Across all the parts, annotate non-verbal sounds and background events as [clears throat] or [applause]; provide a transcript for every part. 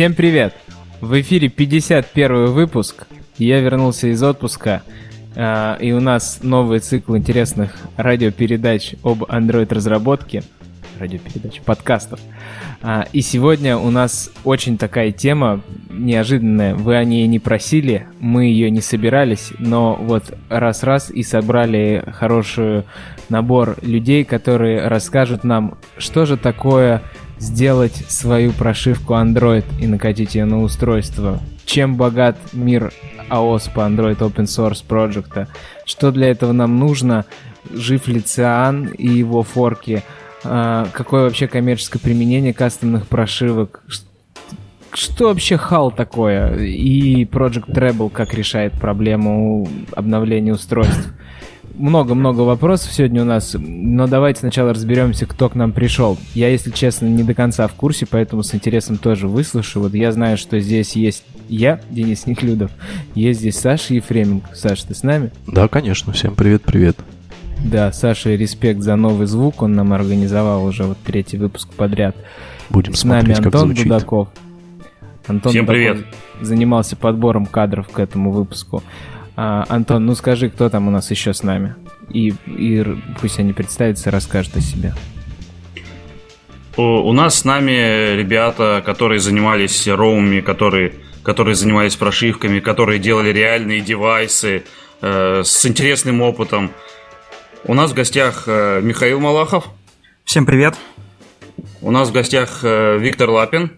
Всем привет! В эфире 51 выпуск. Я вернулся из отпуска, э, и у нас новый цикл интересных радиопередач об Android-разработке. Радиопередач, подкастов. А, и сегодня у нас очень такая тема неожиданная. Вы о ней не просили, мы ее не собирались, но вот раз-раз и собрали хороший набор людей, которые расскажут нам, что же такое сделать свою прошивку Android и накатить ее на устройство. Чем богат мир AOS по Android Open Source проекта? Что для этого нам нужно? Жив ли Циан и его форки? А, какое вообще коммерческое применение кастомных прошивок? Что вообще HAL такое? И Project Treble как решает проблему обновления устройств? Много-много вопросов сегодня у нас, но давайте сначала разберемся, кто к нам пришел. Я, если честно, не до конца в курсе, поэтому с интересом тоже выслушаю. Вот я знаю, что здесь есть я, Денис Неклюдов, есть здесь Саша Ефременко. Саша, ты с нами? Да, конечно. Всем привет-привет. Да, Саша, респект за новый звук. Он нам организовал уже вот третий выпуск подряд. Будем С смотреть, нами как Антон звучит. Дудаков. Антон Всем Дудаков привет. занимался подбором кадров к этому выпуску. А, Антон, ну скажи, кто там у нас еще с нами? И, и пусть они представятся, расскажут о себе. У, у нас с нами ребята, которые занимались роумами, которые, которые занимались прошивками, которые делали реальные девайсы э, с интересным опытом. У нас в гостях э, Михаил Малахов, Всем привет. у нас в гостях э, Виктор Лапин,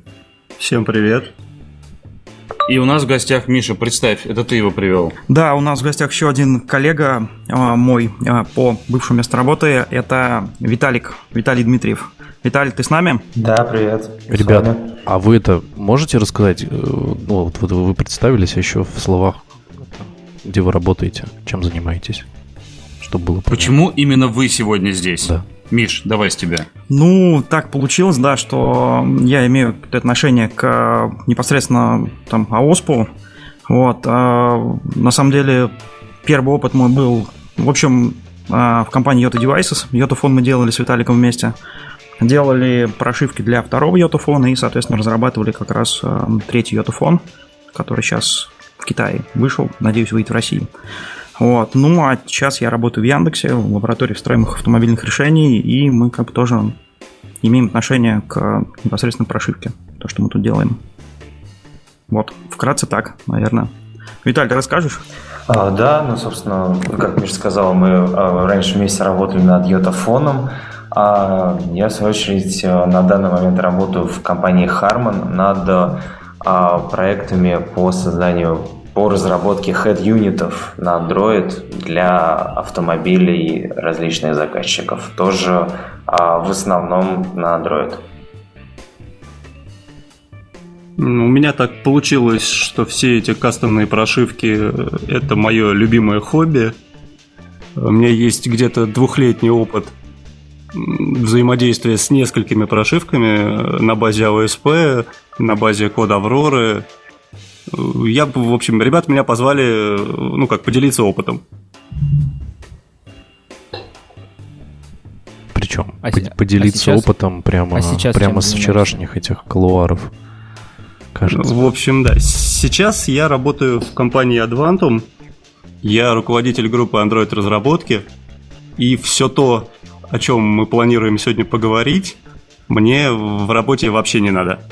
Всем привет. И у нас в гостях Миша. Представь, это ты его привел. Да, у нас в гостях еще один коллега а, мой а, по бывшему месту работы. Это Виталик, Виталий Дмитриев. Виталий, ты с нами? Да, привет. Ребята, а вы это можете рассказать? э, Ну, вот, вот вы представились, еще в словах, где вы работаете, чем занимаетесь, чтобы было понятно. Почему именно вы сегодня здесь? Да. Миш, давай с тебя. Ну, так получилось, да, что я имею отношение к а, непосредственно там АОСПу. Вот. а, на самом деле, первый опыт мой был, в общем, а, в компании Yota Devices. Yota мы делали с Виталиком вместе. Делали прошивки для второго Yota и, соответственно, разрабатывали как раз а, третий Yota который сейчас в Китае вышел, надеюсь, выйдет в России. Вот. Ну, а сейчас я работаю в Яндексе, в лаборатории встроенных автомобильных решений, и мы как бы тоже имеем отношение к непосредственно прошивке, то, что мы тут делаем. Вот, вкратце так, наверное. Виталь, ты расскажешь? А, да, ну, собственно, как Миша сказал, мы а, раньше вместе работали над йотафоном, а я, в свою очередь, на данный момент работаю в компании Harman над а, проектами по созданию, по разработке head-юнитов на Android для автомобилей различных заказчиков. Тоже а, в основном на Android. Ну, У меня так получилось, что все эти кастомные прошивки э, – это мое любимое хобби. У меня есть где-то двухлетний опыт взаимодействия с несколькими прошивками э, на базе AOSP, на базе кода Авроры. Я, в общем, ребята меня позвали, э, ну, как поделиться опытом. Причем А се- поделиться а сейчас- опытом прямо, а сейчас прямо с вчерашних этих колуаров. Кажется. В общем, да. Сейчас я работаю в компании Advantum. Я руководитель группы Android разработки. И все то, о чем мы планируем сегодня поговорить, мне в работе вообще не надо.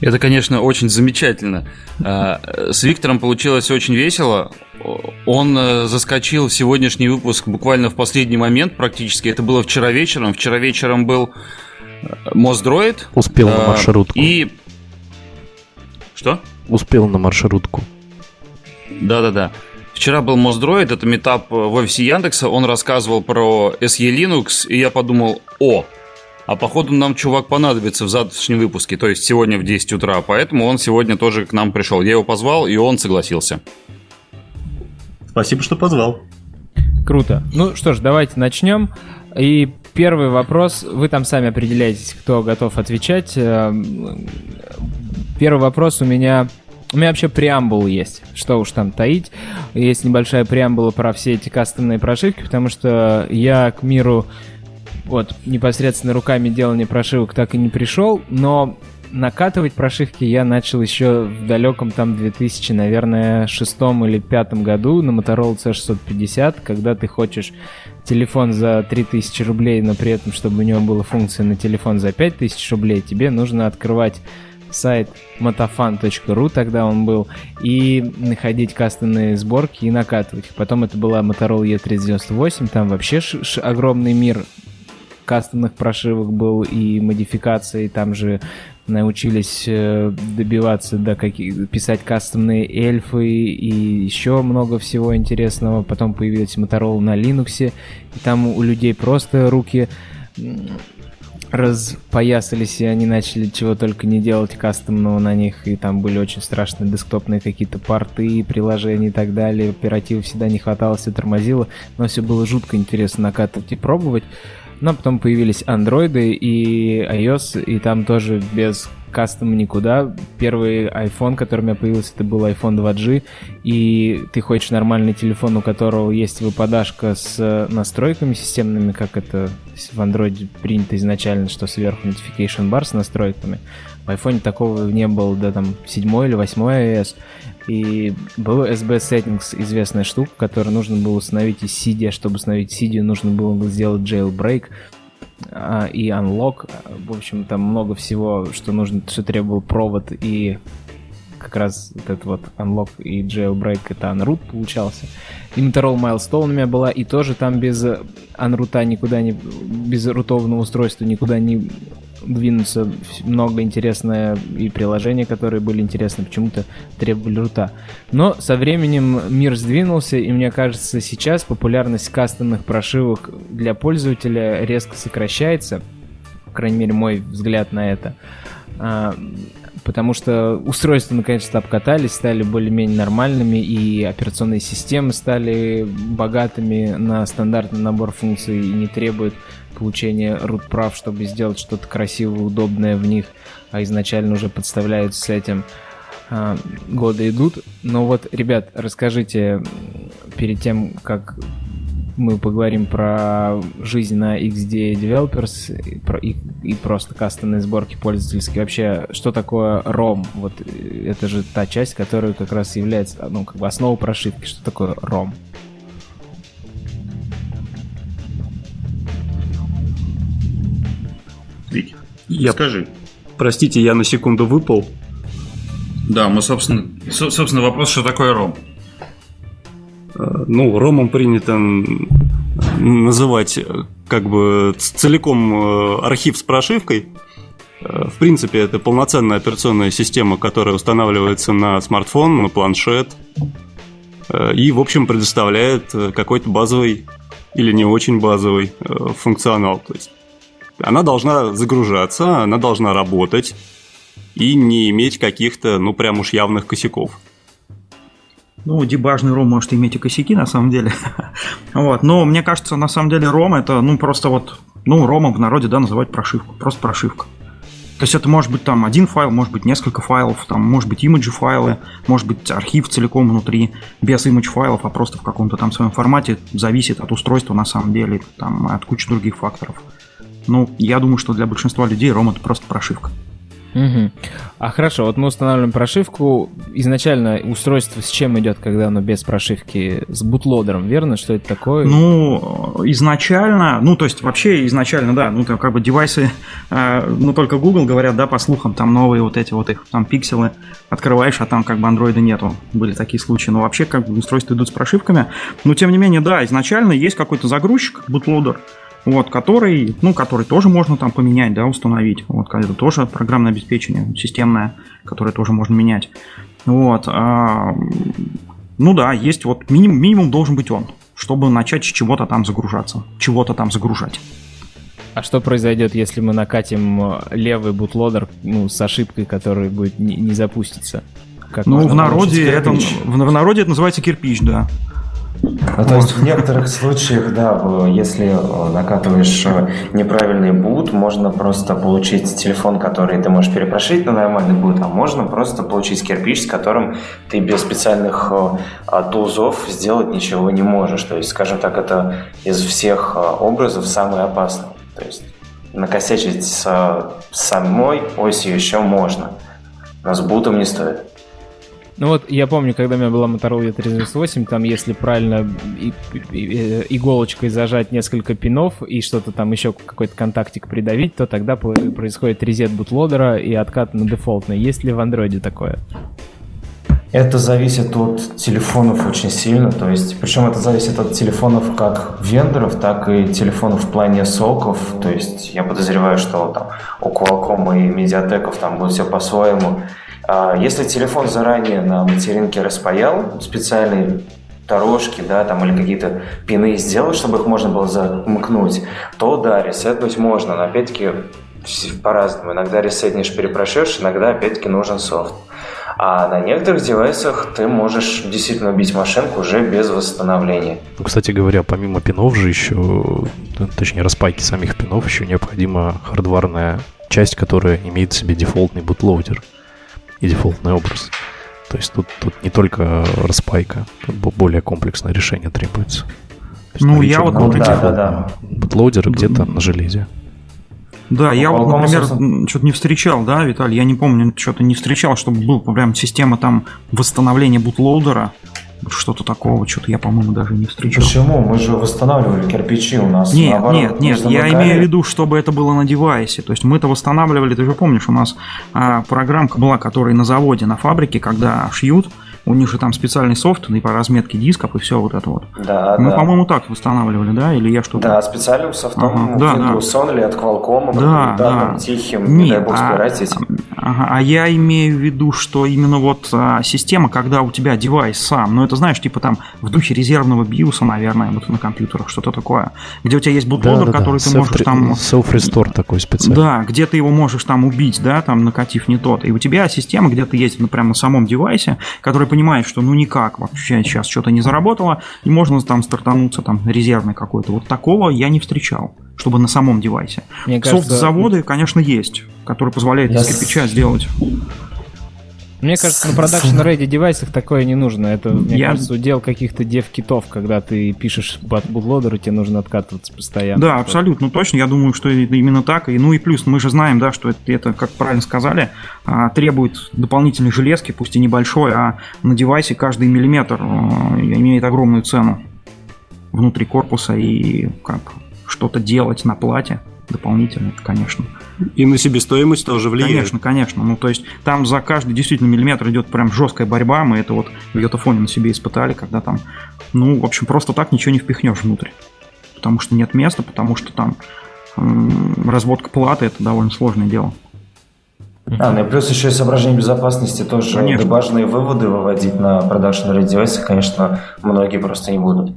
Это, конечно, очень замечательно. А, С Виктором получилось очень весело. Он э, заскочил в сегодняшний выпуск буквально в последний момент практически. Это было вчера вечером. Вчера вечером был э, Моздроид. Успел на А, маршрутку. И... Что? Успел на маршрутку. Да-да-да. Вчера был Моздроид, это метап в офисе Яндекса. Он рассказывал про SE Linux, и я подумал, о, а походу нам чувак понадобится в завтрашнем выпуске, то есть сегодня в 10 утра. Поэтому он сегодня тоже к нам пришел. Я его позвал, и он согласился. Спасибо, что позвал. Круто. Ну что ж, давайте начнем. И первый вопрос. Вы там сами определяетесь, кто готов отвечать. Эм, Первый вопрос у меня... У меня вообще преамбул есть. Что уж там таить. Есть небольшая преамбула про все эти кастомные прошивки, потому что я к миру вот непосредственно руками делания прошивок так и не пришел, но накатывать прошивки я начал еще в далеком там 2000, наверное, шестом или пятом году на Motorola C650, когда ты хочешь телефон за 3000 рублей, но при этом, чтобы у него была функция на телефон за 5000 рублей, тебе нужно открывать сайт motofan.ru, тогда он был, и находить кастомные сборки и накатывать. Потом это была Motorola E398, там вообще огромный мир кастомных прошивок был и модификаций, там же научились э, добиваться, да, каких, писать кастомные эльфы и еще много всего интересного. Потом появилась Motorola на Linux, и там у людей просто руки распоясались, и они начали чего только не делать кастомного на них, и там были очень страшные десктопные какие-то порты, приложения и так далее. Оперативы всегда не хватало, все тормозило, но все было жутко интересно накатывать и пробовать. Но потом появились андроиды и iOS, и там тоже без кастома никуда. Первый iPhone, который у меня появился, это был iPhone 2G, и ты хочешь нормальный телефон, у которого есть выпадашка с настройками системными, как это в Android принято изначально, что сверху notification bar с настройками. В iPhone такого не было, да, там, 7 или 8 iOS. И был SB Settings, известная штука, которую нужно было установить из CD. Чтобы установить CD, нужно было сделать jailbreak а, и unlock. В общем, там много всего, что нужно, что требовал провод и как раз вот этот вот unlock и jailbreak это unroot получался. И Motorola Milestone у меня была, и тоже там без unroot никуда не... без рутовного устройства никуда не двинуться. Много интересное и приложения, которые были интересны, почему-то требовали рута. Но со временем мир сдвинулся, и мне кажется, сейчас популярность кастомных прошивок для пользователя резко сокращается. По крайней мере, мой взгляд на это. А, потому что устройства наконец-то обкатались, стали более-менее нормальными, и операционные системы стали богатыми на стандартный набор функций и не требуют получения root прав, чтобы сделать что-то красивое, удобное в них, а изначально уже подставляются с этим. А, годы идут. Но вот, ребят, расскажите перед тем, как мы поговорим про жизнь на XD Developers и, про, и, и просто кастомные сборки пользовательские. Вообще, что такое ROM? Вот э, это же та часть, которая как раз является ну, как бы основой прошивки. Что такое ROM? Я- скажи. Простите, я на секунду выпал. Да, мы, собственно, со- собственно, вопрос, что такое ром. Э, Ну, ромом принято называть э, как бы целиком э, архив с прошивкой. В принципе, это полноценная операционная система, которая устанавливается на смартфон, на планшет и, в общем, предоставляет какой-то базовый или не очень базовый функционал. То есть она должна загружаться, она должна работать и не иметь каких-то, ну, прям уж явных косяков. Ну, дебажный ром может иметь и косяки, на самом деле. [laughs] вот. Но мне кажется, на самом деле ром это, ну, просто вот, ну, ромом в народе, да, называть прошивку. Просто прошивка. То есть это может быть там один файл, может быть несколько файлов, там может быть имиджи файлы, может быть архив целиком внутри, без имидж файлов, а просто в каком-то там своем формате, зависит от устройства на самом деле, там от кучи других факторов. Ну, я думаю, что для большинства людей ром это просто прошивка. Мгм. А хорошо, вот мы устанавливаем прошивку. Изначально устройство с чем идет, когда оно без прошивки? С бутлодером, верно? Что это такое? Ну, изначально, ну, то есть вообще изначально, да, ну, там как бы девайсы, э, ну, только Google говорят, да, по слухам, там новые вот эти вот их, там пикселы открываешь, а там как бы андроида нету. Были такие случаи. Но вообще как бы устройства идут с прошивками. Но, тем не менее, да, изначально есть какой-то загрузчик, бутлодер, вот, который, ну, который тоже можно там поменять, да, установить. Вот, это тоже программное обеспечение системное, которое тоже можно менять. Вот. а, ну да, есть вот минимум, минимум должен быть он, чтобы начать с чего-то там загружаться, чего-то там загружать. А что произойдет, если мы накатим э, левый бутлодер ну, с ошибкой, которая будет не, не запуститься? Как Ну, в народе, это, в, в народе это называется кирпич, да. Ну, то есть в некоторых случаях, да, если э, накатываешь э, неправильный бут, можно просто получить телефон, который ты можешь перепрошить на нормальный бут, а можно просто получить кирпич, с которым ты без специальных э, а, тулзов сделать ничего не можешь. То есть, скажем так, это из всех образов самый опасный. То есть накосячить с самой осью еще можно, но с бутом не стоит. Ну вот я помню, когда у меня была Motorola E398, там если правильно и, и, э, иголочкой зажать несколько пинов и что-то там еще какой-то контактик придавить, то тогда происходит резет бутлодера и откат на дефолтный. Есть ли в андроиде такое? Это зависит от телефонов очень сильно, то есть, причем это зависит от телефонов как вендоров, так и телефонов в плане соков, то есть я подозреваю, что там у Qualcomm и Mediatek там будет все по-своему. А если телефон заранее на материнке распаял специальные дорожки, да, там или какие-то пины сделал, чтобы их можно было замкнуть, то да, ресетнуть можно, но опять-таки по-разному. Иногда ресетнешь, перепрошешь, иногда опять-таки нужен софт. А на некоторых девайсах ты можешь действительно убить машинку уже без восстановления. Ну, кстати говоря, помимо пинов же еще, точнее распайки самих пинов, еще необходима хардварная часть, которая имеет в себе дефолтный bootloader и дефолтный образ. То есть тут, тут не только распайка, тут более комплексное решение требуется. Ну, я вот, ну, да, да, да. Bootloader где-то на железе. Да, я вот, например, что-то не встречал, да, Виталий, я не помню, что-то не встречал, чтобы был прям система там восстановления bootloader а, что-то такого, что-то я, по-моему, даже не встречал. Почему? Мы же восстанавливали кирпичи у нас. Нет, наоборот, нет, нет, я имею в виду, чтобы это было на девайсе. То есть мы это восстанавливали, ты же помнишь, у нас а, программка была, которая на заводе, на фабрике, когда шьют, у них же там специальный софт и по разметке дисков и все вот это вот. Да, Мы, да. по-моему, так восстанавливали, да? Или я что-то... Да, специальным софтом ага, да, Windows да. или от Qualcomm, да, да. тихим, Нет, не дай бог а, ага, а я имею в виду, что именно вот а, система, когда у тебя девайс сам, ну это знаешь, типа там в духе резервного биоса, наверное, вот на компьютерах, что-то такое, где у тебя есть бутлодер, да, да, который да. ты можешь там... Self-restore такой специальный. Да, где ты его можешь там убить, да, там накатив не тот. И у тебя система где-то есть, ну, прямо на самом девайсе, которая понимает, что ну никак вообще сейчас что-то не заработало, и можно там стартануться там резервный какой-то. Вот такого я не встречал, чтобы на самом девайсе. Софт-заводы, конечно, есть, которые позволяют из кирпича сделать. Мне кажется, на продакшн ready девайсах такое не нужно. Это, мне я... кажется, удел каких-то дев-китов, когда ты пишешь под бутлодер, и тебе нужно откатываться постоянно. Да, абсолютно точно. Я думаю, что это именно так. И, ну и плюс, мы же знаем, да, что это, это как правильно сказали, а, требует дополнительной железки, пусть и небольшой, а на девайсе каждый миллиметр а, имеет огромную цену внутри корпуса и как что-то делать на плате дополнительно, конечно. И на себестоимость тоже влияет. Конечно, конечно. Ну, то есть там за каждый действительно миллиметр идет прям жесткая борьба. Мы это вот в Йотафоне на себе испытали, когда там, ну, в общем, просто так ничего не впихнешь внутрь. Потому что нет места, потому что там м- разводка платы это довольно сложное дело. А, ну и плюс еще и соображение безопасности тоже конечно. важные выводы выводить на продакшн девайсы, конечно, многие просто не будут.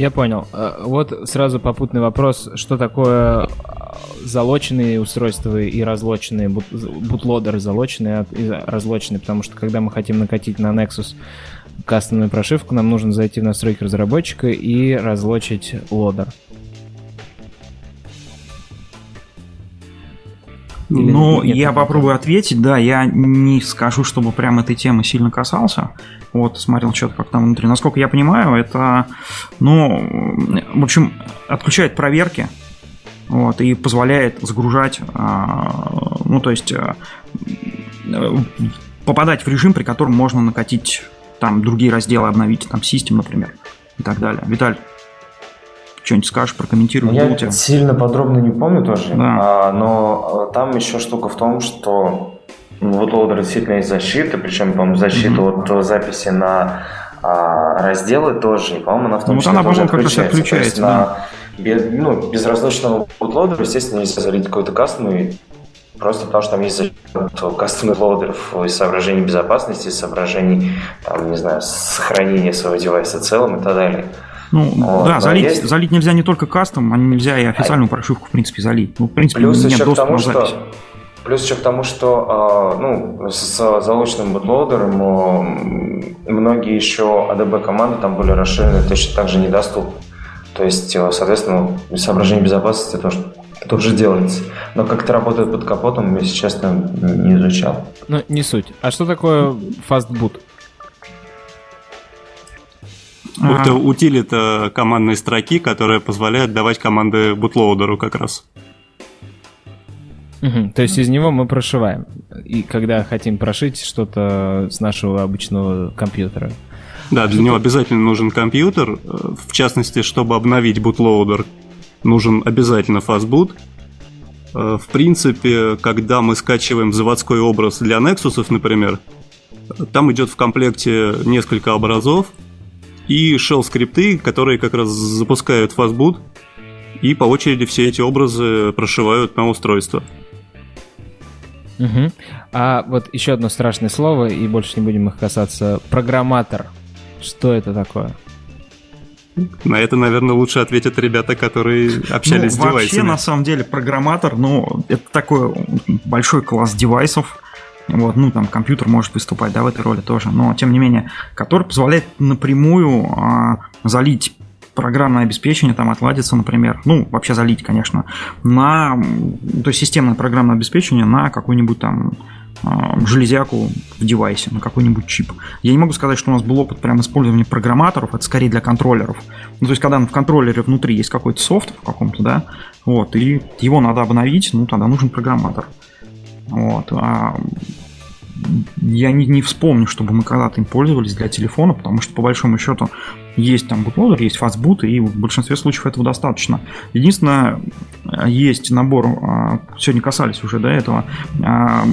Я понял. Э, вот сразу попутный вопрос, что такое э, залоченные устройства и разлоченные, бутлодеры залоченные и разлоченные, потому что когда мы хотим накатить на Nexus кастомную прошивку, нам нужно зайти в настройки разработчика и разлочить лодер. Или ну, нет, я нет, попробую нет. ответить, да, я не скажу, чтобы прям этой темы сильно касался. Вот, смотрел что-то как там внутри. Насколько я понимаю, это, ну, в общем, отключает проверки, вот, и позволяет загружать, а, ну, то есть а, попадать в режим, при котором можно накатить там другие разделы, обновить, там, систем, например, и так далее. Виталь, что-нибудь скажешь, прокомментируй. Я тебя. сильно подробно не помню тоже, да. а, но а, там еще штука в том, что ну, вот у действительно есть защита, причем, по-моему, защита mm-hmm. от записи на а, разделы тоже, и, по-моему, она в том ну, числе она, тоже отключается. отключается да. на без, ну, безразлучного бутлодера, естественно, нельзя залить какой-то кастомный, просто потому что там есть защита кастомных лоудеров из соображений безопасности, из соображений, там, не знаю, сохранения своего девайса целым и так далее. Ну, вот, да, залить, есть... залить нельзя не только кастом, а нельзя и официальную а... прошивку, в принципе, залить. Ну, в принципе, Плюс нет еще доступа к тому, на запись. Что... Плюс еще к тому, что а, ну, с заочным бутлоудером многие еще ADB команды там были расширены точно так же недоступны. То есть, э, соответственно, соображение безопасности тоже, тоже делается. Но как это работает под капотом, я, если честно, не изучал. Ну, не суть. А что такое fastboot? Это утилита командной строки, которая позволяет давать команды бутлоудеру как раз. Угу, то есть из него мы прошиваем. И когда хотим прошить что-то с нашего обычного компьютера. Да, для него обязательно нужен компьютер. В частности, чтобы обновить бутлоудер, нужен обязательно фастбут. В принципе, когда мы скачиваем заводской образ для Nexus, например, там идет в комплекте несколько образов и shell скрипты, которые как раз запускают фастбут и по очереди все эти образы прошивают на устройство. Угу. А вот еще одно страшное слово, и больше не будем их касаться. Программатор. Что это такое? На это, наверное, лучше ответят ребята, которые общались ну, с девайсами. Вообще, на самом деле, программатор, ну, это такой большой класс девайсов, вот, ну, там компьютер может выступать, да, в этой роли тоже, но, тем не менее, который позволяет напрямую а, залить программное обеспечение там отладится, например, ну, вообще залить, конечно, на, то есть системное программное обеспечение на какую-нибудь там а, железяку в девайсе, на какой-нибудь чип. Я не могу сказать, что у нас был опыт прям использования программаторов, это скорее для контроллеров. Ну, то есть, когда в контроллере внутри есть какой-то софт в каком-то, да, вот, и его надо обновить, ну, тогда нужен программатор. Вот. А я не, не вспомню, чтобы мы когда-то им пользовались для телефона, потому что, по большому счету, есть там бутлодер, есть фастбут, и в большинстве случаев этого достаточно. Единственное, есть набор, а, сегодня касались уже до этого, а,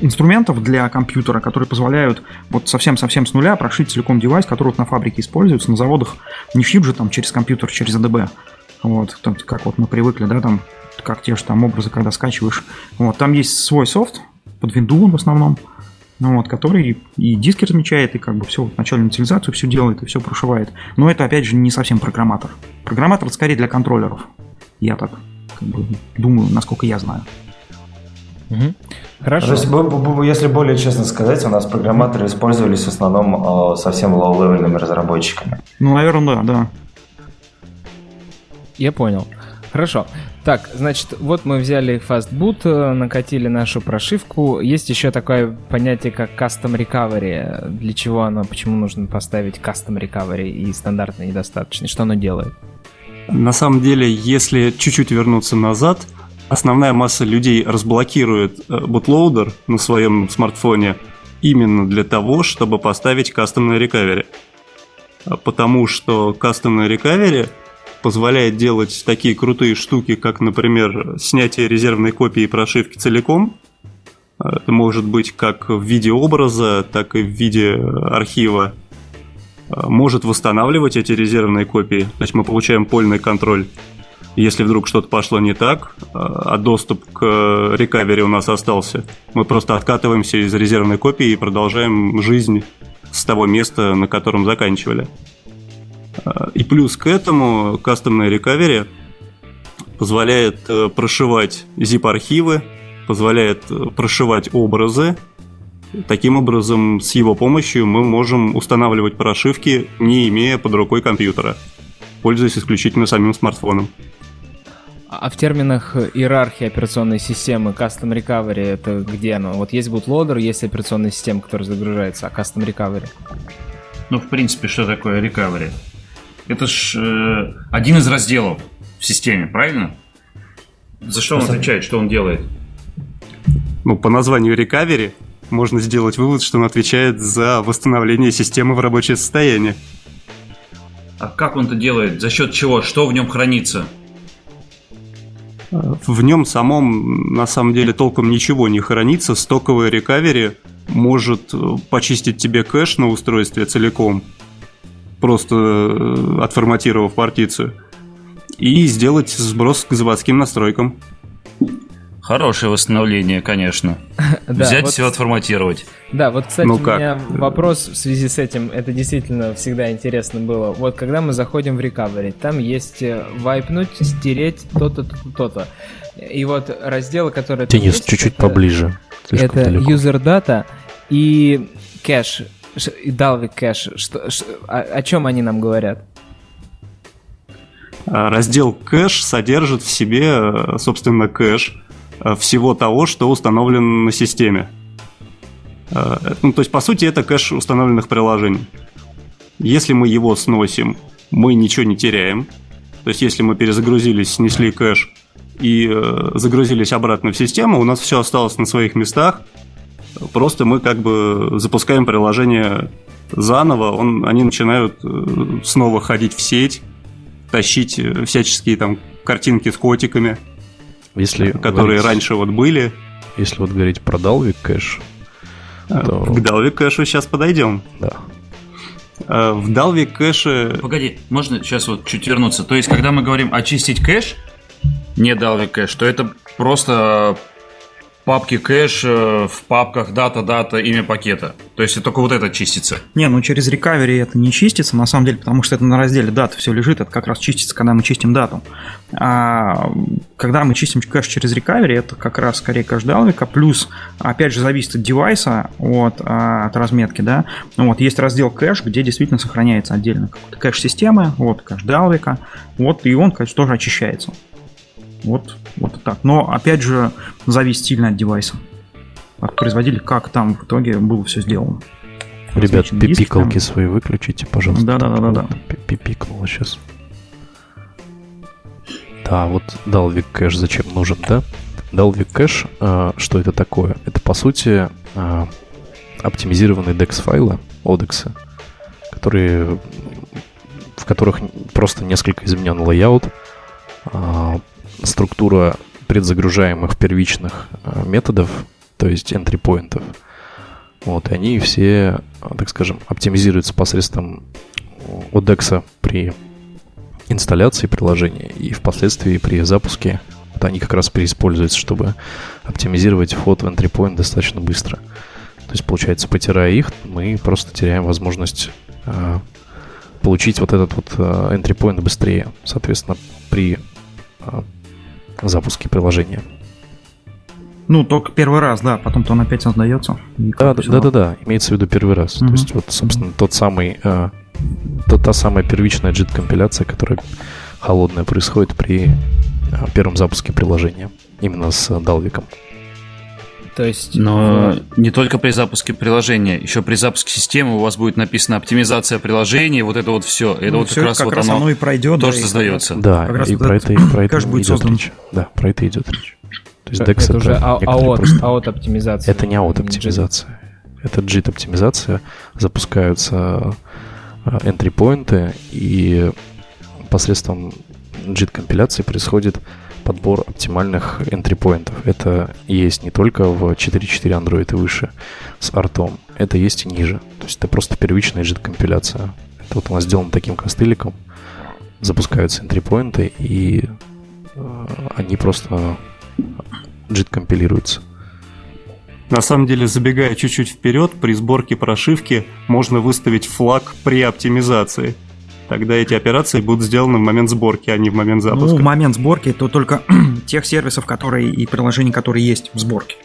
инструментов для компьютера, которые позволяют вот совсем-совсем с нуля прошить целиком девайс, который вот на фабрике используется, на заводах не шьют же там через компьютер, через ADB, вот, как вот мы привыкли, да, там, как те же там образы, когда скачиваешь. Вот, там есть свой софт, под винду в основном, ну, вот, который и диски размечает, и как бы все, начальную инициализацию все делает, и все прошивает. Но это, опять же, не совсем программатор. Программатор скорее для контроллеров. Я так как бы, думаю, насколько я знаю. Угу. Хорошо. То есть, если более честно сказать, у нас программаторы использовались в основном э, совсем low-level ными разработчиками. Ну, наверное, да, да. Я понял. Хорошо. Так, значит, вот мы взяли fastboot, э, накатили нашу прошивку. Есть еще такое понятие, как custom recovery. Для чего оно, почему нужно поставить custom recovery и стандартно недостаточно? Что оно делает? На самом деле, если чуть-чуть вернуться назад, основная масса людей разблокирует бутлоудер э, на своем смартфоне именно для того, чтобы поставить кастомное recovery. Потому что кастомное recovery – позволяет делать такие крутые штуки, как, например, снятие резервной копии прошивки целиком. Это может быть как в виде образа, так и в виде архива. Может восстанавливать эти резервные копии. Значит, мы получаем польный контроль. Если вдруг что-то пошло не так, а доступ к рекавери у нас остался, мы просто откатываемся из резервной копии и продолжаем жизнь с того места, на котором заканчивали. Э, и плюс к этому кастомная recovery позволяет э, прошивать zip-архивы, позволяет э, прошивать образы. Таким образом, с его помощью мы можем устанавливать прошивки, не имея под рукой компьютера, пользуясь исключительно самим смартфоном. А в терминах иерархии операционной системы Custom Recovery это где оно? Вот есть bootloader, есть операционная система, которая загружается, а Custom Recovery? Ну, в принципе, что такое recovery? Это ж э, один из разделов в системе, правильно? За что он отвечает, что он делает? Ну, по названию Recovery можно сделать вывод, что он отвечает за восстановление системы в рабочее состояние. А как он это делает? За счет чего? Что в нем хранится? В нем самом на самом деле толком ничего не хранится. Стоковый рекавери может э, почистить тебе кэш на устройстве целиком просто э, отформатировав партицию, и сделать сброс к заводским настройкам. Хорошее восстановление, конечно. [laughs] Взять все отформатировать. Да, вот, кстати, ну, у меня вопрос в связи с этим, это действительно всегда интересно было. Вот когда мы заходим в recovery, там есть э, вайпнуть, стереть то-то, то-то, то-то. И вот разделы, которые... Денис, чуть-чуть поближе. Это далеко. user data и кэш. Dalvik кэш, что, что, о, о чем они нам говорят? А, раздел кэш содержит в себе, э, собственно, кэш э, всего того, что установлено на системе. Э, ну, то есть, по сути, это кэш установленных приложений. Если мы его сносим, мы ничего не теряем. То есть, если мы перезагрузились, снесли кэш, и загрузились обратно в систему, у нас все осталось на своих местах. Просто мы как бы запускаем приложение заново, он, они начинают э, снова ходить в сеть, тащить э, всяческие там картинки с котиками, Если которые говорить- раньше вот были. Если вот говорить про Dalvik кэш, То- К Dalvik кэшу сейчас подойдем. да. Э, В Dalvik кэше Погоди, можно сейчас вот чуть вернуться? То есть, когда мы говорим очистить кэш, не Dalvik кэш, то это просто папки кэш э, в папках дата, дата, имя пакета. То есть, только вот это чистится. Не, ну через рекавери это не чистится, на самом деле, потому что это на разделе даты все лежит, это как раз чистится, когда мы чистим дату. А когда мы чистим кэш через рекавери, это как раз скорее кэш Dalvik, плюс, опять же, зависит от девайса, от, а, от разметки, да. Ну Вот, есть раздел кэш, где действительно сохраняется отдельно кэш системы, вот, кэш Dalvik, вот, и он, конечно, тоже очищается. Вот, вот так. Но, опять же, зависит сильно от девайса. От производителя, как там в итоге было все сделано. Ребят, пипикалки свои выключите, пожалуйста. Да-да-да-да-да. Пи- Пипикнуло сейчас. Да, вот Dalvik кэш зачем нужен, да? Dalvik кэш, э, что это такое? Это, по сути, э, оптимизированные DEX-файлы, ODEX, которые, в которых просто несколько изменен layout, а, структура предзагружаемых первичных а, методов, то есть entry поинтов. Вот, и они все, так скажем, оптимизируются посредством ODEX при инсталляции приложения и впоследствии при запуске. Вот они как раз переиспользуются, чтобы оптимизировать вход в entry point достаточно быстро. То есть, получается, потирая их, мы просто теряем возможность а, получить вот этот вот а, entry point быстрее. Соответственно, при а, запуске приложения. Ну, только первый раз, да, потом-то он опять создается. Да, да, да, да, да, имеется в виду первый раз. Мгм. То есть, вот, собственно, тот самый, а, та, та самая первичная JIT-компиляция, которая холодная происходит при а, первом запуске приложения. Именно с а, Dalvik. То есть... Но э, не только при запуске приложения, еще при запуске системы у вас будет написано оптимизация приложения, вот это вот все. Это Ну, вот всё как раз вот оно, оно и пройдет. тоже да, создается. Да, Как раз и вот про это, и [coughs] про это будет идет создан. речь. Да, про это идет речь. То есть это, DEX уже а- некоторые аот, просто- аот оптимизация. Это не аут-оптимизация. Это JIT-оптимизация. Запускаются а, entry-поинты, и посредством JIT-компиляции происходит подбор оптимальных entry-поинтов. Это есть не только в 4.4 Android и выше с артом, это есть и ниже. То есть это просто первичная JIT-компиляция. Это вот у нас сделано таким костыликом. Запускаются entry-поинты, и э, они просто JIT-компилируются. На самом деле, забегая чуть-чуть вперед, при сборке прошивки можно выставить флаг при оптимизации. Тогда эти операции будут сделаны в момент сборки, а не в момент Ну, запуска. в момент сборки то только [clears throat] тех сервисов, которые и приложений, которые есть в сборке.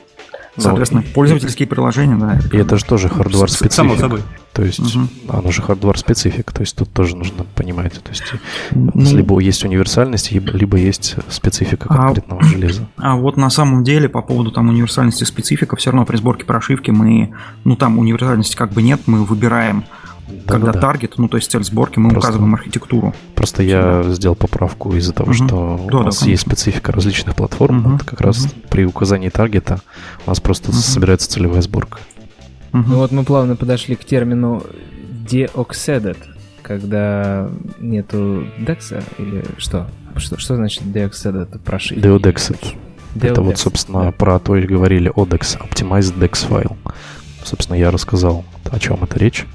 Ну, Соответственно, и- пользовательские приложения, да. И это же тоже хардвар С- Само специфик. собой. То есть Мгм. оно же хардвар специфик, то есть тут тоже нужно понимать. То есть Ну, либо есть универсальность, либо, есть специфика А- конкретного [clears throat] железа. А вот на самом деле по поводу там универсальности специфика, все равно при сборке прошивки мы, ну там универсальности как бы нет, мы выбираем, когда Да-да-да. таргет, ну то есть цель сборки, мы Просто- указываем архитектуру. Просто я сделал поправку из-за того, Мгм. что у Да, да, нас конечно. есть специфика различных платформ. Мгм. Вот как раз Мгм. при указании таргета у нас просто Мгм. собирается целевая сборка. Мгм. Ну вот мы плавно подошли к термину deoxeded, когда нету декса или что? Что, что значит deoxeded прошивки? Deodexed. Это вот, Deodex, собственно, да. про то и говорили ODEX, Optimized DEX файл. Собственно, я рассказал, о чем это речь.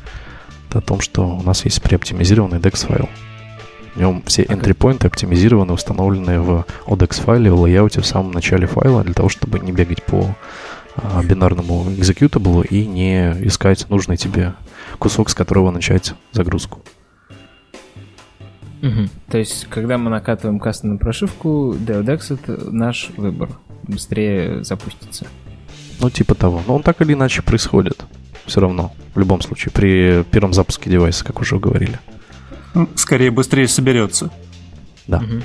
О том, что у нас есть преоптимизированный DEX файл. В нем все entry поинты оптимизированы, установлены в ODEX файле, в лейауте в самом начале файла, для того, чтобы не бегать по а, бинарному executable и не искать нужный тебе кусок, с которого начать загрузку. Мгм. То есть, когда мы накатываем кастомную прошивку, Deodex это наш выбор. Быстрее запустится. Ну, типа того. Но он так или иначе происходит. Все равно. В любом случае. При первом запуске девайса, как уже говорили. Ну, Скорее быстрее соберется. Да. Мгм.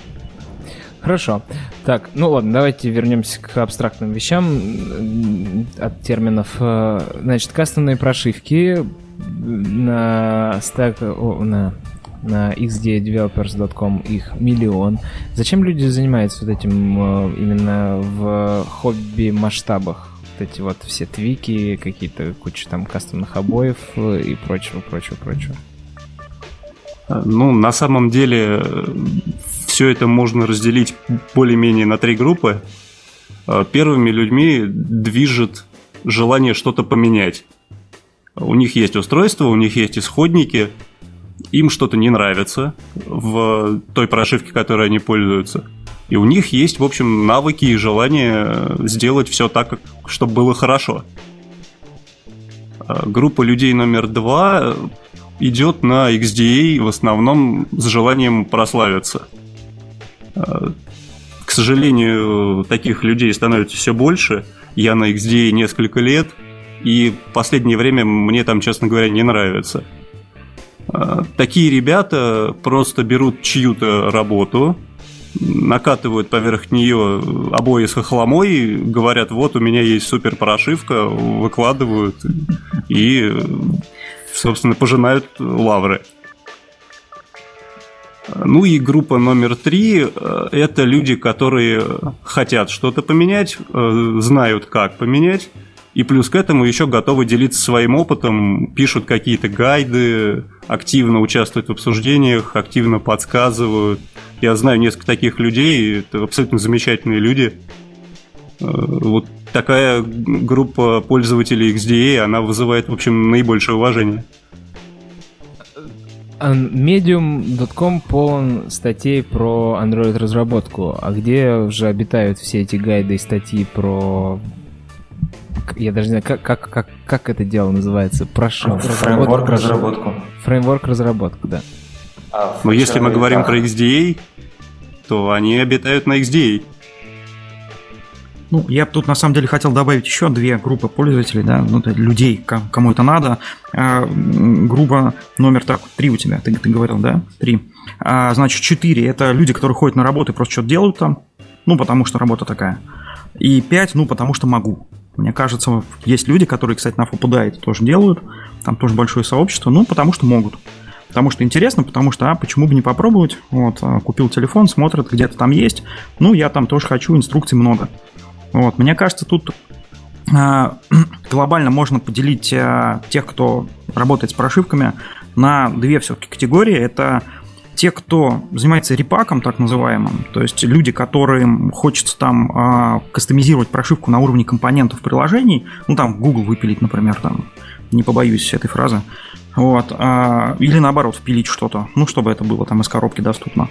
Хорошо. Так, ну ладно, давайте вернемся к абстрактным вещам от терминов. Э, Значит, кастомные прошивки на стек, на на xddevelopers.com их миллион. Зачем люди занимаются вот этим э, именно в хобби масштабах? Вот эти вот все твики, какие-то куча там кастомных обоев и прочего, прочего, прочего. Ну, на самом деле, все это можно разделить более-менее на три группы. Первыми людьми движет желание что-то поменять. У них есть устройство, у них есть исходники, им что-то не нравится в той прошивке, которой они пользуются. И у них есть, в общем, навыки и желание сделать все так, чтобы было хорошо. А группа людей номер два идет на XDA в основном с желанием прославиться. А, к сожалению, таких людей становится все больше. Я на XDA несколько лет – и в последнее время мне там, честно говоря, не нравится. А, такие ребята просто берут чью-то работу, накатывают поверх нее обои с хохломой, говорят, вот у меня есть супер прошивка, выкладывают и, собственно, пожинают лавры. Ну и группа номер три – это люди, которые хотят что-то поменять, э, знают, как поменять, и плюс к этому еще готовы делиться своим опытом, пишут какие-то гайды, активно участвуют в обсуждениях, активно подсказывают. Я знаю несколько таких людей, это абсолютно замечательные люди. Э, вот такая группа пользователей XDA, она вызывает, в общем, наибольшее уважение. Medium.com полон статей про Android-разработку. А где уже обитают все эти гайды и статьи про я даже не знаю, как, как, как, как это дело называется? Прошу. Фреймворк разработку. Фреймворк разработку, да. А, Но если мы говорим про XDA, то они обитают на XDA. Ну, я тут на самом деле хотел добавить еще две группы пользователей, да, ну, людей, кому это надо. А, группа номер так, три у тебя, ты, ты говорил, да? Три. А, значит, четыре – это люди, которые ходят на работу и просто что-то делают там, ну, потому что работа такая. И пять, ну, потому что могу. Мне кажется, есть люди, которые, кстати, на FOPDA это тоже делают. Там тоже большое сообщество. Ну, потому что могут. Потому что интересно, потому что, а, почему бы не попробовать? Вот, а, купил телефон, смотрит, где-то там есть. Ну, я там тоже хочу, инструкций много. Вот, мне кажется, тут а, [clears throat] глобально можно поделить а, тех, кто работает с прошивками, на две все-таки категории. Это те, кто занимается репаком, так называемым, то есть люди, которым хочется там э, кастомизировать прошивку на уровне компонентов приложений, ну там Google выпилить, например, там, не побоюсь этой фразы, вот, э, или наоборот впилить что-то, ну чтобы это было там из коробки доступно,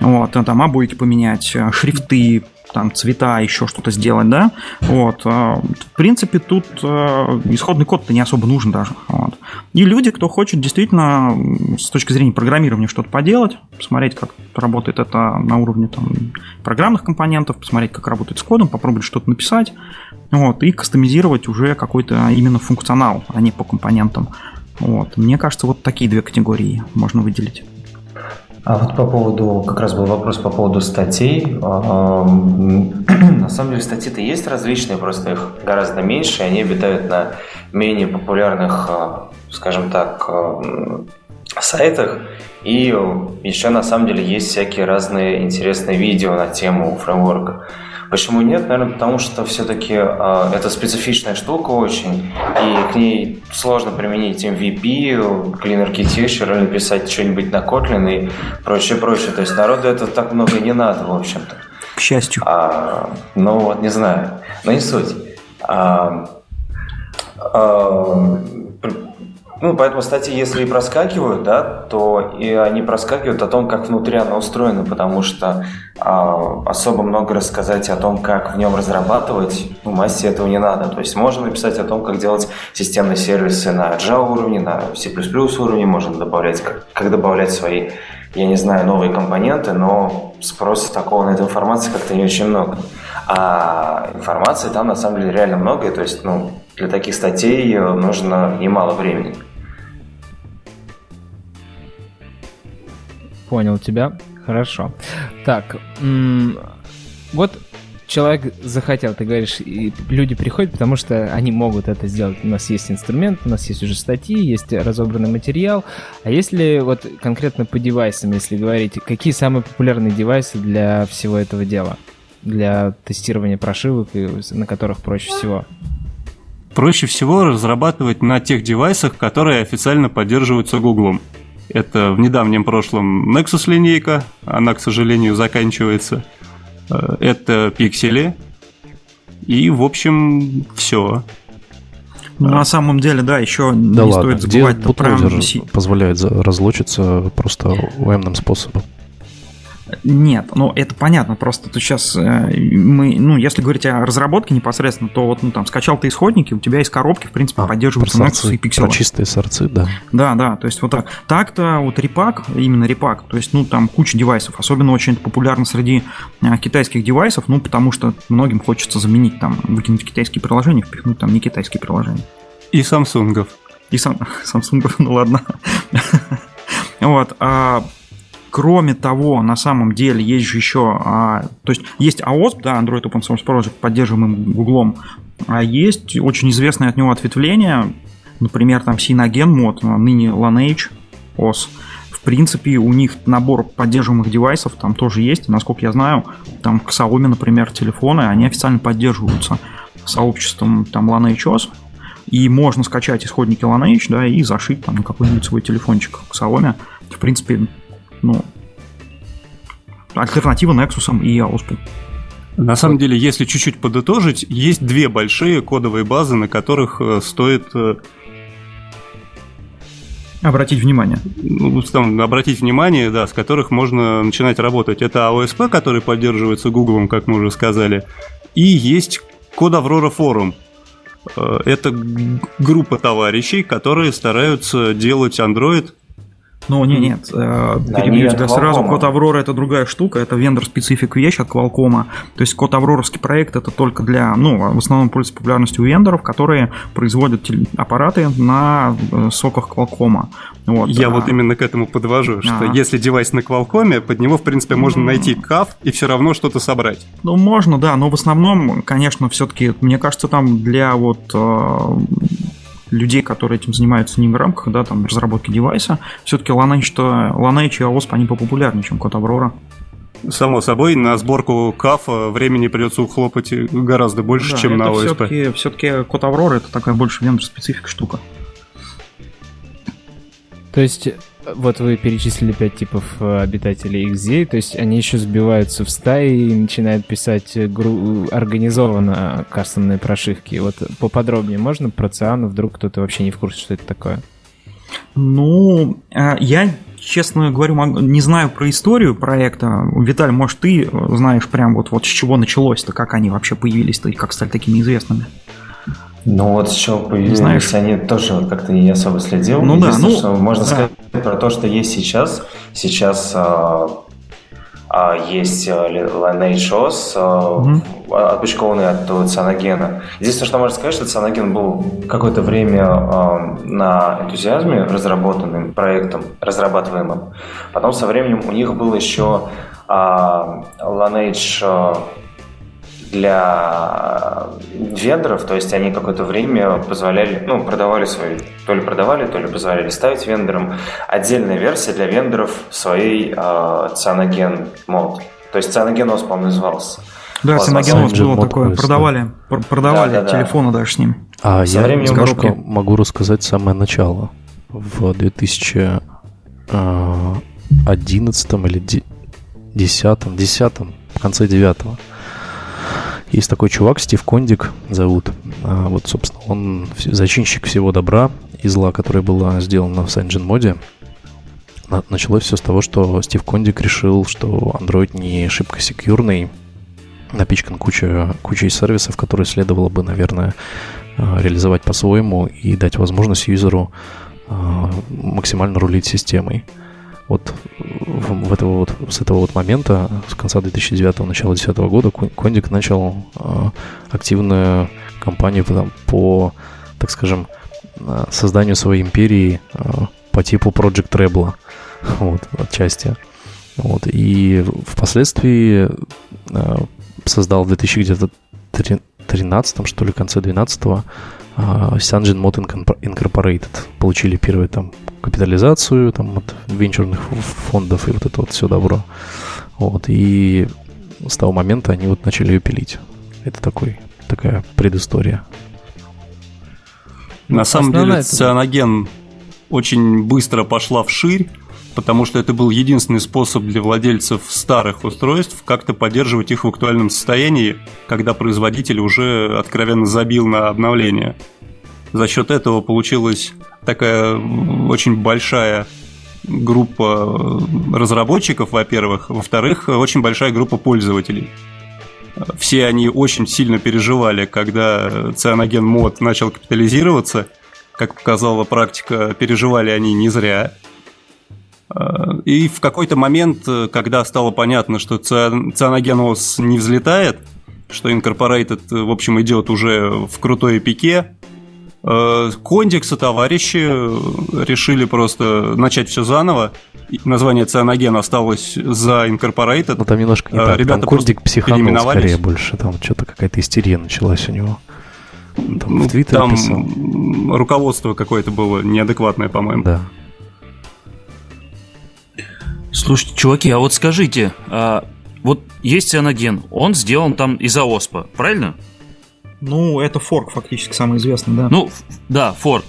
вот, там обойки поменять, шрифты, там цвета, еще что-то сделать, да, вот, а, в принципе, тут а, исходный код-то не особо нужен даже, вот. И люди, кто хочет действительно с точки зрения программирования что-то поделать, посмотреть, как работает это на уровне там, программных компонентов, посмотреть, как работает с кодом, попробовать что-то написать, вот, и кастомизировать уже какой-то именно функционал, а не по компонентам. Вот. Мне кажется, вот такие две категории можно выделить. А вот по поводу, как раз был вопрос по поводу статей. А, [clears throat] на самом деле статьи-то есть различные, просто их гораздо меньше, они обитают на менее популярных, а, скажем так, а, сайтах. И еще на самом деле есть всякие разные интересные видео на тему фреймворка. Почему нет? Наверное, потому что все-таки э, это специфичная штука очень, и к ней сложно применить MVP, Clean Architecture или писать что-нибудь на Kotlin и прочее, прочее. То есть народу это так много не надо, в общем-то. К счастью. А, ну вот, не знаю. Но не суть. А, а, ну, поэтому статьи, если и проскакивают, да, то и они проскакивают о том, как внутри она устроена, потому что а, особо много рассказать о том, как в нем разрабатывать, ну, массе этого не надо. То есть можно написать о том, как делать системные сервисы на Java уровне, на C++ уровне, можно добавлять, как, как добавлять свои, я не знаю, новые компоненты, но спроса такого на эту информацию как-то не очень много. А информации там на самом деле реально много, и то есть, ну, для таких статей нужно немало времени. Понял тебя. Хорошо. Так, вот человек захотел, ты говоришь, и люди приходят, потому что они могут это сделать. У нас есть инструмент, у нас есть уже статьи, есть разобранный материал. А если вот конкретно по девайсам, если говорить, какие самые популярные девайсы для всего этого дела? Для тестирования прошивок, на которых проще всего? Проще всего разрабатывать на тех девайсах, которые официально поддерживаются Гуглом. Это в недавнем прошлом Nexus линейка, она, к сожалению, заканчивается. Э, это пиксели. И, в общем, все. Ну, на самом деле, да, еще да не ладно, стоит забывать где про... позволяет разлочиться просто военным способом. Нет, ну это понятно, просто ты сейчас э, мы, ну если говорить о разработке непосредственно, то вот ну там скачал ты исходники, у тебя из коробки в принципе а, поддерживаются Nexus и Pixel. Про чистые сорцы, да. Да, да, то есть вот так. Так-то вот репак, именно репак, то есть ну там куча девайсов, особенно очень популярно среди а, китайских девайсов, ну потому что многим хочется заменить там, выкинуть китайские приложения, впихнуть там не китайские приложения. И самсунгов. И сам, [laughs] самсунгов, ну ладно. [laughs] Вот, а Кроме того, на самом деле есть же еще, а, то есть есть AOSP, да, Android Open Source Project, поддерживаемый Гуглом, а есть очень известное от него ответвление, например, там Synogen мод, а, ныне Lineage OS. В принципе, у них набор поддерживаемых девайсов там тоже есть. Насколько я знаю, там к Xiaomi, например, телефоны, они официально поддерживаются сообществом там Lineage OS. И можно скачать исходники Lineage, да, и зашить там на какой-нибудь свой телефончик к Xiaomi. В принципе, ну, альтернатива Nexus и AOSP. На самом деле, если чуть-чуть подытожить, есть две большие кодовые базы, на которых э, стоит э, Обратить внимание. Ну, там, обратить внимание, да, с которых можно начинать работать. Это AOSP, который поддерживается Google, как мы уже сказали, и есть код Aurora Forum. Э, это группа товарищей, которые стараются делать Android ну, не, нет, э, перебью тебя сразу. Код Аврора это другая штука, это вендор-специфик вещь от Qualcomm. То есть код Авроровский проект это только для, ну, в основном пользуется популярностью у вендоров, которые производят аппараты на э, соках Qualcomm. Вот, Я а... вот именно к этому подвожу, что а... если девайс на Qualcomm, под него, в принципе, можно найти CAF и все равно что-то собрать. Ну, можно, да, но в основном, конечно, все-таки, мне кажется, там для вот э, людей, которые этим занимаются не в рамках да, там, разработки девайса, все-таки Lineage, Lineage и AOSP, они популярнее, чем код Аврора. Само собой, на сборку кафа времени придется ухлопать гораздо больше, да, чем на ОСП. Все-таки, все-таки код Аврора это такая больше вендор-специфика штука. То есть вот вы перечислили пять типов э, обитателей XZ, то есть они еще сбиваются в стаи и начинают писать гру... организованно кастомные прошивки. Вот поподробнее можно про Циану, вдруг кто-то вообще не в курсе, что это такое? Ну, э, я, честно говорю, не знаю про историю проекта. Виталь, может, ты знаешь прям вот, вот с чего началось-то, как они вообще появились-то и как стали такими известными? Ну вот с чего появились Знаешь, они тоже как-то не особо следил. Ну да, ну что можно да. сказать про то, что есть сейчас. Сейчас а, а, есть а, Lineage OS, а, угу. отпочкованный от Цианогена. Единственное, что можно сказать, что Цианоген был какое-то время а, на энтузиазме разработанным проектом, разрабатываемым. Потом со временем у них был еще а, Lineage а, для вендоров, то есть они какое-то время позволяли, ну, продавали свои, то ли продавали, то ли позволяли ставить вендорам отдельная версия для вендоров своей э, Cyanogen мод. То есть Cyanogen по-моему, назывался. Да, Cyanogen было такое, продавали, продавали да, да, телефоны даже с ним. А Со я немножко могу рассказать самое начало. В 2011 или 10, 10, в конце 9 есть такой чувак, Стив Кондик зовут. А, вот, собственно, он зачинщик всего добра и зла, которое было сделано в CyanogenMod. моде. Началось все с того, что Стив Кондик решил, что Android не шибко секьюрный, напичкан куча, кучей сервисов, которые следовало бы, наверное, а, реализовать по-своему и дать возможность юзеру а, максимально рулить системой. Вот в этого вот, с этого вот момента, с конца 2009 начала 2010 года, Кондик начал э, активную кампанию по, по, так скажем, э, созданию своей империи э, по типу Project Rebel, [laughs] вот, отчасти. Вот, и впоследствии э, создал в 2013 что ли, конце 12 uh, Sanjin Mod Incorporated. Получили первую там капитализацию там, от венчурных фондов и вот это вот все добро. Вот, и с того момента они вот начали ее пилить. Это такой, такая предыстория. На самом деле, цианоген очень быстро пошла вширь, потому что это был единственный способ для владельцев старых устройств как-то поддерживать их в актуальном состоянии, когда производитель уже откровенно забил на обновление. За счет этого получилась такая очень большая группа разработчиков, во-первых, во-вторых, очень большая группа пользователей. Все они очень сильно переживали, когда Cyanogen мод начал капитализироваться. Как показала практика, переживали они не зря. И в какой-то момент, когда стало понятно, что OS не взлетает, что Incorporated, в общем, идет уже в крутой пике, Кондикс и товарищи решили просто начать все заново. Название Цианоген осталось за Incorporated. Ну там немножко не так. Ребята там Кондик психанул скорее больше. Там что-то какая-то истерия началась у него. Там ну, в Твиттере там писал. руководство какое-то было неадекватное, по-моему. Да. Слушайте, чуваки, а вот скажите, а вот есть цианоген, он сделан там из-за оспа, правильно? Ну, это форк фактически самый известный, да. Ну, да, форк.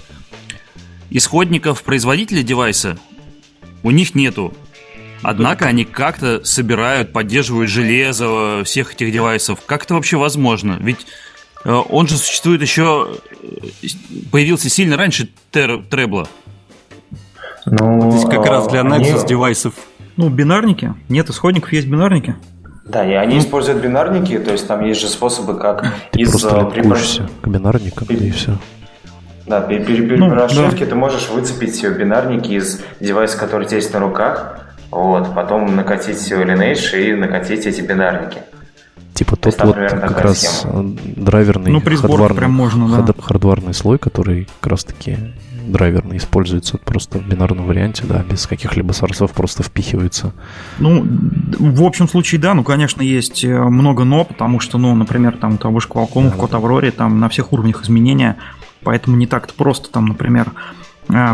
Исходников производителя девайса у них нету. Однако они как-то собирают, поддерживают железо всех этих девайсов. Как это вообще возможно? Ведь э, он же существует еще... Э, появился сильно раньше тер, Требла. Ну, Здесь как раз для Nexus они... девайсов. Ну, бинарники. Нет исходников, есть бинарники. Да, и они ну, используют бинарники, то есть там есть же способы, как ты из просто припрошения... к бинарникам, и, и все. Да, при, при, при ну, прошивке да. ты можешь выцепить бинарники из девайса, который у тебя есть на руках, вот, потом накатить Lineage и накатить эти бинарники. Типа тот есть, вот как раз схема. драйверный ну, хардварный, прям можно, да. хардварный слой, который как раз таки драйверный используется просто в бинарном варианте, да, без каких-либо сорсов просто впихивается. Ну, в общем случае, да, ну, конечно, есть э, много но, потому что, ну, например, там того же Qualcomm да, в Код Авроре, там на всех уровнях изменения, поэтому не так-то просто, там, например,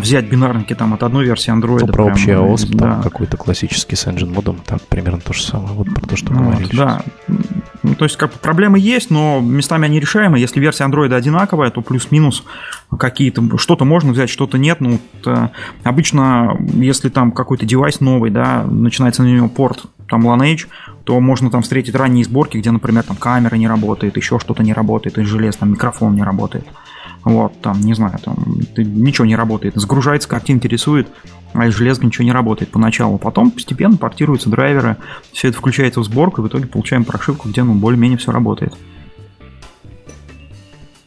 взять бинарники там от одной версии Android. Ну, про прям, общий AOS, да. там какой-то классический с engine модом, там примерно то же самое, вот про то, что вот, говорили. Да, ну, то есть как бы проблемы есть, но местами они решаемы. Если версия Android одинаковая, то плюс-минус какие-то, что-то можно взять, что-то нет. Ну, вот, э, обычно, если там какой-то девайс новый, да, начинается на него порт, там Lineage, то можно там встретить ранние сборки, где, например, там камера не работает, еще что-то не работает, из желез, там микрофон не работает. Вот, там, не знаю, там ничего не работает. Загружается, картинки рисует, а из железа ничего не работает поначалу. Потом постепенно портируются драйверы, все это включается в сборку, и в итоге получаем прошивку, где ну, более-менее все работает.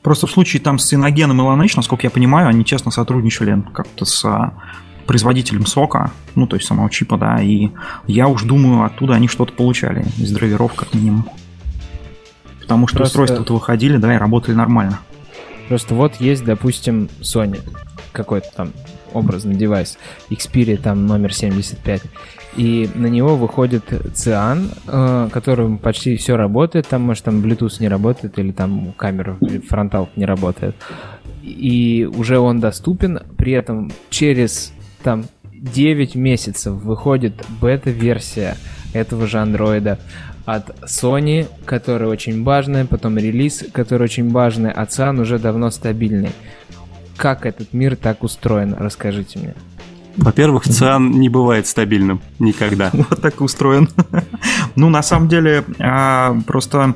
Просто в случае там с Иногеном и Laneige, насколько я понимаю, они честно сотрудничали как-то с а, производителем сока, ну, то есть самого чипа, да, и я уж думаю, оттуда они что-то получали из драйверов как минимум. Потому что Просто... устройства-то выходили, да, и работали нормально. Просто вот есть, допустим, Sony, какой-то там образный девайс, Xperia там номер 75, и на него выходит Cian, э, которым почти все работает, там, может, там Bluetooth не работает, или там камера, фронтал не работает. И уже он доступен, при этом через там 9 месяцев выходит бета-версия этого же андроида от Sony, который очень важный, потом релиз, который очень важный, а ЦАН уже давно стабильный. Как этот мир так устроен? Расскажите мне. Во-первых, ЦИАН не бывает стабильным никогда. [laughs] Вот так устроен. [laughs] Ну, на самом деле, а, просто...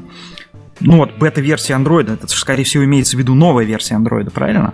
Ну вот, бета-версия Android, это, скорее всего, имеется в виду новая версия Android, правильно?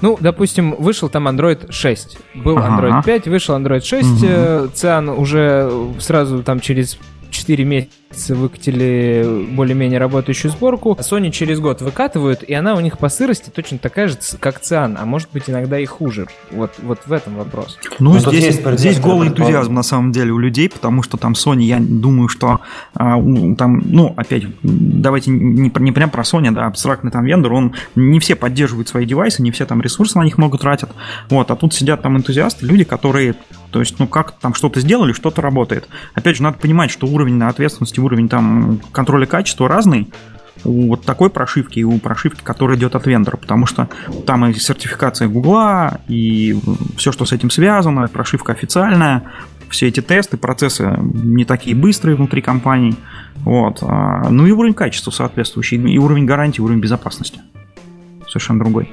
Ну, допустим, вышел там Android 6. Был Android 5, вышел Android 6. Угу. Циан уже сразу там через 4 месяца выкатили более-менее работающую сборку. Sony через год выкатывают, и она у них по сырости точно такая же, как Циан, а может быть иногда и хуже. Вот, вот в этом вопрос. Ну, ну здесь, есть, здесь голый энтузиазм на самом деле у людей, потому что там Sony, я думаю, что а, там, ну, опять, давайте не, не прям про Sony, да, абстрактный там вендор, он не все поддерживают свои девайсы, не все там ресурсы на них много тратят. Вот, а тут сидят там энтузиасты, люди, которые То есть, ну, как там что-то сделали, что-то работает. Опять же, надо понимать, что уровень ответственности, уровень там контроля качества разный у вот такой прошивки и у прошивки, которая идет от вендора, потому что там и сертификация Гугла, и все, что с этим связано, прошивка официальная, все эти тесты, процессы не такие быстрые внутри компаний. Вот. А, ну и уровень качества соответствующий, и уровень гарантии, уровень безопасности совершенно другой.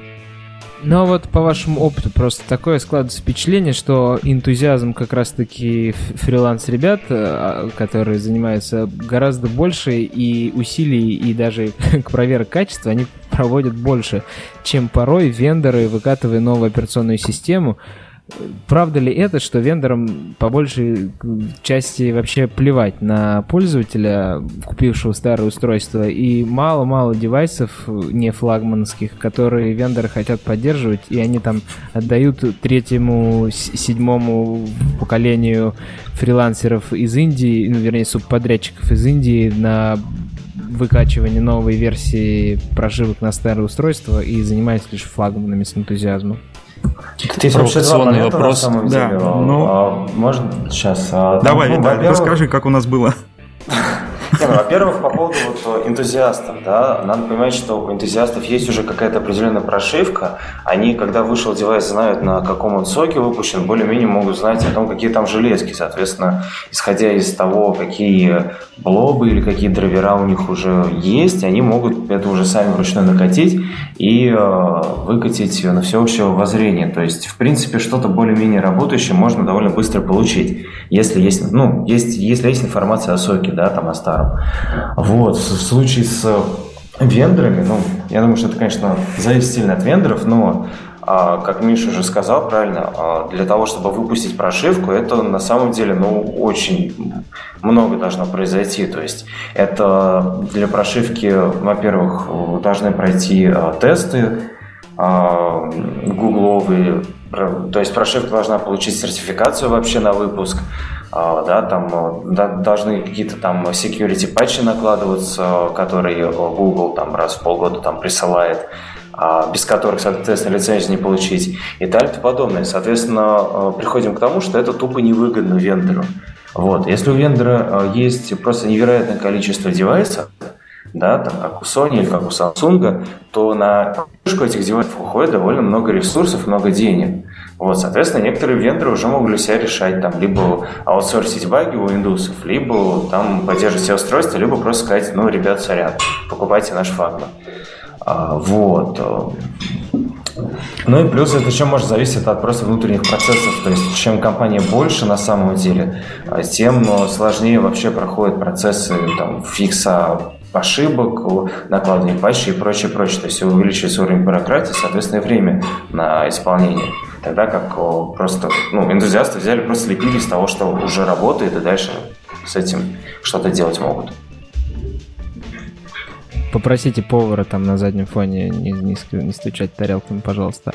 А вот по вашему опыту просто такое складывается впечатление, что энтузиазм как раз-таки фриланс-ребят, э, которые занимаются гораздо больше и усилий, и даже [laughs] к проверке качества, они проводят больше, чем порой вендоры, выкатывая новую операционную систему, Правда ли это, что вендорам по большей части вообще плевать на пользователя, купившего старое устройство, и мало-мало девайсов не флагманских, которые вендоры хотят поддерживать, и они там отдают третьему, седьмому поколению фрилансеров из Индии, ну, вернее, субподрядчиков из Индии на выкачивание новой версии прошивок на старое устройство и занимаются лишь флагманами с энтузиазмом. Ты провокационный вопрос. На самом деле. Да, ну... а, можно сейчас? А, Давай, ну, Виталий, расскажи, как у нас было. [laughs] Не, ну, во-первых, по поводу вот энтузиастов, да, надо понимать, что у энтузиастов есть уже какая-то определенная прошивка. Они, когда вышел девайс, знают, на каком он соке выпущен, более-менее могут знать о том, какие там железки. Соответственно, исходя из того, какие блобы или какие драйвера у них уже есть, они могут это уже сами вручную накатить и э, выкатить на всеобщее воззрение. То есть, в принципе, что-то более-менее работающее можно довольно быстро получить, если есть, ну, есть, если есть информация о соке, да, там, о старом. Вот, в случае с вендорами, ну, я думаю, что это, конечно, зависит сильно от вендоров, но а, как Миша уже сказал правильно, а, для того, чтобы выпустить прошивку, это на самом деле ну, очень много должно произойти. То есть это для прошивки, во-первых, должны пройти а, тесты гугловые, то есть прошивка должна получить сертификацию вообще на выпуск, а, да, там э, должны какие-то там security патчи накладываться, которые Google там раз в полгода там присылает, а, без которых, соответственно, лицензию не получить и так и подобное. Соответственно, э, приходим к тому, что это тупо невыгодно вендору. Вот. Если у вендора э, есть просто невероятное количество девайсов, да, там, как у Sony или как у Samsung, то на поддержку этих девайсов уходит довольно много ресурсов, много денег. Вот, соответственно, некоторые вендоры уже могли себя решать, там, либо аутсорсить баги у Windows, либо там поддерживать все устройства, либо просто сказать, ну, ребят, сорян, покупайте наш флагман. А, вот. Ну и плюс это еще может зависеть от просто внутренних процессов. То есть чем компания больше на самом деле, а, тем сложнее вообще проходят процессы там, фикса ошибок, накладывания патчей и прочее, прочее. То есть увеличивается уровень бюрократии, соответственно, время на исполнение. Тогда как просто ну, энтузиасты взяли, просто лепили из того, что уже работает, и дальше с этим что-то делать могут. Попросите повара там на заднем фоне не, не, не стучать тарелками, пожалуйста.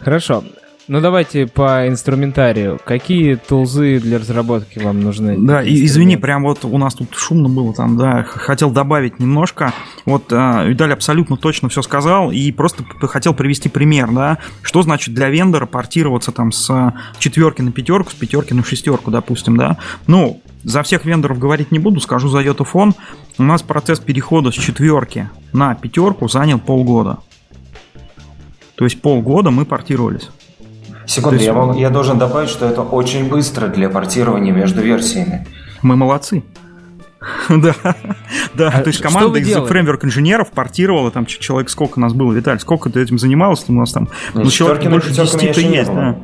Хорошо. Ну давайте по инструментарию. Какие тулзы для разработки вам нужны? Да, и, извини, прям вот у нас тут шумно было там, да, хотел добавить немножко. Вот э, Виталий абсолютно точно все сказал и просто хотел привести пример, да, что значит для вендора портироваться там с четверки на пятерку, с пятерки на шестерку, допустим, да. Ну, за всех вендоров говорить не буду, скажу за Йотафон. У нас процесс перехода с четверки на пятерку занял полгода. То есть полгода мы портировались. Секунду, есть... я, могу, я должен добавить, что это очень быстро для портирования между версиями. Мы молодцы. [laughs] Да, да, а то есть команда из фреймворк инженеров портировала, там человек сколько нас было, Виталий, сколько ты этим занимался, у нас там, ну, человек больше 10 ты есть, да.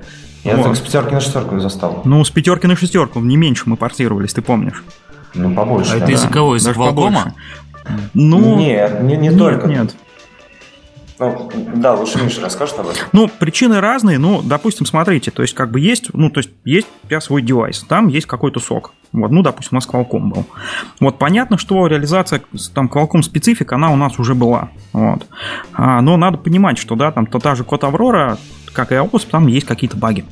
Я вот. так с пятерки на шестерку застал. Ну, с пятерки на шестерку, не меньше мы портировались, ты помнишь. Ну, побольше. А да. это из-за кого? Из-за? Ну, нет, не, не нет, только. Нет. Ну, да, лучше Миша расскажет об этом. Ну, причины разные, ну, допустим, смотрите, то есть как бы есть, ну, то есть есть тебя свой девайс, там есть какой-то сок. Вот, ну, допустим, у нас Qualcomm был. Вот, понятно, что реализация там Qualcomm специфика, она у нас уже была. Вот. А, но надо понимать, что, да, там то та же код Аврора, как и AOS, там есть какие-то баги.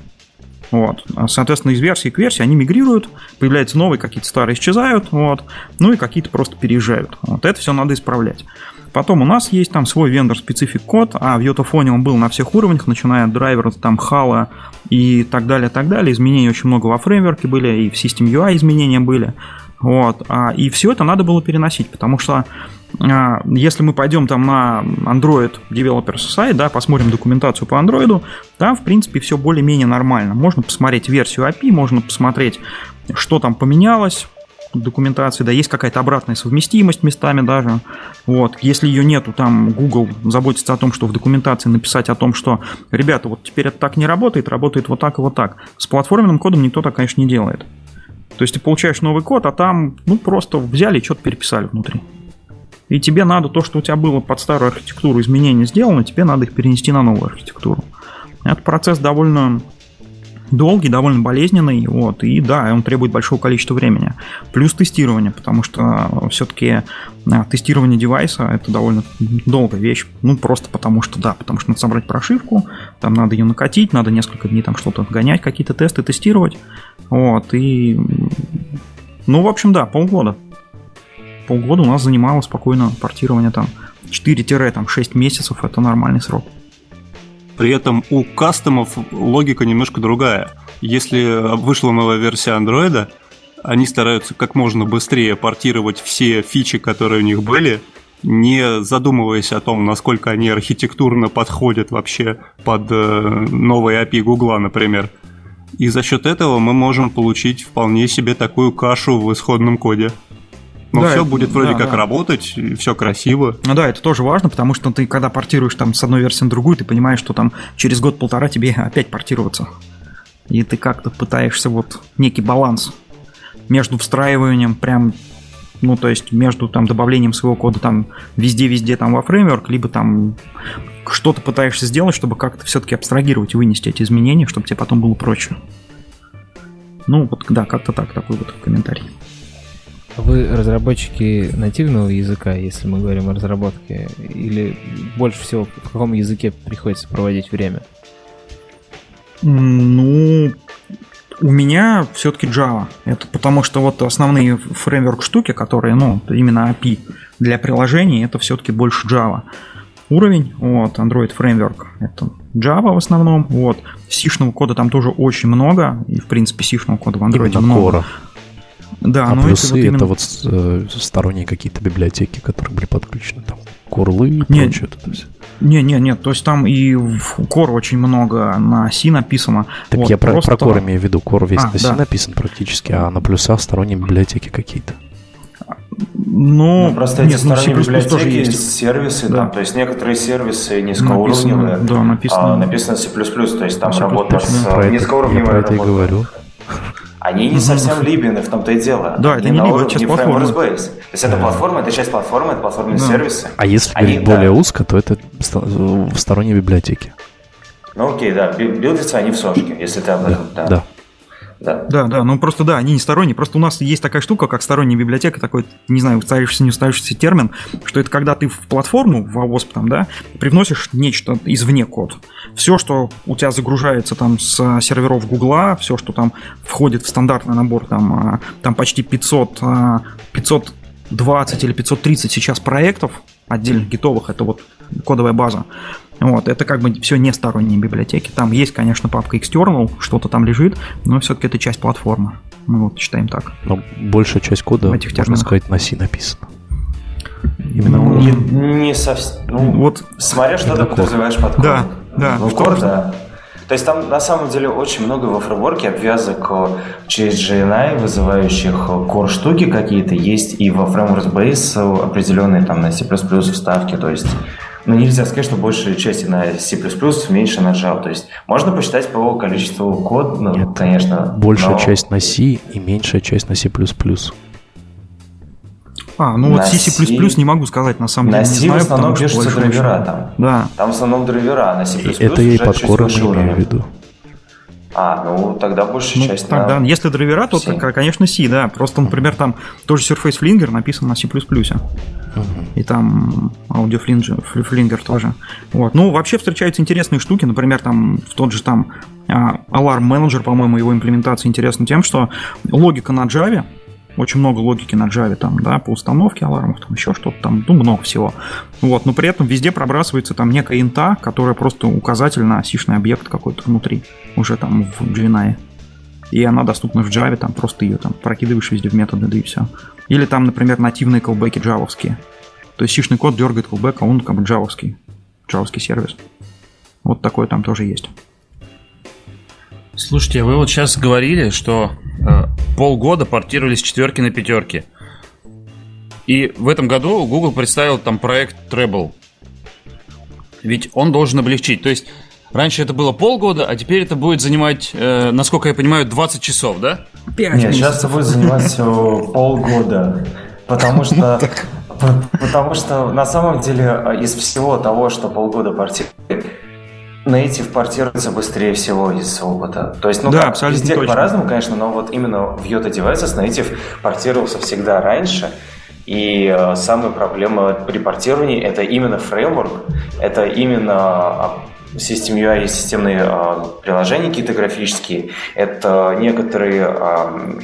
Вот. Соответственно, из версии к версии они мигрируют, появляются новые, какие-то старые исчезают, вот, ну и какие-то просто переезжают. Вот это все надо исправлять. Потом у нас есть там свой вендор специфик код, а в Йотафоне он был на всех уровнях, начиная от драйвера, там, хала и так далее, так далее. Изменений очень много во фреймворке были, и в System UI изменения были. Вот. А, и все это надо было переносить, потому что а, если мы пойдем там на Android Developers сайт, да, посмотрим документацию по Android, там, в принципе, все более-менее нормально. Можно посмотреть версию API, можно посмотреть, что там поменялось, документации, да, есть какая-то обратная совместимость местами даже. Вот. Если ее нету, там Google заботится о том, что в документации написать о том, что, ребята, вот теперь это так не работает, работает вот так и вот так. С платформенным кодом никто так, конечно, не делает. То есть ты получаешь новый код, а там, ну, просто взяли и что-то переписали внутри. И тебе надо то, что у тебя было под старую архитектуру изменения сделано, тебе надо их перенести на новую архитектуру. Этот процесс довольно долгий, довольно болезненный, вот, и да, он требует большого количества времени. Плюс тестирование, потому что все-таки да, тестирование девайса это довольно долгая вещь, ну просто потому что да, потому что надо собрать прошивку, там надо ее накатить, надо несколько дней там что-то гонять, какие-то тесты тестировать, вот, и ну, в общем, да, полгода. Полгода у нас занимало спокойно портирование там 4-6 месяцев, это нормальный срок. При этом у кастомов логика немножко другая. Если вышла новая версия андроида, они стараются как можно быстрее портировать все фичи, которые у них были, не задумываясь о том, насколько они архитектурно подходят вообще под э, новые API Гугла, например. И за счет этого мы можем получить вполне себе такую кашу в исходном коде. Но да, все это, будет вроде да, как да. работать, и все красиво. Ну да, это тоже важно, потому что ты, когда портируешь там с одной версии на другую, ты понимаешь, что там через год-полтора тебе опять портироваться. И ты как-то пытаешься вот некий баланс между встраиванием прям ну, то есть между там добавлением своего кода там везде-везде там во фреймворк, либо там что-то пытаешься сделать, чтобы как-то все-таки абстрагировать и вынести эти изменения, чтобы тебе потом было проще. Ну, вот, да, как-то так, такой вот комментарий. Вы разработчики нативного языка, если мы говорим о разработке, или больше всего в каком языке приходится проводить время? Ну, у меня все-таки Java. Это потому что вот основные фреймворк штуки, которые, ну, именно API для приложений, это все-таки больше Java. Уровень, вот, Android Framework, это Java в основном, вот. Сишного кода там тоже очень много, и, в принципе, сишного кода в Android Именно много. Core. Да, а но плюсы это вот, именно... это вот э, сторонние какие-то библиотеки, которые были подключены, там курлы и нет, прочее. Не, не, нет, то есть там и в Core очень много на C написано. Так вот, я про, про Core имею в виду, Core весь а, на C да. написан практически, а на плюсах сторонние библиотеки какие-то. Ну, ну, просто нет, эти ну, сторонние библиотеки тоже есть. сервисы, да. там, то есть некоторые сервисы низкоуровневые, написано, да, написано, а, написано C++, то есть там C++, работа с про низкоуровневой Я про это и говорю. Они не совсем Либины, в том-то и дело. Да, это не, не Либин, это часть платформы. То есть это платформа, это часть платформы, это платформенные да. сервисы. А если Они, более да. узко, то это в сторонней библиотеке. Ну окей, да, билдятся они в сошке, если ты об этом, да. да. Да. да, да, ну просто да, они не сторонние. Просто у нас есть такая штука, как сторонняя библиотека, такой, не знаю, устающийся, не устающийся термин, что это когда ты в платформу, в AWSP там, да, привносишь нечто извне код. Все, что у тебя загружается там с серверов Гугла, все, что там входит в стандартный набор, там, а, там почти 500, 520 а, или 530 сейчас проектов отдельных гитовых, это вот кодовая база. Вот, это как бы все не сторонние библиотеки. Там есть, конечно, папка external, что-то там лежит, но все-таки это часть платформы. Мы вот считаем так. Но большая часть кода, в этих можно сказать, на C написана. Именно ну, не, не совсем. Ну, вот, смотря что ты подразумеваешь под кодом. Да, да. Ну, код, да. То есть там на самом деле очень много во фреймворке обвязок через GNI, вызывающих core штуки какие-то, есть и во Framework Base определенные там на C++ вставки, то есть но нельзя сказать, что большая часть на C++, меньше на Java. То есть можно посчитать по количеству кода, ну, Нет, конечно. Большая но... часть на C и меньшая часть на C++. А, ну на вот C, C++ не могу сказать, на самом деле. На C не знаю, в основном пишутся драйвера там. Да. Там в основном драйвера, а на C++ Это я и под кором имею в виду. А, ну тогда большая ну, часть тогда, на... Если драйвера, то, C. конечно, C, да. Просто, например, там тоже Surface Flinger написан на C++. Uh-huh. И там Audio Flinger, Flinger тоже. Вот. Ну, вообще встречаются интересные штуки. Например, там в тот же там Alarm Manager, по-моему, его имплементация интересна тем, что логика на Java, очень много логики на Java там, да, по установке алармов, там еще что-то там, ну, много всего. Вот, но при этом везде пробрасывается там некая инта, которая просто указатель на сишный объект какой-то внутри, уже там в GNI. И она доступна в Java, там просто ее там прокидываешь везде в методы, да и все. Или там, например, нативные колбеки джавовские. То есть сишный код дергает колбек, а он как бы джавовский, джавовский сервис. Вот такое там тоже есть. Слушайте, вы вот сейчас говорили, что полгода портировались четверки на пятерки. И в этом году Google представил там проект Treble. Ведь он должен облегчить. То есть раньше это было полгода, а теперь это будет занимать, э, насколько я понимаю, 20 часов, да? 5 Нет, сейчас это будет занимать полгода. Потому что [laughs] Потому что на самом деле э, из всего того, что полгода портирует, Native портируется быстрее всего из опыта. То есть, ну да, как, везде по-разному, конечно, но вот именно в Yota Devices Native портировался всегда раньше. И э, самая проблема при портировании это именно фреймворк, это именно а, System UI и системные э, приложения какие-то графические, это некоторые э,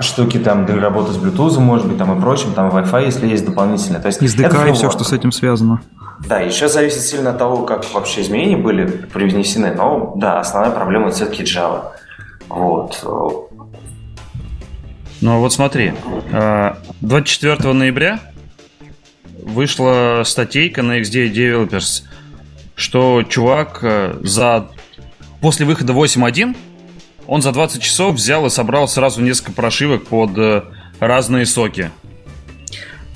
штуки там для работы с Bluetooth, может быть, там и прочим, там Wi-Fi, если есть дополнительные. То есть SDK и все, что с этим связано. Да, еще зависит сильно от того, как вообще изменения были привнесены. Но да, основная проблема все-таки Java. Вот. Ну вот смотри, 24 э, ноября вышла статейка на XD Developers, что чувак э, за после выхода 8.1 он за 20 часов взял и собрал сразу несколько прошивок под э, разные соки.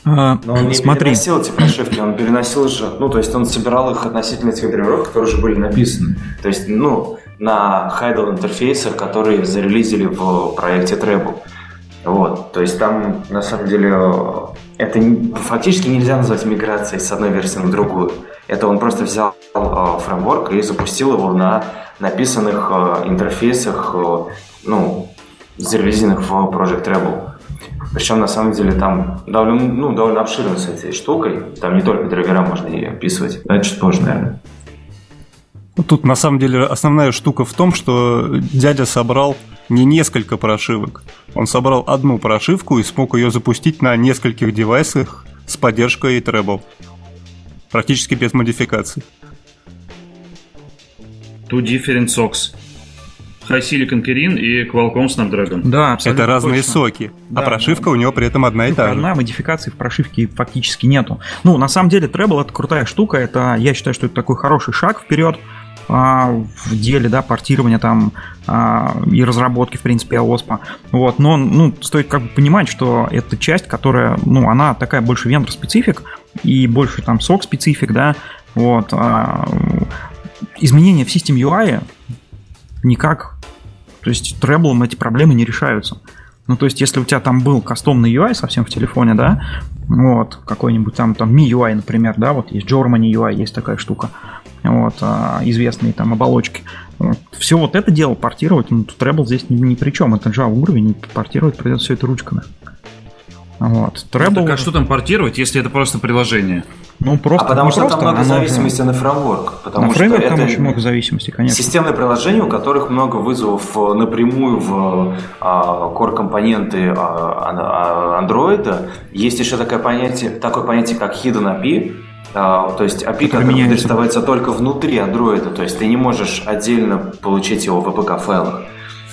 А, Но он не смотри. переносил эти прошивки, он переносил же, ну, то есть он собирал их относительно тех драйверов, которые уже были написаны. То есть, ну, на хайдл интерфейсах, которые зарелизили в проекте Treble. Вот, то есть там, на самом деле, это фактически нельзя назвать миграцией с одной версии на другую. Это он просто взял э, фреймворк и запустил его на написанных э, интерфейсах, э, ну, зарелизенных в Project Rebel. Причем, на самом деле, там довольно, ну, довольно обширно с этой штукой. Там не только драйвера можно и описывать. Но это чуть позже, наверное. Тут, на самом деле, основная штука в том, что дядя собрал не несколько прошивок. Он собрал одну прошивку и смог ее запустить на нескольких девайсах с поддержкой Treble. Практически без модификаций. Two different socks. High Silicon Kirin и Qualcomm Snapdragon. Да, абсолютно Это разные точно. соки, а да, а прошивка да. у него при этом одна и та же. Одна модификации в прошивке фактически нету. Ну, на самом деле, Treble это крутая штука, это, я считаю, что это такой хороший шаг вперед а, в деле, да, портирования там и разработки, в принципе, ОСПа. Вот, но, ну, стоит как бы понимать, что это часть, которая, ну, она такая больше вендор-специфик и больше там сок-специфик, да, вот. А, изменения в системе UI никак, то есть треблом эти проблемы не решаются. Ну, то есть, если у тебя там был кастомный UI совсем в телефоне, да, вот, какой-нибудь там, там MIUI, например, да, вот есть Germany UI, есть такая штука, вот, а, известные там оболочки. Вот. Все вот это дело портировать, ну, тут Treble здесь ни, ни при чем, это Java уровень, портировать придется все это ручками. Вот. Treble... Ну, так а что там портировать, если это просто приложение? Ну, просто, а потому что просто, там много зависимости же... на фреймворк. Потому на фреймворк там очень много зависимости, конечно. Системные приложения, у которых много вызовов э, напрямую в а, core-компоненты а, андроида. Есть еще такое понятие, такое понятие, как hidden API, а, то есть API, который меняется. доставается только внутри андроида, то есть ты не можешь отдельно получить его в APK-файлах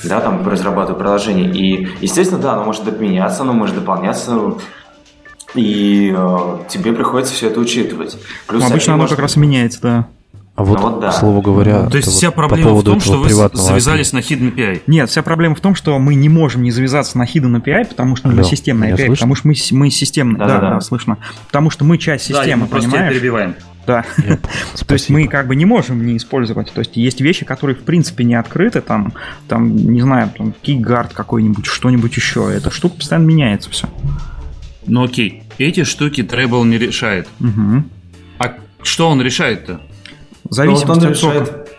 да, там разрабатываю приложение. И, естественно, да, оно может меняться, оно может дополняться, и э, тебе приходится все это учитывать. Плюс ну, обычно оно может... как раз меняется, да. А вот, ну, вот да. слово говоря, то есть вся проблема по в том, что вы завязались API. на Hidden API. Нет, вся проблема в том, что мы не можем не завязаться на Hidden API, потому что мы системный API, слышно? потому что мы, мы системный. Да, да, да, да, слышно. Потому что мы часть системы, да, мы понимаешь? Просто перебиваем. Да. [laughs] То есть мы как бы не можем не использовать. То есть есть вещи, которые в принципе не открыты, там, там не знаю, там кейгард какой-нибудь, что-нибудь еще. Эта штука постоянно меняется все. Ну окей, эти штуки Treble не решает. Угу. А что он решает-то? Зависит ну, вот он решает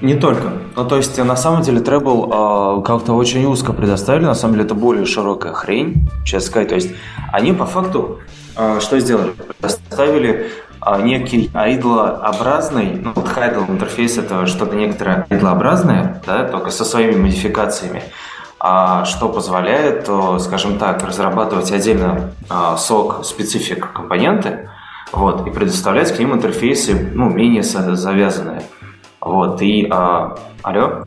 не только. Ну, то есть, на самом деле, Treble э, как-то очень узко предоставили. На самом деле, это более широкая хрень, честно сказать. То есть, они по факту э, что сделали? Предоставили а, некий айдлообразный, ну вот хайдл интерфейс это что-то некоторое айдлообразное, да, только со своими модификациями, а что позволяет, скажем так, разрабатывать отдельно сок специфик компоненты, вот, и предоставлять к ним интерфейсы, ну, менее завязанные. Вот, и... А, алло?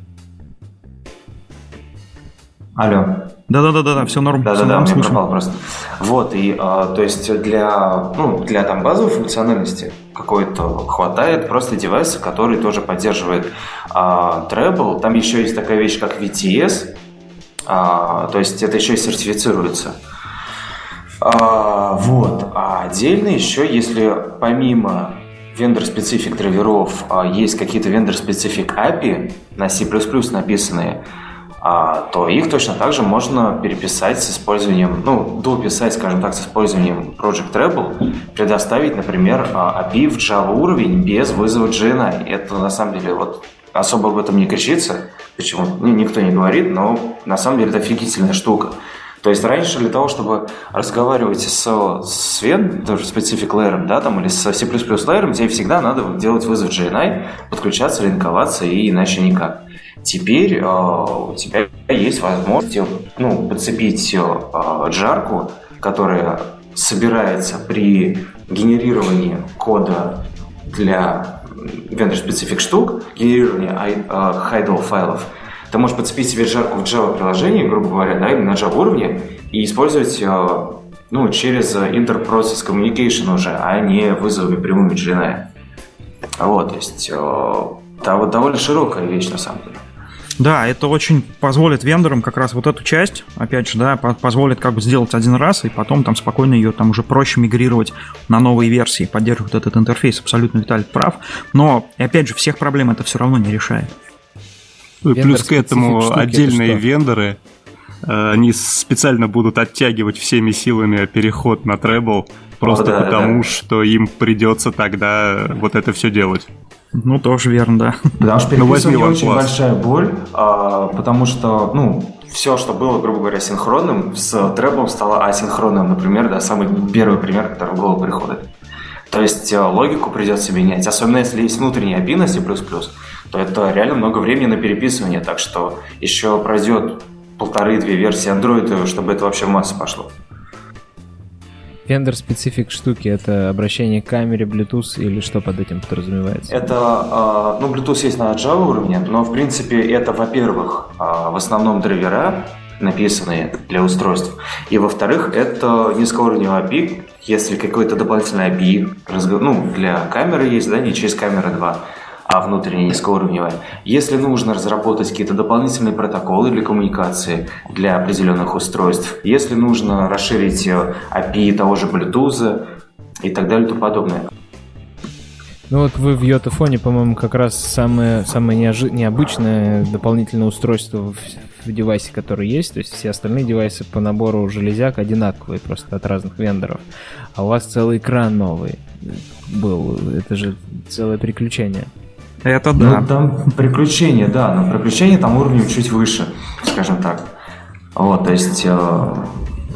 Алло. Да-да-да, все норм. Да-да-да, мне пропал просто. Вот, и а, то есть для, ну, для там базовой функциональности какой-то хватает просто девайса, который тоже поддерживает а, Treble. Там еще есть такая вещь, как VTS, а, то есть это еще и сертифицируется. А, вот. А отдельно еще, если помимо vendor-specific драйверов а, есть какие-то vendor-specific API на C++ написанные, а, то их точно так же можно переписать с использованием, ну, дописать, скажем так, с использованием Project Rebel, предоставить, например, API в Java уровень без вызова GNI. Это на самом деле вот особо об этом не кричится, почему никто не говорит, но на самом деле это офигительная штука. То есть раньше для того, чтобы разговаривать с, с Вен, тоже specific layer, да, там, или со C++ layer, тебе всегда надо делать вызов GNI, подключаться, линковаться, и иначе никак. Теперь э, у тебя есть возможность ну, подцепить э, джарку, которая собирается при генерировании кода для vendor-specific штук, генерирования э, файлов – ты можешь подцепить себе жарку в Java приложении, грубо говоря, да, или на Java уровне, и использовать э, ну, через Inter-Process Communication уже, а не вызовами прямыми GNI. Вот, то есть э, довольно широкая вещь на самом деле. Да, это очень позволит вендорам как раз вот эту часть, опять же, да, позволит как бы сделать один раз и потом там спокойно ее там уже проще мигрировать на новые версии, поддерживать этот интерфейс. Абсолютно Виталий прав. Но, опять же, всех проблем это все равно не решает. Плюс к этому отдельные вендоры, э, они специально будут оттягивать всеми силами переход на Treble, просто да, потому, да. что им придется тогда вот это все делать. Ну, тоже верно, да. Потому что ну, переписывание ну, очень класс. большая боль, а, потому что, ну, все, что было, грубо говоря, синхронным, с трэблом стало асинхронным, например, да, самый первый пример, который голову приходит. То есть э, логику придется менять, особенно если есть внутренняя API на C++, то это реально много времени на переписывание, так что еще пройдет полторы-две версии Android, чтобы это вообще в массу пошло. Vendor специфик штуки это обращение к камере, Bluetooth или что под этим подразумевается? Это, а, ну, Bluetooth есть на Java уровне, но, в принципе, это, во-первых, а, в основном драйвера, написанные для устройств. И, во-вторых, это низкоуровневый API, если какой-то дополнительный API, ну, для камеры есть, да, не через камеру 2, а внутренняя низкоуровневая. Если нужно разработать какие-то дополнительные протоколы для коммуникации для определенных устройств, если нужно расширить э, API того же Bluetooth и так далее и тому подобное. Ну вот вы в Йотафоне, по-моему, как раз самое, самое неожи- необычное дополнительное устройство в, в девайсе, который есть. То есть все остальные девайсы по набору железяк одинаковые, просто от разных вендоров. А у вас целый экран новый был. Это же целое приключение. Это да. Ну, там приключения, да, но приключения там уровнем чуть выше, скажем так. Вот, то есть... Э,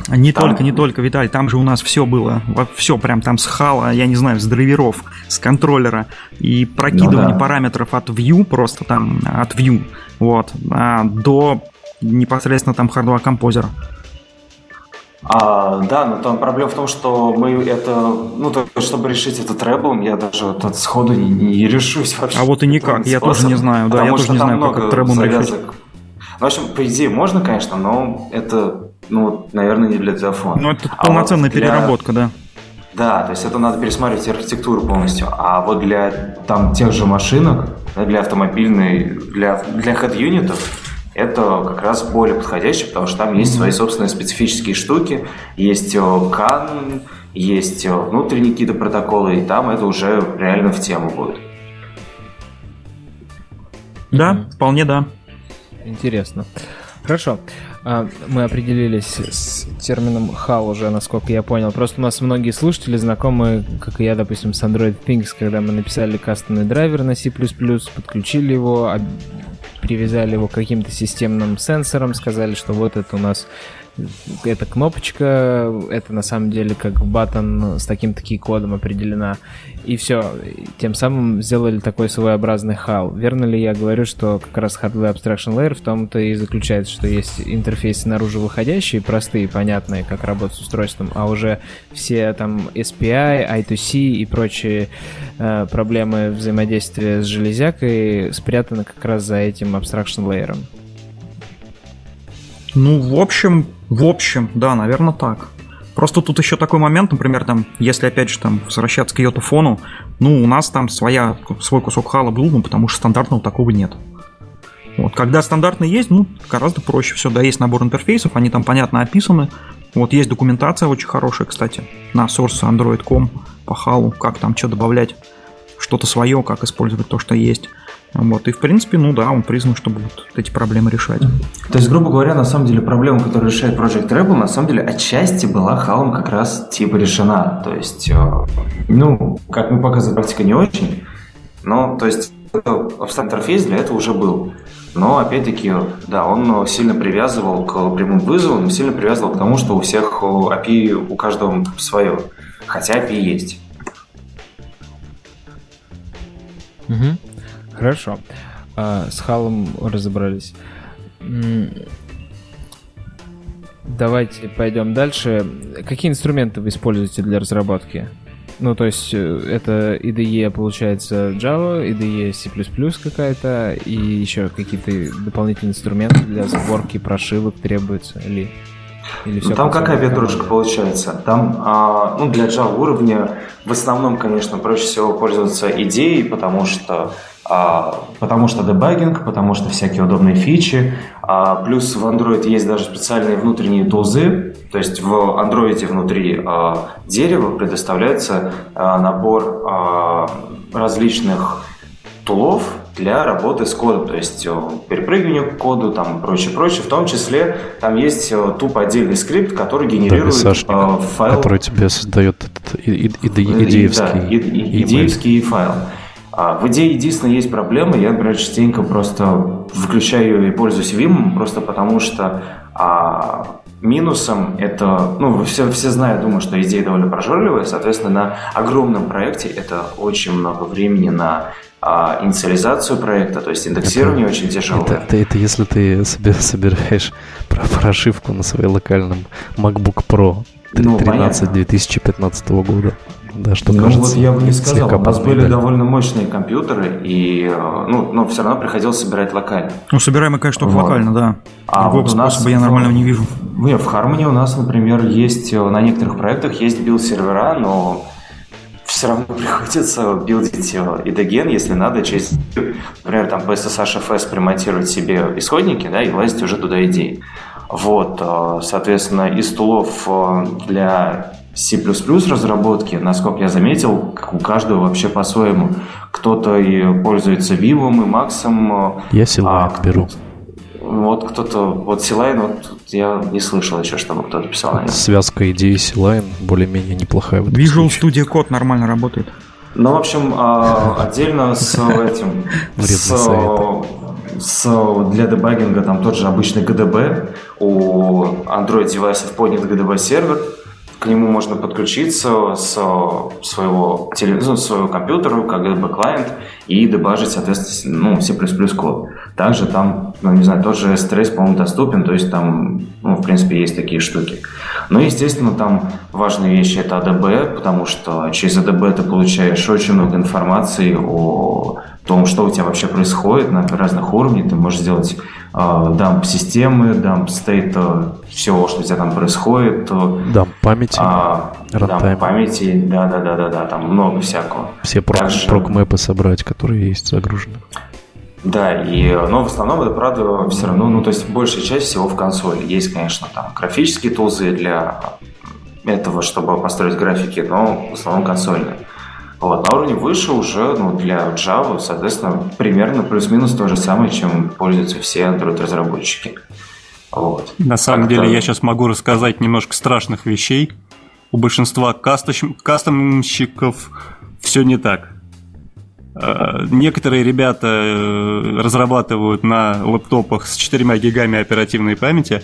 не там... только, не только, Виталий, там же у нас все было, все прям там с хала, я не знаю, с драйверов, с контроллера и прокидывание ну, да. параметров от view, просто там от view, вот, а, до непосредственно там хардвар композера. А, да, но там проблема в том, что мы это, ну, то, чтобы решить этот рэблом, я даже вот от сходу не, не решусь вообще. А вот и никак, я тоже не знаю, да, я тоже не знаю, как этот рэблом решить. Ну, в общем, по идее можно, конечно, но это, ну, наверное, не для телефона. Ну, это а полноценная вот для... переработка, да. Да, то есть это надо пересматривать архитектуру полностью. А вот для там тех же машинок, для автомобильной, для, для head-юнитов, это как раз более подходящее, потому что там есть свои собственные специфические штуки, есть э, есть э, внутренние какие-то протоколы, и там это уже реально в тему будет. Да, вполне да. Интересно. Хорошо. А, мы определились с термином HAL уже, насколько я понял. Просто у нас многие слушатели знакомы, как и я, допустим, с Android Things, когда мы написали кастомный драйвер на C++, подключили его, привязали его к каким-то системным сенсорам, сказали, что вот это у нас это кнопочка, это на самом деле как батон с таким-то кодом определена. И все. Тем самым сделали такой своеобразный хал. Верно ли я говорю, что как раз Hardware Abstraction Layer в том-то и заключается, что есть интерфейсы наружу выходящие, простые, понятные, как работать с устройством, а уже все там SPI, I2C и прочие э, проблемы взаимодействия с железякой спрятаны как раз за этим Abstraction Layer. Ну, в общем, в общем, да, наверное, так. Просто тут еще такой момент, например, там, если опять же там возвращаться к йотофону, ну, у нас там своя, свой кусок хала был, ну, потому что стандартного такого нет. Вот, когда стандартный есть, ну, гораздо проще все, да, есть набор интерфейсов, они там понятно описаны. Вот есть документация очень хорошая, кстати, на source android.com по халу, как там что добавлять, что-то свое, как использовать то, что есть. Вот, и в принципе, ну да, он призван, чтобы вот эти проблемы решать. То есть, грубо говоря, на самом деле проблема, которую решает Project Rebel, на самом деле отчасти была халом как раз типа решена. То есть, э, ну, как мы показывает практика не очень, но, то есть, интерфейс для этого уже был. Но, опять-таки, да, он сильно привязывал к прямым вызовам, сильно привязывал к тому, что у всех API, у каждого свое. Хотя API есть. Угу. Хорошо. А, с халом разобрались. Давайте пойдем дальше. Какие инструменты вы используете для разработки? Ну, то есть, э, это IDE, получается, Java, IDE C++ какая-то, и еще какие-то дополнительные инструменты для сборки прошивок требуются, или, или все ну, Там какая ветрушка получается? Там, а, ну, для Java уровня в основном, конечно, проще всего пользоваться идеей, потому что потому что дебагинг, потому что всякие удобные фичи. А, плюс в Android есть даже специальные внутренние тулзы. То есть в Android внутри а, дерева предоставляется набор различных тулов для работы с кодом, то есть перепрыгивание к коду, там прочее, прочее. В том числе там есть тупо отдельный скрипт, который генерирует да, файл, который тебе создает этот идеевский, да, идеевский файл. А в идее единственное есть проблема. Я, например, частенько просто выключаю ее и пользуюсь Vim, просто потому что а, минусом это, ну, все, все знают, думаю, что идея довольно прожорливая, соответственно, на огромном проекте это очень много времени на а, инициализацию проекта, то есть индексирование это, очень тяжелое. Это, это, это если ты собираешь [laughs] прошивку на свой локальном MacBook Pro 13 ну, 2015 года. Да, что ну, кажется, вот я бы не сказал. У нас были довольно мощные компьютеры, и э, ну, но все равно приходилось собирать локально. Ну, собираем мы, конечно, только вот. локально, да. А Другого вот у нас я нормально не вижу. Нет, в Harmony у нас, например, есть э, на некоторых проектах есть build-сервера, но все равно [laughs] приходится билдить идоген, если надо, через, например, там по SSH FS примонтировать себе исходники, да, и влазить уже туда идеи. Вот, э, соответственно, из тулов для C++ разработки, насколько я заметил, у каждого вообще по-своему. Кто-то и пользуется Vim и Max. Я Silane а, беру. Вот кто-то, вот Silane, вот я не слышал еще, чтобы кто-то писал нем. Связка идеи Silane более-менее неплохая. В Visual Studio Code нормально работает. Ну, в общем, отдельно с [laughs] этим, с, с, для дебагинга там тот же обычный GDB, у Android девайсов поднят GDB сервер, к нему можно подключиться с своего, телевизора, своего компьютера, как бы клиент, и дебажить, соответственно, ну, C++ код. Также там, ну, не знаю, тот же S-Trace, по-моему, доступен, то есть там, ну, в принципе, есть такие штуки. Но, естественно, там важные вещи – это ADB, потому что через ADB ты получаешь очень много информации о том, что у тебя вообще происходит на разных уровнях. Ты можешь сделать дамп системы, дамп стейта, все, что у тебя там происходит. Дамп памяти. А, дамп памяти, да, да, да, да, да, там много всякого. Все Также... прок-мэпы собрать, которые есть загружены. Да, и, но в основном это, правда, все равно, ну, то есть большая часть всего в консоли. Есть, конечно, там графические тулзы для этого, чтобы построить графики, но в основном консольные. Вот, на уровне выше уже ну, для Java, соответственно, примерно плюс-минус то же самое, чем пользуются все Android-разработчики. Вот. На самом деле я сейчас могу рассказать немножко страшных вещей. У большинства кастомщиков все не так. Э, некоторые ребята э, разрабатывают на лэптопах с 4 гигами оперативной памяти,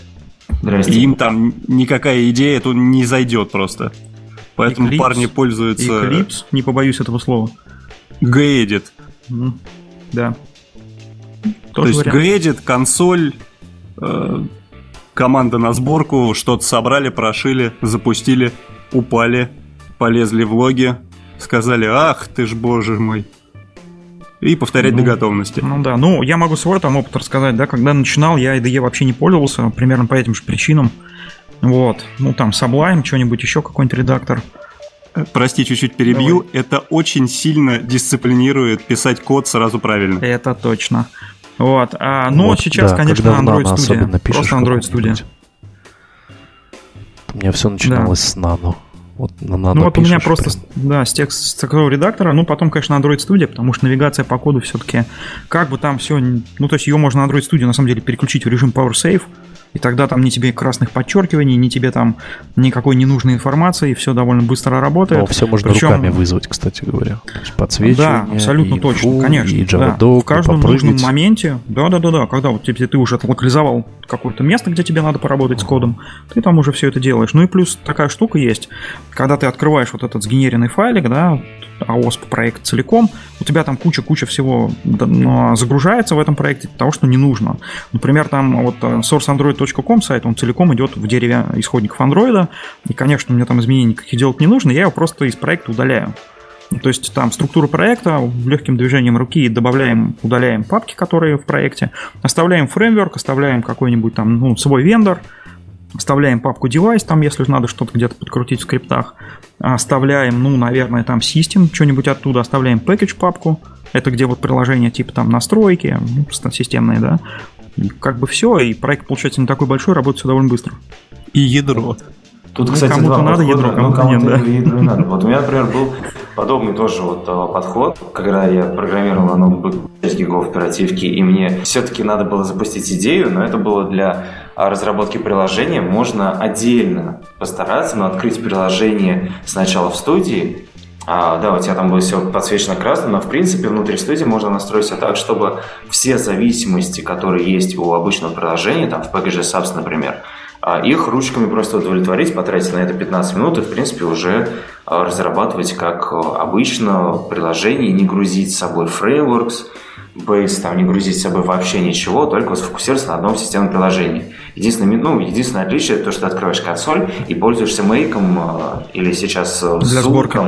Здрасте. И им там никакая идея тут не зайдет просто. Поэтому Eclipse, парни пользуются... Eclipse, не побоюсь этого слова. Gedit. Mm, да. То есть Gedit, консоль, э, команда на сборку, что-то собрали, прошили, запустили, упали, полезли в логи, сказали, ах ты ж боже мой. И повторять ну, до готовности. Ну да, ну я могу свой там опыт рассказать, да, когда начинал, я IDE вообще не пользовался, примерно по этим же причинам. Вот, ну там Sublime, что-нибудь еще, какой-нибудь редактор. Прости, чуть-чуть перебью. Давай. Это очень сильно дисциплинирует писать код сразу правильно. Это точно. Вот. А, но вот, сейчас, да, конечно, Android Studio. Просто Android Studio. У меня все начиналось да. с Nano. Вот на Nano Ну вот у меня просто, прям. да, с текст такого редактора, ну потом, конечно, Android Studio, потому что навигация по коду все-таки, как бы там все, ну то есть ее можно Android Studio на самом деле переключить в режим Power Save, и тогда там ни тебе красных подчеркиваний, ни тебе там никакой ненужной информации, все довольно быстро работает. Но все можно Причем... руками вызвать, кстати говоря. Подсвечивание. Да, абсолютно точно, фу, конечно. И Java да. В каждом нужном моменте, да-да-да, когда вот тебе, ты уже локализовал какое-то место, где тебе надо поработать с кодом, ты там уже все это делаешь. Ну и плюс такая штука есть, когда ты открываешь вот этот сгенеренный файлик, да, AOSP проект целиком, у тебя там куча-куча всего загружается в этом проекте того, что не нужно. Например, там вот э, sourceandroid.com сайт, он целиком идет в дереве исходников Android, и, конечно, мне там изменений никаких делать не нужно, я его просто из проекта удаляю. То есть там структура проекта, легким движением руки добавляем, удаляем папки, которые в проекте, оставляем фреймворк, оставляем какой-нибудь там ну, свой вендор, Вставляем папку device, там, если надо что-то где-то подкрутить в скриптах. Оставляем, ну, наверное, там system, что-нибудь оттуда. Оставляем package папку. Это где вот приложения типа там настройки, ну, системные, да. Как бы все, и проект получается не такой большой, работает все довольно быстро. И ядро. Тут, ну, кстати, кому-то надо подхода, ядро, кому-то, кому нет, да. ядро не надо. [laughs] Вот у меня, например, был подобный тоже вот э, подход, когда я программировал на ноутбук 6 гигов оперативки, и мне все-таки надо было запустить идею, но это было для а, разработки приложения. Можно отдельно постараться, но открыть приложение сначала в студии, а, да, у тебя там будет все подсвечено красным, но в принципе внутри студии можно настроить все так, чтобы все зависимости, которые есть у обычного приложения, там в PGG Subs, например, а их ручками просто удовлетворить, потратить на это 15 минут и, в принципе, уже а, разрабатывать как обычно приложение, не грузить с собой фреймворкс, Base, там не грузить с собой вообще ничего, только сфокусироваться на одном системном приложении. Единственное, ну, единственное отличие то, что ты открываешь консоль и пользуешься мейком э, или сейчас э, для сборки.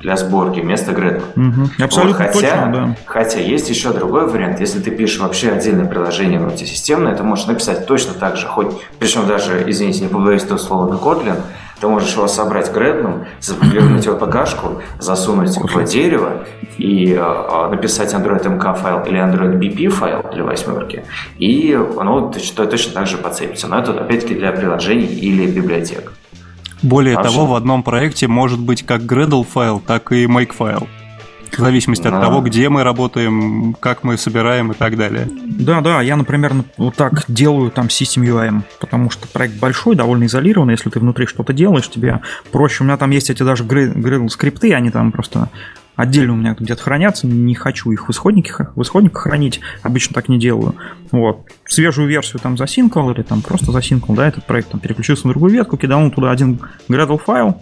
для сборки вместо Gradle. Угу. Абсолютно вот, хотя, точно, да. Хотя есть еще другой вариант. Если ты пишешь вообще отдельное приложение мультисистемное, ты можешь написать точно так же, хоть, причем даже, извините, не побоюсь этого слова, на Kotlin, ты можешь его собрать гредном, завернуть его ПКшку, засунуть в дерево и э, написать Android MK файл или Android BP файл для восьмерки, и оно точно, точно так же подцепится. Но это опять-таки для приложений или библиотек. Более Вообще. того, в одном проекте может быть как Gradle файл, так и Make файл. В зависимости от того, где мы работаем, как мы собираем и так далее. Да, да, я, например, вот так делаю там System UIM, потому что проект большой, довольно изолированный, если ты внутри что-то делаешь, тебе проще. У меня там есть эти даже Gradle скрипты, они там просто отдельно у меня где-то хранятся, не хочу их в исходниках, в исходниках хранить, обычно так не делаю. Вот. Свежую версию там засинкал или там просто засинкал, да, этот проект там переключился на другую ветку, кидал туда один Gradle файл,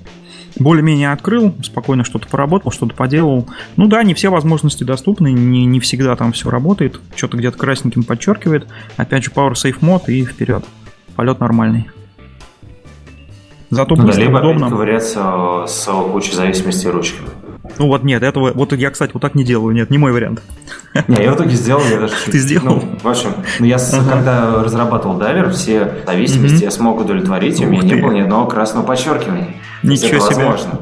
более-менее открыл, спокойно что-то поработал, что-то поделал. Ну да, не все возможности доступны, не, не всегда там все работает, что-то где-то красненьким подчеркивает. Опять же, Power Safe мод и вперед. Полет нормальный. Зато ну, быстро, либо удобно. ковыряться с кучей зависимостей ручками. Ну вот нет, этого, вот я, кстати, вот так не делаю, нет, не мой вариант. [laughs] Не, я в итоге сделал, я даже... Ты сделал? Ну, в общем, ну, я ага. когда разрабатывал дайвер, все зависимости угу. я смог удовлетворить, у меня не было ни одного красного подчеркивания. Ничего себе. возможно.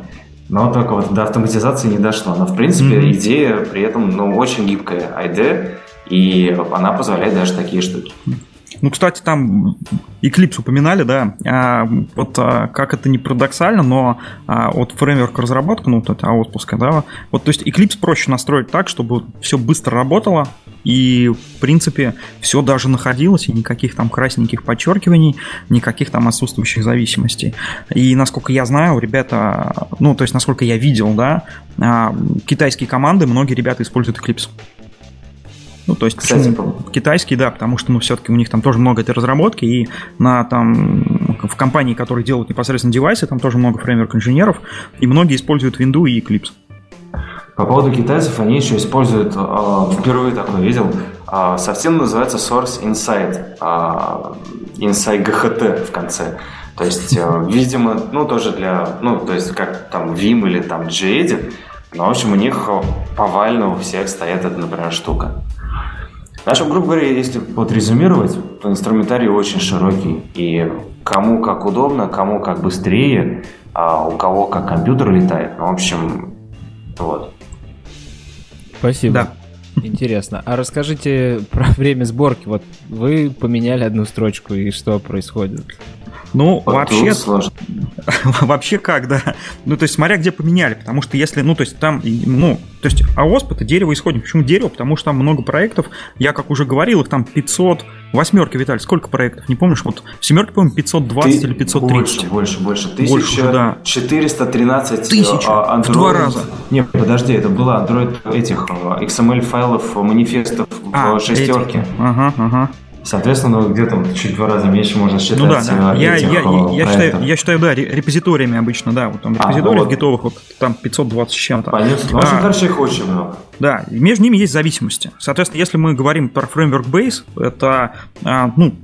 Но только вот до автоматизации не дошло. Но, в принципе, mm идея при этом, ну, очень гибкая IDE, и она позволяет даже такие штуки. Ну, кстати, там Eclipse упоминали, да. А, вот а, как это не парадоксально, но а, вот фреймворк разработка, ну, вот это отпуска, да. Вот, то есть Eclipse проще настроить так, чтобы все быстро работало, и, в принципе, все даже находилось, и никаких там красненьких подчеркиваний, никаких там отсутствующих зависимостей. И, насколько я знаю, ребята, ну, то есть, насколько я видел, да, а, китайские команды, многие ребята используют Eclipse. Ну, то есть, Кстати, почему китайский, да, потому что, ну, все-таки у них там тоже много этой разработки, и на там в компании, которые делают непосредственно девайсы, там тоже много фреймворк инженеров, и многие используют Windows и Eclipse. По поводу китайцев, они еще используют, э, впервые такое видел, э, совсем называется Source Insight, э, Insight GHT в конце. То есть, э, [laughs] видимо, ну, тоже для, ну, то есть, как там Vim или там Gedit, но, в общем, у них повально у всех стоит эта, например, штука. В общем, грубо говоря, если вот резюмировать, то инструментарий очень широкий. И кому как удобно, кому как быстрее, а у кого как компьютер летает. Ну, в общем, вот. Спасибо. Да. Интересно. А расскажите про время сборки. Вот вы поменяли одну строчку, и что происходит? Ну, Вот вообще, сложно. [laughs] вообще как, да. Ну, то есть, смотря где поменяли, потому что если, ну, то есть, там, ну, то есть, АОСП это дерево исходник. Почему дерево? Потому что там много проектов. Я, как уже говорил, их там 500. Восьмерки, Виталий, сколько проектов? Не помнишь? Вот в семерке, по-моему, 520 Ты- или 530. Больше, больше, больше. Больше, да. 1413 Тысяча. а, В два раза. Не, подожди, это было Android этих э, XML файлов, э, манифестов А, в шестерке. эти. Ага, ага. Соответственно, ну, где-то чуть два раза меньше можно считать Ну да, да. э, Я, я, я, считаю, я считаю, да, ре- репозиториями обычно, да. Вот там А, репозитории вот. гитовых, вот там 520 с чем-то. Понятно. Ну, в общем, А, короче, их очень много. Да, между ними есть зависимости. Соответственно, если мы говорим про фреймворк Base, это, а, ну,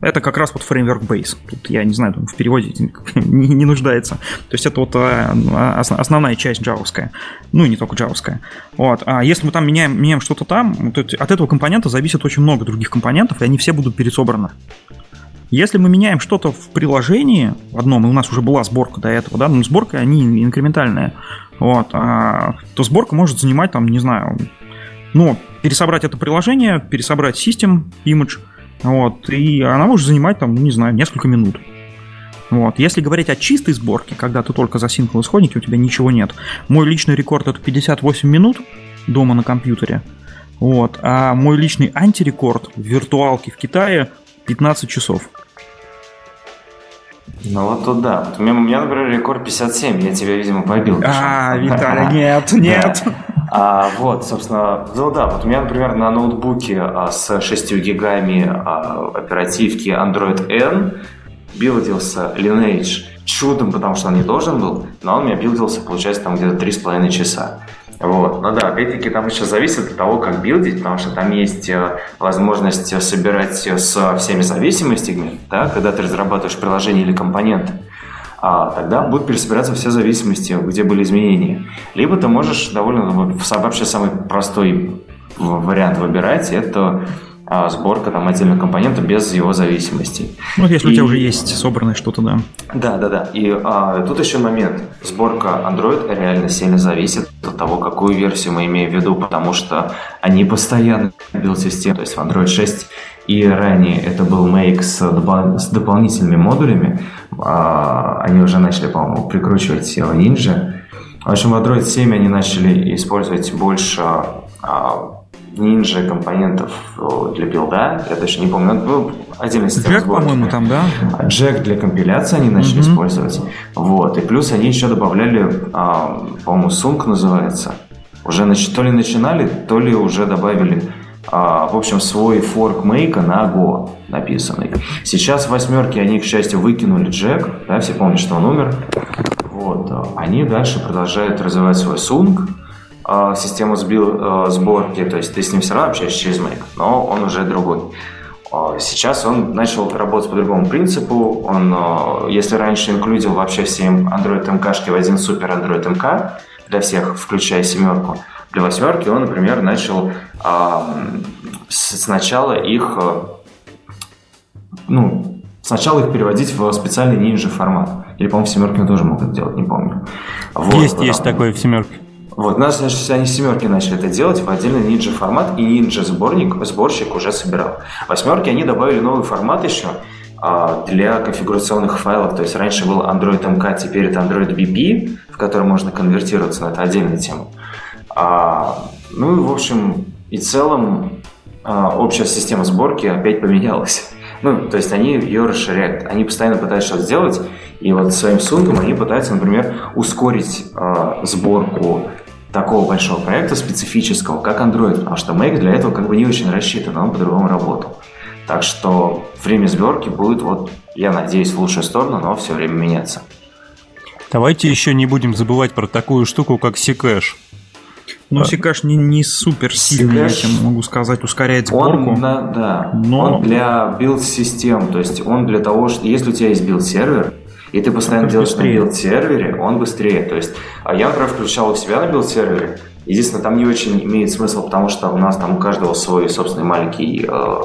это как раз вот фреймворк Base. Тут я не знаю, в переводе [laughs] не, не нуждается. То есть это вот ос- основная часть джавовская. Ну и не только джавовская. Вот. А если мы там меняем, меняем что-то там, эти- от этого компонента зависит очень много других компонентов, и они все будут пересобраны. Если мы меняем что-то в приложении в одном, и у нас уже была сборка до этого, да, но сборка, они инкрементальные, вот, а, то сборка может занимать, там, не знаю, ну, пересобрать это приложение, пересобрать system, image, вот, и она может занимать, там, ну, не знаю, несколько минут. Вот. Если говорить о чистой сборке, когда ты только засинкал исходники, у тебя ничего нет. Мой личный рекорд это 58 минут дома на компьютере. Вот. А мой личный антирекорд в виртуалке в Китае 15 часов. Ну вот тут да. У, меня, у меня, например, рекорд 57. Я тебя, видимо, побил. А. Виталий, [laughs] нет, нет. А, вот, собственно, ну да, вот у меня, например, на ноутбуке а, с 6 гигами а, оперативки Android N билдился Lineage чудом, потому что он не должен был, но он у меня билдился, получается, там где-то 3,5 часа. Вот. Ну да, опять-таки там еще зависит от того, как билдить, потому что там есть э, возможность собирать со всеми зависимостями, да, когда ты разрабатываешь приложение или компоненты. А тогда будут пересобираться все зависимости, где были изменения. Либо ты можешь довольно вообще самый простой вариант выбирать, это сборка там отдельного компонента без его зависимостей. Ну, если у тебя И- уже есть собранное что-то, да. да, да, да. И а, тут еще момент. Сборка Android реально сильно зависит от того, какую версию мы имеем в виду, потому что они постоянно build систем, то есть в Android 6 и ранее это был Make с, допол- с дополнительными модулями. А, они уже начали, по-моему, прикручивать в Ninja. В общем, в Android 7 они начали использовать больше а, Ninja компонентов э, для билда. Я даже не помню. Ну, отдельная система Джек, по-моему, там, да? Джек для компиляции они начали Мгм. использовать. Вот. И плюс они еще добавляли, а, по-моему, Сунг называется. Уже нач- то ли начинали, то ли уже добавили, а, в общем, свой форк мейка на Go написанный. Сейчас в восьмерке они, к счастью, выкинули Джек. Да, все помнят, что он умер. Вот. Они дальше продолжают развивать свой Сунг, а, систему сбил, а, сборки, то есть ты с ним все равно общаешься через Make, но он уже другой. А, Сейчас он начал работать по другому принципу. Он, а, если раньше инклюдил вообще все Android MK в один супер Android MK для всех, включая семерку, для восьмерки он, например, начал с- сначала их а, ну, сначала их переводить в специальный ниндзя формат. Или, по-моему, в семерке тоже могут делать, не помню. Вот, есть, есть потому- такое в семерке. Вот, нас, значит, они семерки начали это делать в отдельный Ninja формат, и Ninja сборник, сборщик уже собирал. Восьмерки они добавили новый формат еще а, для конфигурационных файлов. То есть раньше был Android MK, теперь это Android BP, в который можно конвертироваться, но это отдельная тема. А, ну и в общем и целом а, общая система сборки опять поменялась. Ну, то есть они ее расширяют. Они постоянно пытаются что-то сделать, и вот своим сунгом они пытаются, например, ускорить а, сборку такого большого проекта специфического, как Android, потому что Make для этого как бы не очень рассчитан, он по-другому работал. Так что время сборки будет, вот, я надеюсь, в лучшую сторону, но все время меняться. Давайте еще не будем забывать про такую штуку, как Ccache. Ну, Ccache не, не супер сильный, я тебе могу сказать, ускоряет сборку. Он, да, да. Но... он для build-систем, то есть он для того, что если у тебя есть build-сервер, и ты постоянно делаешь быстрее. на build-сервере, он быстрее. То есть а я, например, включал у себя на build-сервере. Единственное, там не очень имеет смысл, потому что у нас там у каждого свой собственный маленький э,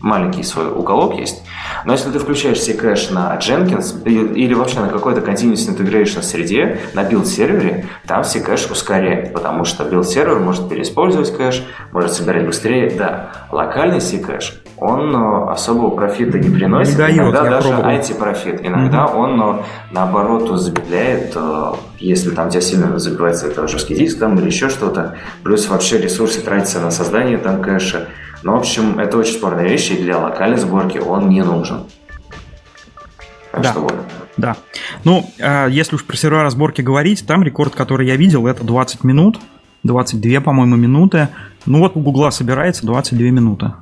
маленький свой уголок есть. Но если ты включаешь себе кэш на Jenkins или вообще на какой-то Continuous Integration среде, на build-сервере, там ccache ускоряет, потому что build-сервер может переиспользовать кэш, может собирать быстрее. Да, локальный ccache, он э, особого профита не приносит, не иногда дает, даже антипрофит. Иногда mm-hmm. он, э, наоборот, замедляет, э, если там у тебя сильно забивается это жесткий диск там, или еще что-то. Плюс вообще ресурсы тратятся на создание там кэша. Ну, в общем, это очень спорная вещь, и для локальной сборки он не нужен. Так да. что вот. Да. Ну, э, если уж про сервера сборки говорить, там рекорд, который я видел, это 20 минут. 22, по-моему, минуты. Ну вот у Гугла собирается 22 минуты.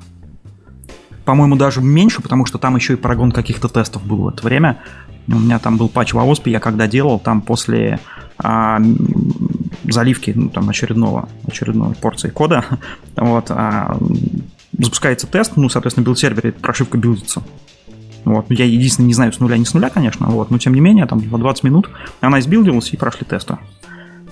По-моему, даже меньше, потому что там еще и прогон каких-то тестов был в это время. У меня там был патч в ОСПе, я когда делал, там после а, заливки, ну, там, очередного, очередной порции кода, [laughs] вот, а, запускается тест, ну, соответственно, build-сервере прошивка билдится. Вот. Я единственное не знаю с нуля, не с нуля, конечно, вот, но тем не менее, там, за 20 минут она избилдилась и прошли тесты.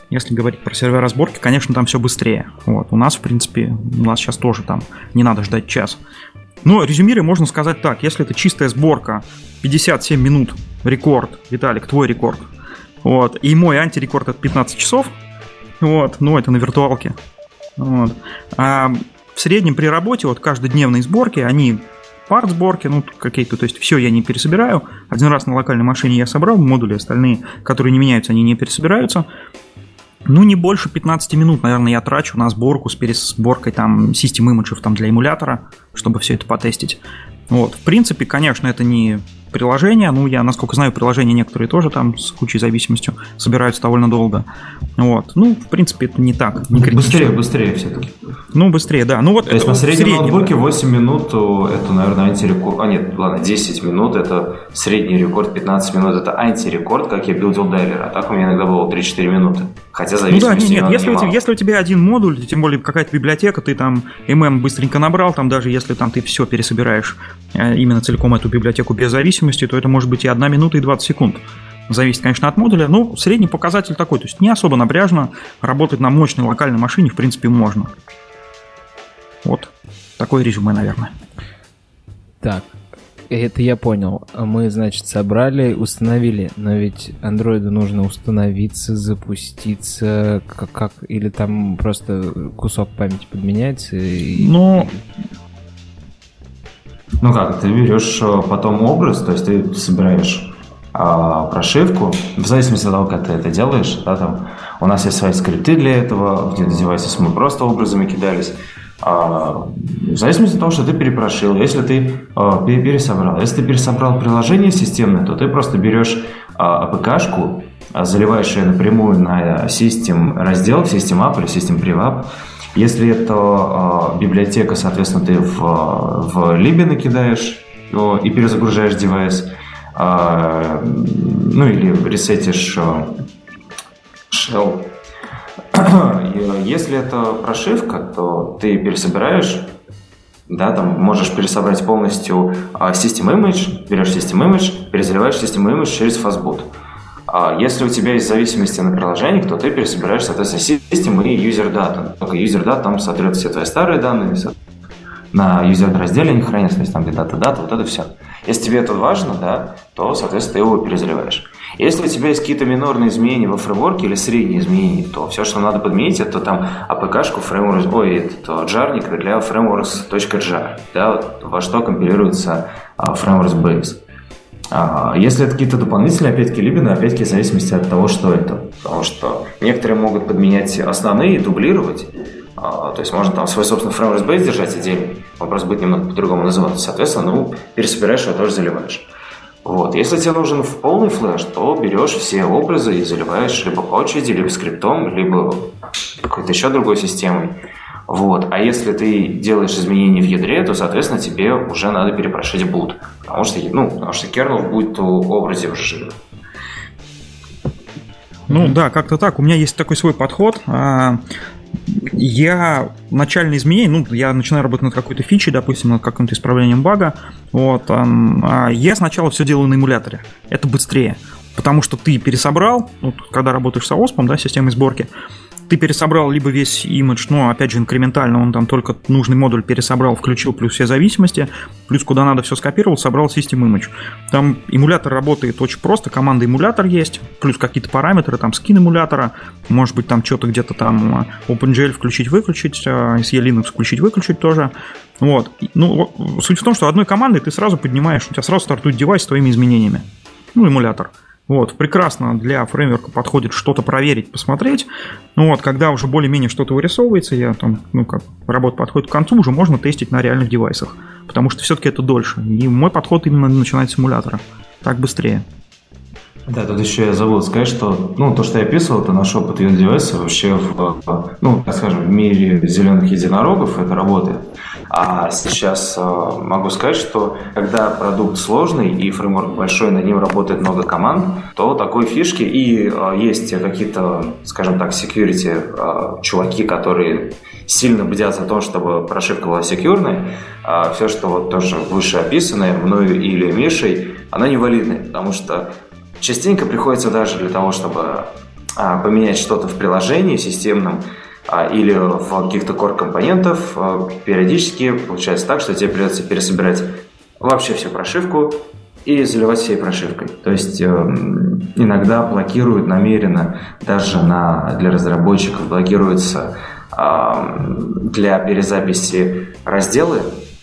Если говорить про серверные сборки, конечно, там все быстрее. Вот. У нас, в принципе, у нас сейчас тоже там не надо ждать час. Но резюмируя, можно сказать так, если это чистая сборка, 57 минут рекорд, Виталик, твой рекорд, вот, и мой антирекорд это 15 часов, вот, ну, это на виртуалке, вот. А в среднем при работе, вот каждодневной сборке, они парт сборки, ну, какие-то, то есть все я не пересобираю. Один раз на локальной машине я собрал, модули остальные, которые не меняются, они не пересобираются. Ну, не больше 15 минут, наверное, я трачу на сборку с пересборкой там систем имиджев там для эмулятора, чтобы все это потестить. Вот, в принципе, конечно, это не приложения. Ну, я, насколько знаю, приложения некоторые тоже там с кучей зависимостью собираются довольно долго. Вот. Ну, в принципе, это не так. Не быстрее, быстрее все-таки. Ну, быстрее, да. Ну, вот, То есть на среднем, среднем ноутбуке 8 минут, это, наверное, антирекорд. А, нет, ладно, 10 минут, это средний рекорд, 15 минут, это антирекорд, как я билдил дайлер. А так у меня иногда было 3-4 минуты. Хотя зависит ну, да, нет, нет. Если, у тебя, если у тебя один модуль, тем более какая-то библиотека, ты там MM быстренько набрал, там даже если там ты все пересобираешь э, именно целиком эту библиотеку без зависимости, то это может быть и 1 минута, и 20 секунд. Зависит, конечно, от модуля. Ну, средний показатель такой. То есть не особо напряжно. Работать на мощной локальной машине, в принципе, можно. Вот. Такое резюме, наверное. Так, это я понял. Мы, значит, собрали, установили, но ведь андроиду нужно установиться, запуститься, как, как или там просто кусок памяти подменяется. И... Ну, ну как, ты берешь э, потом образ, то есть ты собираешь а, прошивку, в зависимости от того, как ты это делаешь, да, там, у нас есть свои скрипты для этого, в девайсе мы просто образами кидались, а, в зависимости от того, что ты перепрошил, если ты а, пересобрал. Если ты пересобрал приложение системное, то ты просто берешь а, APK-шку, заливаешь ее напрямую на System раздел, System App или System Prevap, если это э, библиотека, соответственно, ты в, в Libе накидаешь э, и перезагружаешь девайс, э, ну или ресетишь э, shell. Если это прошивка, то ты пересобираешь да, там можешь пересобрать полностью System Image, берешь System Image, перезаливаешь System Image через Fastboot. А если у тебя есть зависимости на приложениях, то ты пересобираешь, соответственно, систему и user data. Только user data там сотрет все твои старые данные, на user разделе они хранятся, там где дата, дата, вот это все. Если тебе это важно, да, то, соответственно, ты его перезаливаешь. Если у тебя есть какие-то минорные изменения во фреймворке или средние изменения, то все, что надо подменить, это там APK-шку фреймворк, ой, этот джарник для frameworks.jar, да, во что компилируется frameworks base. А, если это какие-то дополнительные, опять-таки, либо, опять-таки, в зависимости от того, что это. Потому что некоторые могут подменять основные дублировать. А, то есть можно там свой собственный фреймворк base держать отдельно, он просто будет немного по-другому называться. Соответственно, ну, пересобираешь его тоже заливаешь. Вот. Если тебе нужен в полный флеш, то берешь все образы и заливаешь либо по очереди, либо скриптом, либо какой-то еще другой системой. Вот. А если ты делаешь изменения в ядре, то, соответственно, тебе уже надо перепрошить boot. Потому что, ну, потому что кернел будет в образе уже. Ну да, как-то так. У меня есть такой свой подход. А, я начальные изменения, ну, я начинаю работать над какой-то фичей, допустим, над каким-то исправлением бага, вот, а я сначала все делаю на эмуляторе. Это быстрее. Потому что ты пересобрал, вот, когда работаешь с OSP, да, системой сборки, ты пересобрал либо весь имидж, но опять же инкрементально, он там только нужный модуль пересобрал, включил плюс все зависимости, плюс куда надо все скопировал, собрал System Image. Там эмулятор работает очень просто, команда эмулятор есть, плюс какие-то параметры, там скин эмулятора, может быть там что-то где-то там э, OpenGL включить-выключить, SE э, Linux включить-выключить тоже. Вот. Ну, суть в том, что одной командой ты сразу поднимаешь, у тебя сразу стартует девайс с твоими изменениями. Ну, эмулятор. Вот, прекрасно для фреймворка подходит что-то проверить, посмотреть. Ну вот, когда уже более-менее что-то вырисовывается, я там, ну как, работа подходит к концу, уже можно тестить на реальных девайсах. Потому что все-таки это дольше. И мой подход именно начинать с эмулятора. Так быстрее. Да, тут еще я забыл сказать, что ну, то, что я описывал, это наш опыт девайса вообще в, ну, скажем, в мире зеленых единорогов это работает. А сейчас э, могу сказать, что когда продукт сложный и фреймворк большой, над ним работает много команд, то такой фишки и э, есть какие-то, скажем так, security э, чуваки, которые сильно бдят за то, чтобы прошивка была секьюрной, а все, что вот тоже выше описанное мною или Мишей, она невалидная, потому что частенько приходится даже для того, чтобы а, поменять что-то в приложении системном, или в каких-то core компонентов а, периодически получается так, что тебе придется пересобирать вообще всю прошивку и заливать всей прошивкой. То есть э, иногда блокируют намеренно, даже на, для разработчиков блокируются для перезаписи разделы.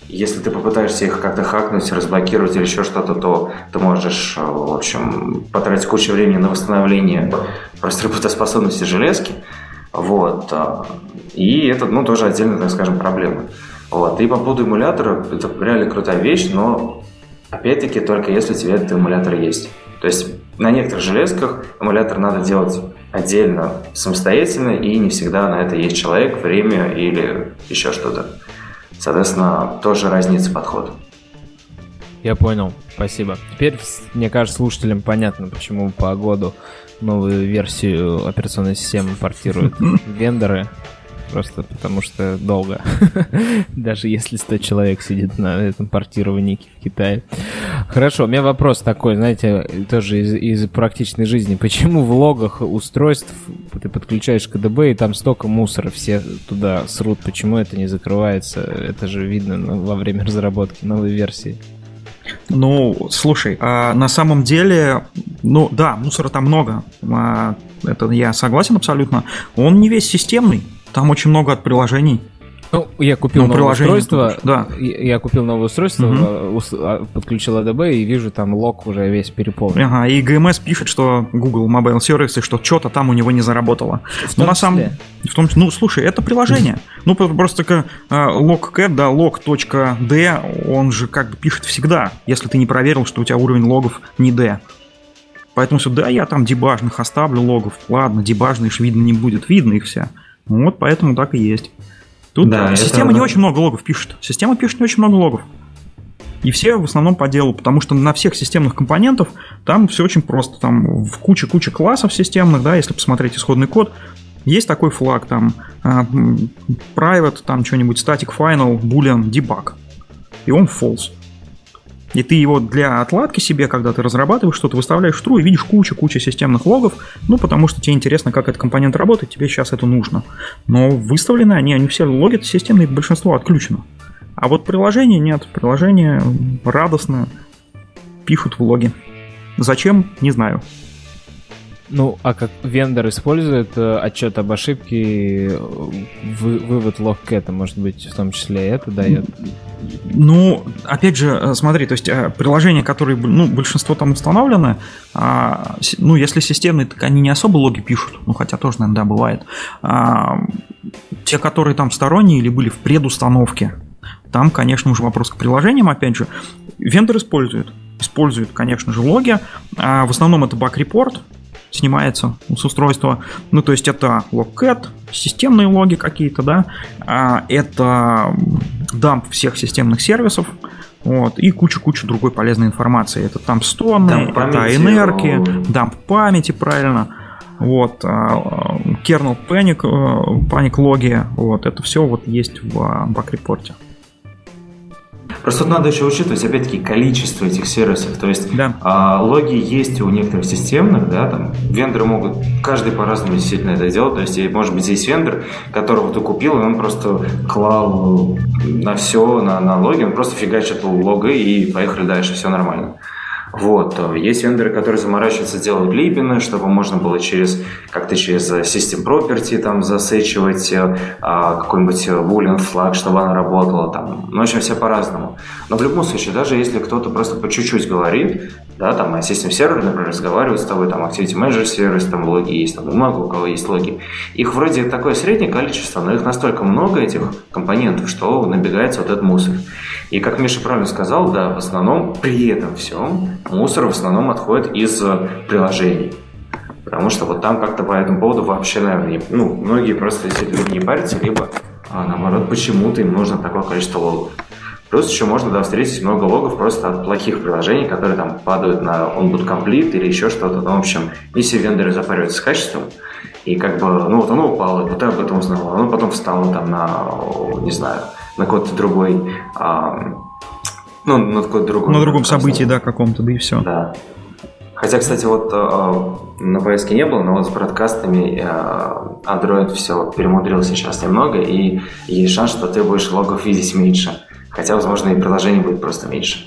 Если ты попытаешься их как-то хакнуть, разблокировать или еще что-то, то ты можешь, э, в общем, потратить кучу времени на восстановление просто работоспособности железки. Вот. А, и это, ну, тоже отдельная, так скажем, проблема. Вот. И по поводу эмулятора, это реально крутая вещь, но опять-таки только если у тебя этот эмулятор есть. То есть на некоторых железках эмулятор надо делать отдельно, самостоятельно, и не всегда на это есть человек, время или еще что-то. Соответственно, тоже разница подхода. Я понял, спасибо. Теперь, мне кажется, слушателям понятно, почему по году новую версию операционной системы портируют [laughs] вендоры. Просто потому что долго. [laughs] Даже если 100 человек сидит на этом портировании в Китае. Хорошо, у меня вопрос такой, знаете, тоже из, из практичной жизни. Почему в логах устройств ты подключаешь КДБ, и там столько мусора, все туда срут? Почему это не закрывается? Это же видно во время разработки новой версии. Ну, слушай, а на самом деле, ну да, мусора там много. А, это я согласен абсолютно. Он не весь системный. Там очень много от приложений. Ну, я купил ну, новое устройство. Да. Я купил новое устройство, угу. подключил ADB и вижу там лог уже весь переполнен. Ага, и GMS пишет, что Google Mobile Service, что что-то там у него не заработало. В том ну, на самом в том, ну, слушай, это приложение. Ну, просто как logcat, да, log.d, он же как бы пишет всегда, если ты не проверил, что у тебя уровень логов не D. Поэтому все, да, я там дебажных оставлю логов. Ладно, дебажные ж видно не будет, видно их все. Вот поэтому так и есть. Тут да, система это... не очень много логов пишет. Система пишет не очень много логов. И все в основном по делу, потому что на всех системных компонентов там все очень просто. Там в куче-куче классов системных, да, если посмотреть исходный код, есть такой флаг, там uh, private, там что-нибудь static final, boolean, debug. И он false. И ты его для отладки себе, когда ты разрабатываешь что-то, выставляешь в true и видишь кучу-кучу системных логов, ну, потому что тебе интересно, как этот компонент работает, тебе сейчас это нужно. Но выставлены они, они все логи системные, большинство отключено. А вот приложение нет, приложение радостно пишут в логи. Зачем, не знаю. Ну, а как вендор использует э, отчет об ошибке, э, вы, вывод лог к это, может быть, в том числе это дает? Ну, опять же, э, смотри, то есть э, приложения, которые, ну, большинство там установлены, а, ну, если системные, так они не особо логи пишут, ну, хотя тоже, наверное, да, бывает. А, те, которые там сторонние или были в предустановке, там, конечно, уже вопрос к приложениям, опять же, вендор использует. используют, конечно же, логи. А в основном это бак-репорт, снимается с устройства. Ну, то есть это logcat, системные логи какие-то, да, а это дамп всех системных сервисов, вот, и куча-куча другой полезной информации. Это там стоны, дамп это энерги, дамп памяти, правильно. Вот, а, kernel panic, э, panic логи, вот, это все вот есть в бак-репорте. Просто надо еще учитывать, опять-таки, количество этих сервисов. То есть да. а, логи есть у некоторых системных, да, там вендоры могут, каждый по-разному действительно это делать. То есть, может быть, здесь вендор, которого ты купил, и он просто клал на все, на, на логи, он просто фигачит лога и поехали дальше, все нормально. Вот. Есть вендоры, которые заморачиваются, делают липины, чтобы можно было через как-то через System Property там засечивать а, какой-нибудь boolean флаг, чтобы она работала там. Ну, в общем, все по-разному. Но в любом случае, даже если кто-то просто по чуть-чуть говорит, да, там, System сервер, например, разговаривает с тобой, там, Activity Manager сервис, там, логи есть, там, много у кого есть логи. Их вроде такое среднее количество, но их настолько много, этих компонентов, что набегается вот этот мусор. И как Миша правильно сказал, да, в основном при этом всем мусор в основном отходит из приложений. Потому что вот там как-то по этому поводу вообще, наверное, не, ну, многие просто если люди не парятся, либо а, наоборот, почему-то им нужно такое количество логов. Плюс еще можно да, встретить много логов просто от плохих приложений, которые там падают на onboot complete или еще что-то. Ну, в общем, все вендоры запариваются с качеством. И как бы, ну вот оно упало, вот ты об этом узнал, оно потом встало там на, не знаю, на какой-то другой, а, ну, на какой-то другой... На другом событии, да, каком-то, да и все. Да. Хотя, кстати, вот э, на поиске не было, но вот с бродкастами э, Android все перемудрил сейчас немного, и есть шанс, что ты будешь логов видеть меньше. Хотя, возможно, и приложений будет просто меньше.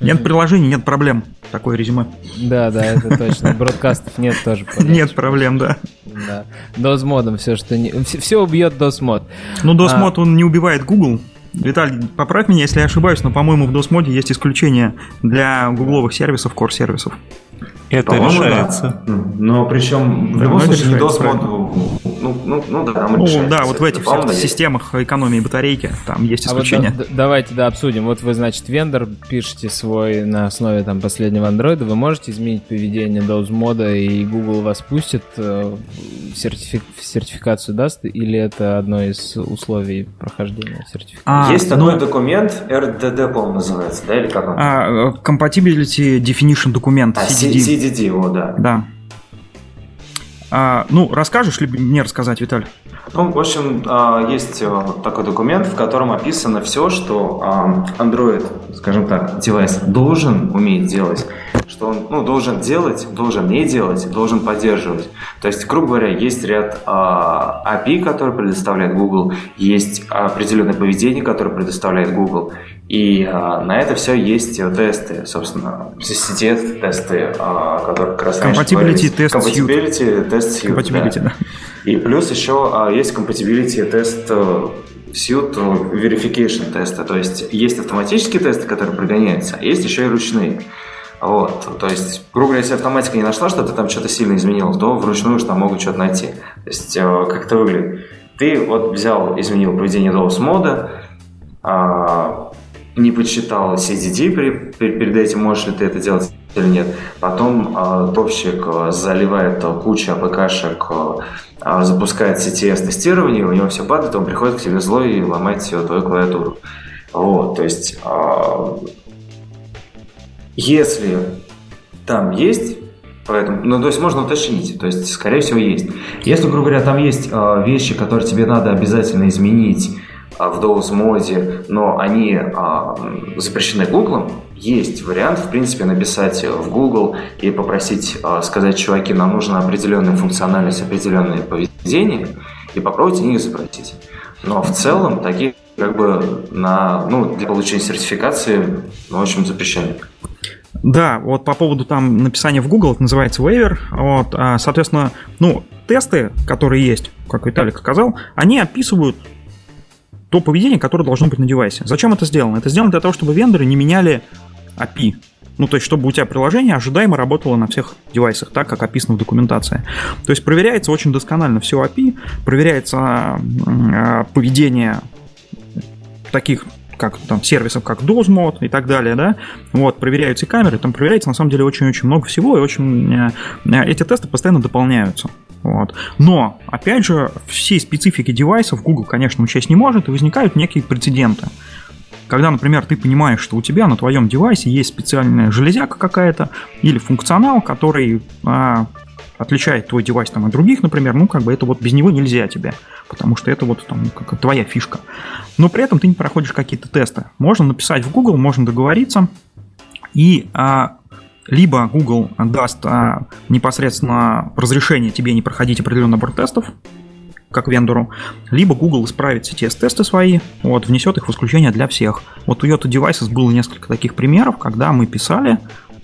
Нет приложений, нет проблем. Такое резюме. Да, да, это точно. Бродкастов нет тоже. Нет проблем, да. Да. DOS модом все, что не... Все убьет DOS мод. Ну, DOS мод, а... он не убивает Google. Виталий, поправь меня, если я ошибаюсь, но, по-моему, в DOS моде есть исключение для гугловых сервисов, core сервисов. Это решается. Да. Но причем в любом случае не DOS мод ну, ну, ну да, там ну, да, вот в этих всех системах экономии батарейки там есть исключения. А вот, да, давайте, да, обсудим. Вот вы, значит, вендор пишете свой на основе там последнего андроида, вы можете изменить поведение DOS мода, и Google вас пустит, э, сертифи- сертификацию даст, или это одно из условий прохождения сертификации? А, есть такой ну, документ, RDD, по-моему, называется, да, или как он? А, э, Compatibility Definition документ, а, CDD. CDD, о, да. Да. А, ну, расскажешь, либо мне рассказать, Виталий? Ну, в общем, а, есть э, такой документ, в котором описано все, что а, Android, скажем так, девайс должен уметь делать, что он ну, должен делать, должен не делать, должен поддерживать. То есть, грубо говоря, есть ряд API, который предоставляет Google, есть определенное поведение, которое предоставляет Google, и а, на это все есть тесты, собственно, CCT-тесты, а, которые как раз Compatibility тест Compatibility тест Compatibility, да. да. И плюс еще а, есть Compatibility тест Suite Verification тесты, то есть есть автоматические тесты, которые прогоняются, а есть еще и ручные. Вот, то есть, грубо говоря, если автоматика не нашла, что ты там что-то сильно изменил, то вручную уж там могут что-то найти. То есть, э, как это выглядит? Ты вот взял, изменил поведение DOS мода, не подсчитал CDD при, перед этим, можешь ли ты это делать или нет. Потом э, топщик э, заливает э, кучу АПКшек, э, запускает CTS-тестирование, у него все падает, он приходит к тебе злой и ломает все твою клавиатуру. Вот, то есть, э, если там есть Поэтому, ну, то есть можно уточнить, то есть, скорее всего, есть. Если, грубо говоря, там есть э, вещи, которые тебе надо обязательно изменить, в DOS моде, но они а, запрещены Google, есть вариант, в принципе, написать в Google и попросить а, сказать, чуваки, нам нужна определенная функциональность, определенное поведение, и попробуйте них запросить. Но в целом такие как бы на, ну, для получения сертификации, ну, в общем, запрещены. Да, вот по поводу там написания в Google, это называется waiver. Вот, соответственно, ну, тесты, которые есть, как Виталик сказал, они описывают то поведение, которое должно быть на девайсе. Зачем это сделано? Это сделано для того, чтобы вендоры не меняли API. Ну, то есть, чтобы у тебя приложение ожидаемо работало на всех девайсах, так, как описано в документации. То есть, проверяется очень досконально все API, проверяется э, поведение таких как там сервисов, как DOSMod и так далее, да, вот, проверяются камеры, там проверяется на самом деле очень-очень много всего, и очень э, эти тесты постоянно дополняются. Вот. Но, опять же, все специфики девайсов Google, конечно, учесть не может, и возникают некие прецеденты. Когда, например, ты понимаешь, что у тебя на твоем девайсе есть специальная железяка какая-то или функционал, который а, отличает твой девайс там, от других, например, ну, как бы это вот без него нельзя тебе, потому что это вот там как твоя фишка. Но при этом ты не проходишь какие-то тесты. Можно написать в Google, можно договориться, и а, либо Google даст а, непосредственно разрешение тебе не проходить определенный набор тестов, как вендору, либо Google исправит CTS-тесты свои, вот, внесет их в исключение для всех. Вот у Yota Devices было несколько таких примеров, когда мы писали,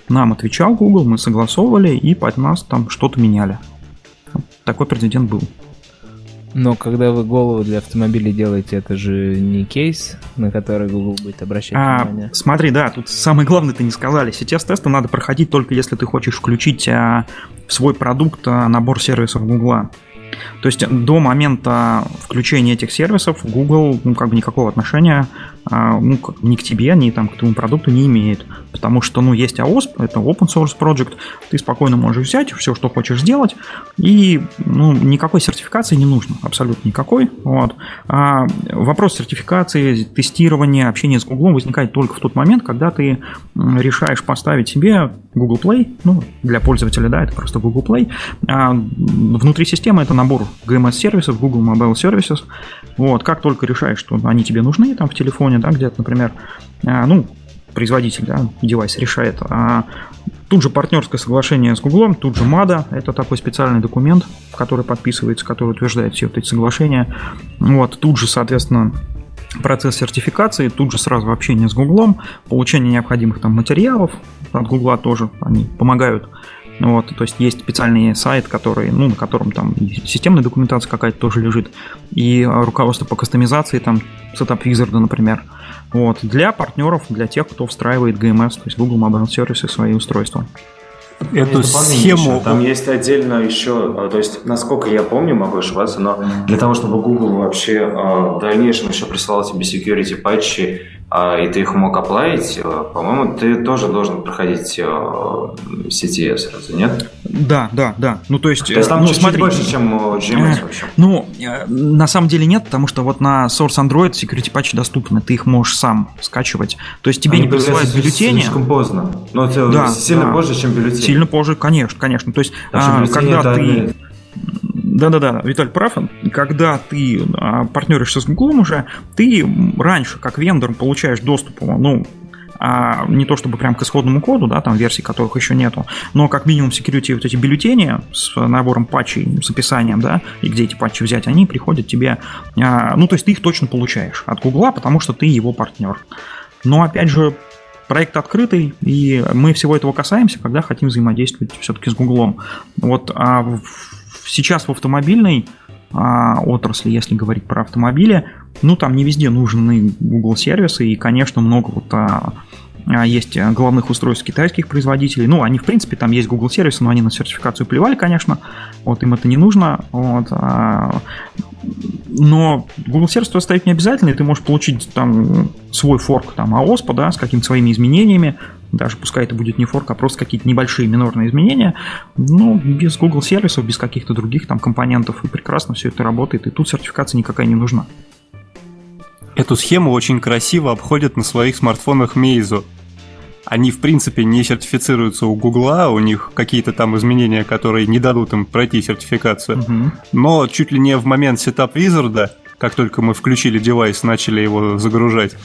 нам отвечал Google, мы согласовывали и под нас там что-то меняли. Такой прецедент был. Но когда вы голову для автомобиля делаете, это же не кейс, на который Google будет обращать а, внимание. Смотри, да, тут самое главное ты не сказали. CTS-тесты надо проходить только если ты хочешь включить а, в свой продукт а, набор сервисов Google. То есть до момента включения этих сервисов Google ну, как бы никакого отношения ну, ни к тебе, ни там, к твоему продукту не имеет. Потому что ну, есть AOSP, это open source project, ты спокойно можешь взять все, что хочешь сделать, и ну, никакой сертификации не нужно, абсолютно никакой. Вот. А вопрос сертификации, тестирования, общения с Google возникает только в тот момент, когда ты решаешь поставить себе Google Play, ну, для пользователя, да, это просто Google Play. А внутри системы это набор GMS-сервисов, Google Mobile Services. Вот, как только решаешь, что они тебе нужны там в телефоне, да, где-то, например, а, ну, производитель, да, девайс решает, а Тут же партнерское соглашение с Гуглом, тут же МАДА, это такой специальный документ, который подписывается, который утверждает все вот эти соглашения. Вот, тут же, соответственно, процесс сертификации, тут же сразу общение с Гуглом, получение необходимых там материалов от Гугла тоже, они помогают вот, то есть есть специальный сайт, который, ну, на котором там системная документация какая-то тоже лежит, и руководство по кастомизации, там, Setup Wizard, например. Вот, для партнеров, для тех, кто встраивает GMS, то есть Google Mobile Services в свои устройства. Эту схему... Еще. Там есть отдельно еще, а, то есть, насколько я помню, могу ошибаться, но для того, чтобы Google вообще а, в дальнейшем еще присылал тебе security патчи а, и ты их мог оплавить, э, по-моему, ты тоже должен проходить э, CTS, разве нет? Да, да, да. Ну, то есть... То есть там ну, чуть, смотри, больше, чем GMS вообще. Ну, на самом деле нет, потому что вот на Source Android security патчи доступны, ты их можешь сам скачивать. То есть тебе Они не присылают бюллетени. слишком поздно. Но это да, сильно да. позже, чем бюллетень. Сильно позже, конечно, конечно. То есть, а, когда ты... Да-да-да, Виталь прав. Когда ты а, партнеришься с Google уже, ты раньше, как вендор, получаешь доступ, ну, а не то чтобы прям к исходному коду, да, там версий, которых еще нету, но как минимум security вот эти бюллетени с набором патчей, с описанием, да, и где эти патчи взять, они приходят тебе, а, ну, то есть ты их точно получаешь от Гугла, потому что ты его партнер. Но, опять же, проект открытый, и мы всего этого касаемся, когда хотим взаимодействовать все-таки с Гуглом. Вот а в сейчас в автомобильной а, отрасли, если говорить про автомобили, ну там не везде нужны Google сервисы, и, конечно, много вот а, а, есть главных устройств китайских производителей. Ну, они, в принципе, там есть Google сервисы, но они на сертификацию плевали, конечно. Вот им это не нужно. Вот, а, но Google сервис ставить не обязательно, и ты можешь получить там свой форк там AOSP, да, с какими-то своими изменениями, даже пускай это будет не форк, а просто какие-то небольшие минорные изменения, но без Google сервисов, без каких-то других там компонентов, и прекрасно все это работает, и тут сертификация никакая не нужна. Эту схему очень красиво обходят на своих смартфонах Meizu. Они, в принципе, не сертифицируются у Гугла, у них какие-то там изменения, которые не дадут им пройти сертификацию. Угу. Но чуть ли не в момент сетап Wizard, как только мы включили девайс, начали его загружать,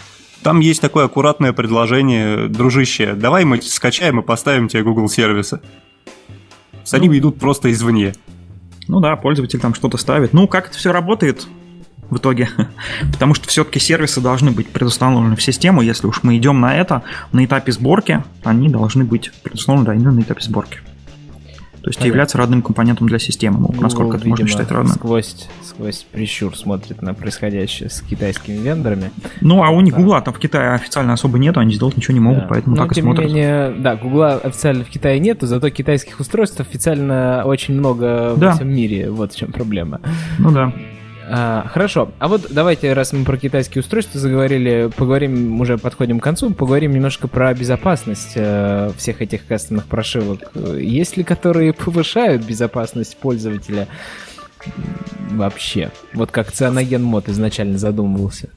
там есть такое аккуратное предложение, дружище, давай мы скачаем и поставим тебе Google сервисы. С ну, они идут просто извне. Ну да, пользователь там что-то ставит. Ну, как это все работает в итоге? [laughs] Потому что все-таки сервисы должны быть предустановлены в систему. Если уж мы идем на это, на этапе сборки, они должны быть предустановлены да, именно на этапе сборки. То есть Понятно. являться родным компонентом для системы, ну, насколько это можно считать родным. Сквозь, сквозь прищур смотрит на происходящее с китайскими вендорами. Ну, а у них. Гугла там в Китае официально особо нету, они сделать ничего не могут, да. поэтому Но, так тем и смотрят. Не менее, да, Гугла официально в Китае нету, зато китайских устройств официально очень много да. во всем мире. Вот в чем проблема. Ну да. А, хорошо, а вот давайте, раз мы про китайские устройства заговорили, поговорим, уже подходим к концу, поговорим немножко про безопасность э, всех этих кастомных прошивок. Есть ли которые повышают безопасность пользователя вообще? Вот как цианоген мод изначально задумывался.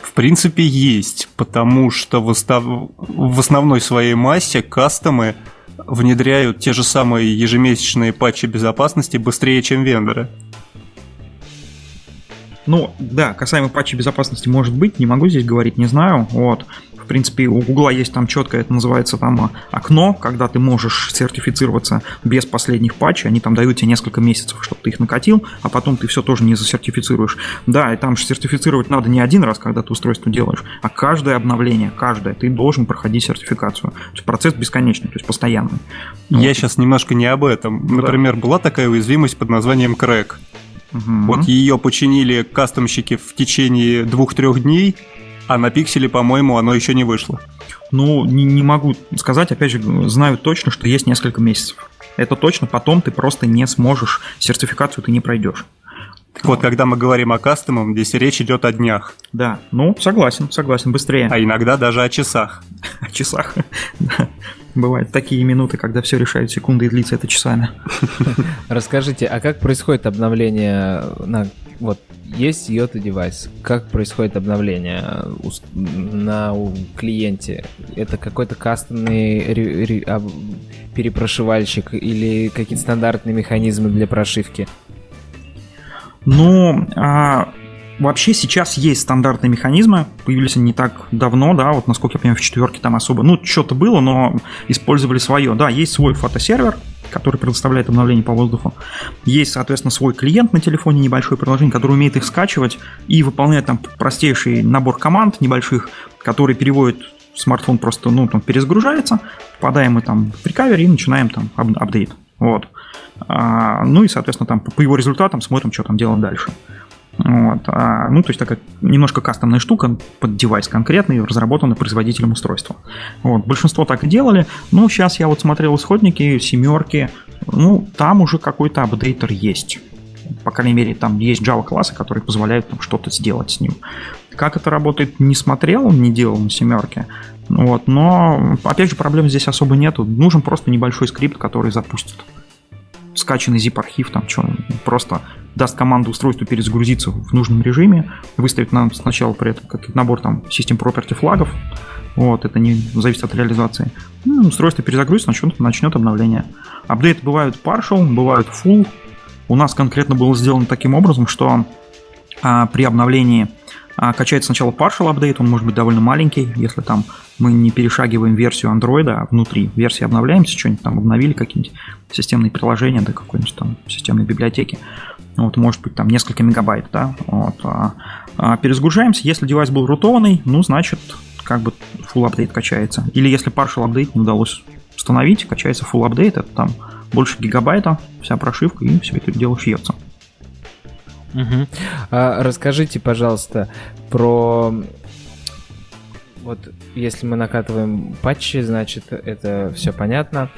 В принципе, есть, потому что в, остав... в основной своей массе кастомы внедряют те же самые ежемесячные патчи безопасности быстрее, чем вендоры. Ну, да, касаемо патчей безопасности, может быть, не могу здесь говорить, не знаю. Вот. В принципе, у Гугла есть там четко, это называется там окно, когда ты можешь сертифицироваться без последних патчей. Они там дают тебе несколько месяцев, чтобы ты их накатил, а потом ты все тоже не засертифицируешь. Да, и там же сертифицировать надо не один раз, когда ты устройство делаешь, а каждое обновление, каждое, ты должен проходить сертификацию. То есть процесс бесконечный, то есть постоянный. Я вот. сейчас немножко не об этом. Например, да. была такая уязвимость под названием Crack. Угу. Вот ее починили кастомщики в течение двух-трех дней, а на пикселе, по-моему, оно еще не вышло. Ну, не, не могу сказать, опять же, знаю точно, что есть несколько месяцев. Это точно, потом ты просто не сможешь, сертификацию ты не пройдешь. Так вот, когда мы говорим о кастомом, здесь речь идет о днях. Да, ну, согласен, согласен, быстрее. А иногда даже о часах. [laughs] О часах, да. [laughs] Бывают такие минуты, когда все решают секунды и длится это часами. [laughs] Расскажите, а как происходит обновление на вот есть Yota девайс. Как происходит обновление на клиенте? Это какой-то кастомный перепрошивальщик или какие-то стандартные механизмы для прошивки? Ну, а, Вообще сейчас есть стандартные механизмы, появились они не так давно, да, вот насколько я понимаю, в четверке там особо, ну, что-то было, но использовали свое. Да, есть свой фотосервер, который предоставляет обновление по воздуху. Есть, соответственно, свой клиент на телефоне, небольшое приложение, которое умеет их скачивать и выполняет там простейший набор команд небольших, который переводит смартфон просто, ну, там перезагружается, попадаем мы там в рекавери и начинаем там апдейт. Вот. А, ну и, соответственно, там по его результатам смотрим, что там делаем дальше. Вот. А, ну, то есть такая немножко кастомная штука под девайс конкретный, разработанный производителем устройства. Вот. Большинство так и делали. Ну, сейчас я вот смотрел исходники, семерки. Ну, там уже какой-то апдейтер есть. По крайней мере, там есть Java-классы, которые позволяют там что-то сделать с ним. Как это работает, не смотрел, не делал на семерке. Вот, но, опять же, проблем здесь особо нету. Нужен просто небольшой скрипт, который запустит скачанный zip-архив, там что, просто даст команду устройству перезагрузиться в нужном режиме, выставит нам сначала при этом как набор там систем property флагов, вот, это не зависит от реализации. Ну, устройство перезагрузится, начнет, начнет обновление. Апдейты бывают partial, бывают full. У нас конкретно было сделано таким образом, что а, при обновлении а, качается сначала partial апдейт, он может быть довольно маленький, если там мы не перешагиваем версию Android, а внутри версии обновляемся, что-нибудь там обновили, какие-нибудь системные приложения, да, какой-нибудь там системной библиотеки. Вот, может быть, там несколько мегабайт, да. Вот, а, а перезагружаемся. Если девайс был рутованный, ну, значит, как бы full апдейт качается. Или если partial апдейт не удалось установить, качается full апдейт, это там больше гигабайта, вся прошивка, и все это дело шьется. Угу. А, расскажите, пожалуйста, про вот если мы накатываем патчи, значит это все понятно.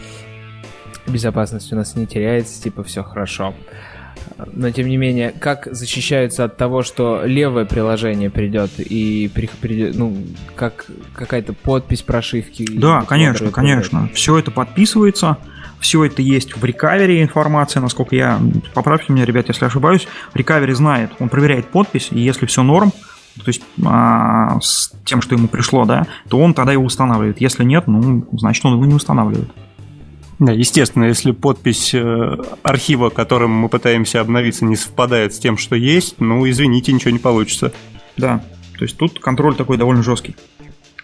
Безопасность у нас не теряется, типа все хорошо. Но тем не менее, как защищаются от того, что левое приложение придет и придет, ну, как какая-то подпись прошивки? Да, конечно, конечно. Все это подписывается. Все это есть в рекавере информация, насколько я... Поправьте меня, ребят, если ошибаюсь. Рекавери знает, он проверяет подпись, и если все норм, то есть а, с тем, что ему пришло, да, то он тогда его устанавливает. Если нет, ну, значит, он его не устанавливает. Да, естественно, если подпись э, архива, которым мы пытаемся обновиться, не совпадает с тем, что есть, ну, извините, ничего не получится. Да, то есть тут контроль такой довольно жесткий.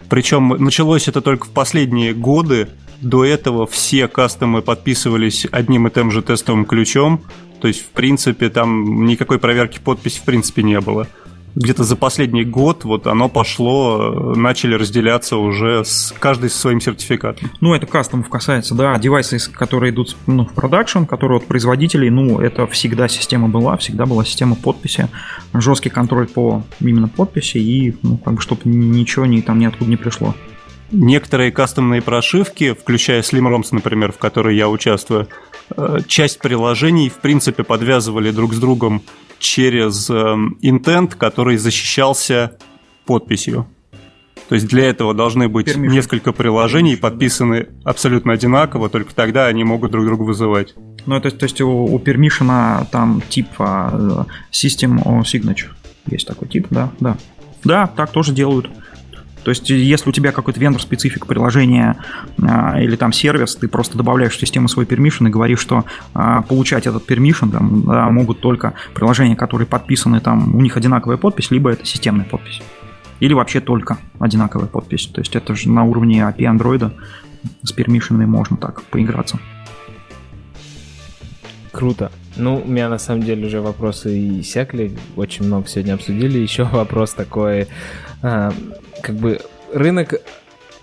Причем началось это только в последние годы, до этого все кастомы подписывались одним и тем же тестовым ключом. То есть, в принципе, там никакой проверки подписи в принципе не было. Где-то за последний год вот оно пошло, начали разделяться уже с каждый со своим сертификатом. Ну, это кастомов касается, да, девайсы, которые идут ну, в продакшн, которые от производителей, ну, это всегда система была, всегда была система подписи, жесткий контроль по именно подписи и, ну, как бы, чтобы ничего ни, там ниоткуда не пришло. Некоторые кастомные прошивки, включая SlimRoms, например, в которой я участвую, э, часть приложений, в принципе, подвязывали друг с другом через эм, интент, который защищался подписью. То есть для этого должны быть Permission. несколько приложений, подписаны абсолютно одинаково, только тогда они могут друг друга вызывать. Ну, то, то есть у, у permission там тип uh, System Signature. Есть такой тип, да, да. Да, так тоже делают. То есть, если у тебя какой-то вендор-специфик приложения а, или там сервис, ты просто добавляешь в систему свой permission и говоришь, что а, получать этот permission там, да, могут только приложения, которые подписаны, там, у них одинаковая подпись, либо это системная подпись. Или вообще только одинаковая подпись. То есть это же на уровне API Android с пермишинами можно так поиграться. Круто. Ну, у меня на самом деле уже вопросы иссякли, очень много сегодня обсудили. Еще вопрос такой, а, как бы рынок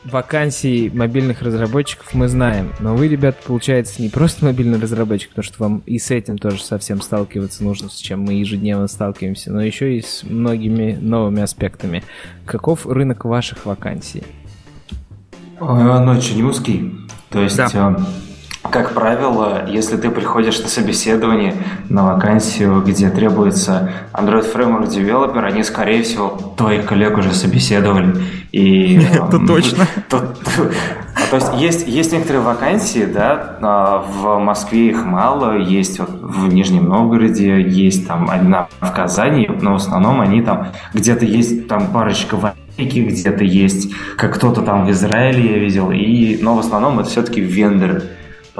вакансий мобильных разработчиков мы знаем, но вы, ребят, получается, не просто мобильный разработчик, потому что вам и с этим тоже совсем сталкиваться нужно, с чем мы ежедневно сталкиваемся, но еще и с многими новыми аспектами. Каков рынок ваших вакансий? Он очень узкий. То есть да. Как правило, если ты приходишь на собеседование на вакансию, где требуется Android Framework Developer, они, скорее всего, твоих коллег уже собеседовали. И, [laughs] Это эм, точно. [laughs] То, есть, есть есть некоторые вакансии, да, а, в Москве их мало, есть вот в Нижнем Новгороде, есть там одна в Казани, но в основном они там где-то есть там парочка вакансий где-то есть, как кто-то там в Израиле я видел, и, но в основном это все-таки вендоры.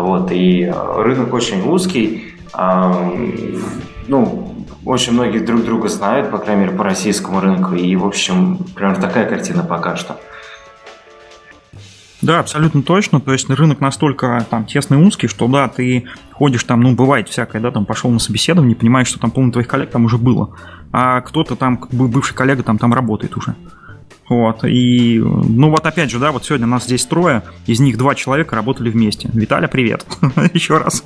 Вот, и э, рынок очень узкий. Ну, очень многие друг друга знают, по крайней мере, по российскому рынку. И, в общем, примерно такая картина пока что. Да, абсолютно точно. То есть рынок настолько там тесный и узкий, что да, ты ходишь там, ну, бывает всякое, да, там пошел на собеседование, понимаешь, что там половина твоих коллег там уже было, а кто-то там, бывший коллега там, там работает уже. Вот, и, ну вот опять же, да, вот сегодня нас здесь трое, из них два человека работали вместе. Виталя, привет. [laughs] Еще раз.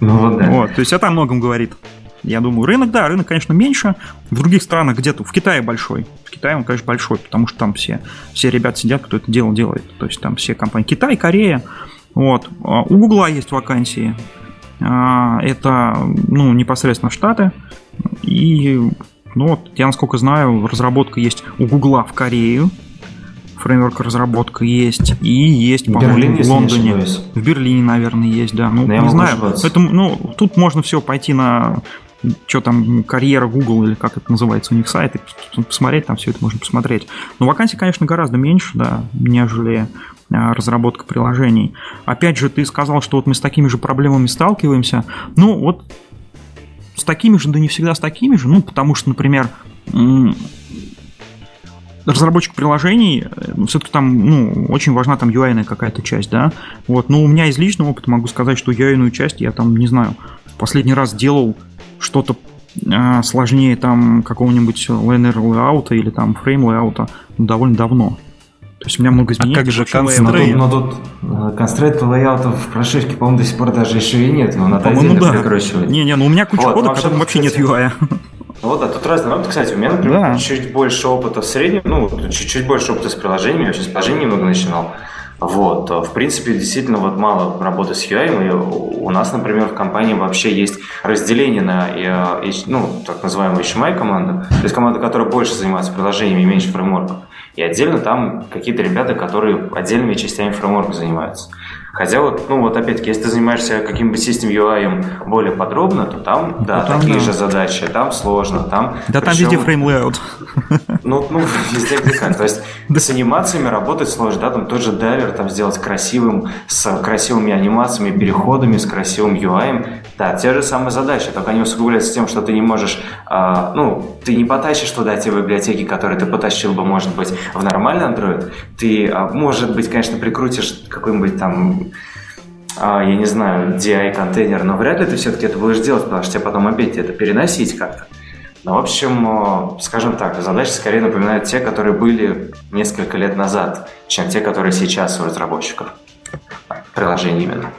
Ну вот, да. Вот, то есть это о многом говорит. Я думаю, рынок, да, рынок, конечно, меньше. В других странах где-то, в Китае большой. В Китае он, конечно, большой, потому что там все, все ребята сидят, кто это дело делает. То есть там все компании. Китай, Корея. Вот. А у Гугла есть вакансии. А, это, ну, непосредственно Штаты. И ну вот, я насколько знаю, разработка есть у Гугла в Корею, фреймворк разработка есть, и есть, по-моему, в Лондоне. В Берлине, наверное, есть, да. Ну, Но не знаю. Это, ну, тут можно все пойти на что там, карьера Google или как это называется у них сайт, и посмотреть, там все это можно посмотреть. Но вакансий, конечно, гораздо меньше, да, нежели а, разработка приложений. Опять же, ты сказал, что вот мы с такими же проблемами сталкиваемся. Ну, вот с такими же, да не всегда с такими же, ну, потому что, например, разработчик приложений, э, все-таки там, ну, очень важна там UI какая-то часть, да, вот, но у меня из личного опыта могу сказать, что UI часть я там, не знаю, последний раз делал что-то э, сложнее там какого-нибудь linear layout или там frame layout довольно давно. То есть у меня много изменений. А как же констрейт? Но тут, но констрейт лайаутов в прошивке, по-моему, до сих пор даже еще и нет. Его надо отдельно да. прикручивать. Не-не, ну у меня куча вот, кода, в котором вообще нет UI. Ну вот, да, тут разные моменты. Кстати, у меня, например, да. чуть больше опыта в среднем, ну, чуть-чуть больше опыта с приложениями, я вообще с приложением много начинал. Вот. В принципе, действительно, вот мало работы с UI. И у нас, например, в компании вообще есть разделение на э, ну, так называемую HMI команду. То есть команда, которая больше занимается приложениями и меньше фреймворков. И отдельно там какие-то ребята, которые отдельными частями фреймворка занимаются. Хотя вот, ну вот опять-таки, если ты занимаешься каким-то систем UI более подробно, то там, да, ну, там, такие да. же задачи, там сложно, там... Да причем, там везде фреймлеут. Ну, ну, везде где как. То есть с анимациями работать сложно, да, там тот же дайвер там сделать красивым, с красивыми анимациями, переходами, с красивым UI. Да, те же самые задачи, только они усугубляются тем, что ты не можешь, э, ну, ты не потащишь туда те библиотеки, которые ты потащил бы, может быть, в нормальный Android. Ты, э, может быть, конечно, прикрутишь какой-нибудь там а, я не знаю, DI-контейнер, но вряд ли ты все-таки это будешь делать, потому что тебе потом опять это переносить как-то. Ну, в общем, скажем так, задачи скорее напоминают те, которые были несколько лет назад, чем те, которые сейчас у разработчиков. Приложений именно.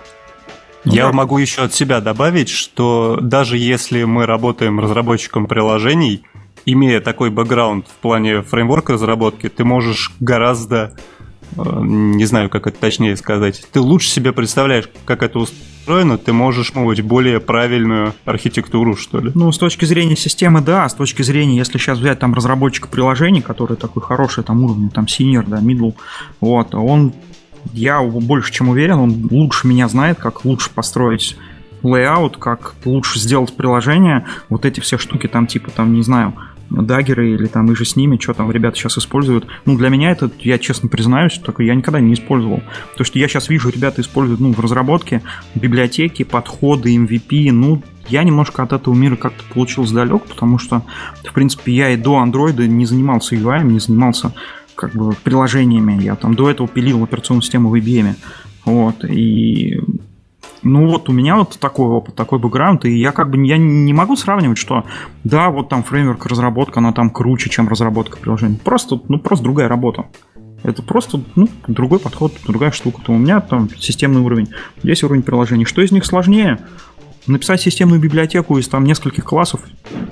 Я ну, могу еще от себя добавить, что даже если мы работаем разработчиком приложений, имея такой бэкграунд в плане фреймворка разработки, ты можешь гораздо э, не знаю, как это точнее сказать, ты лучше себе представляешь, как это устроено, ты можешь мовить более правильную архитектуру, что ли. Ну, с точки зрения системы, да, с точки зрения, если сейчас взять там разработчика приложений, который такой хороший там уровень, там senior, да, middle, вот, он, я больше чем уверен, он лучше меня знает, как лучше построить layout, как лучше сделать приложение, вот эти все штуки там типа там, не знаю, Dagger ы или там и же с ними, что там ребята сейчас используют. Ну, для меня это, я честно признаюсь, такое я никогда не использовал. То, что я сейчас вижу, ребята используют, ну, в разработке библиотеки, подходы, MVP, ну, я немножко от этого мира как-то получился далек, потому что, в принципе, я и до андроида не занимался UI, не занимался как бы приложениями. Я там до этого пилил операционную систему в IBM. Вот, и ну вот у меня вот такой опыт, такой бэкграунд, и я как бы я не могу сравнивать, что да, вот там фреймворк разработка, она там круче, чем разработка приложения. Просто, ну просто другая работа. Это просто ну, другой подход, другая штука. То у меня там системный уровень, здесь уровень приложений. Что из них сложнее? Написать системную библиотеку из там нескольких классов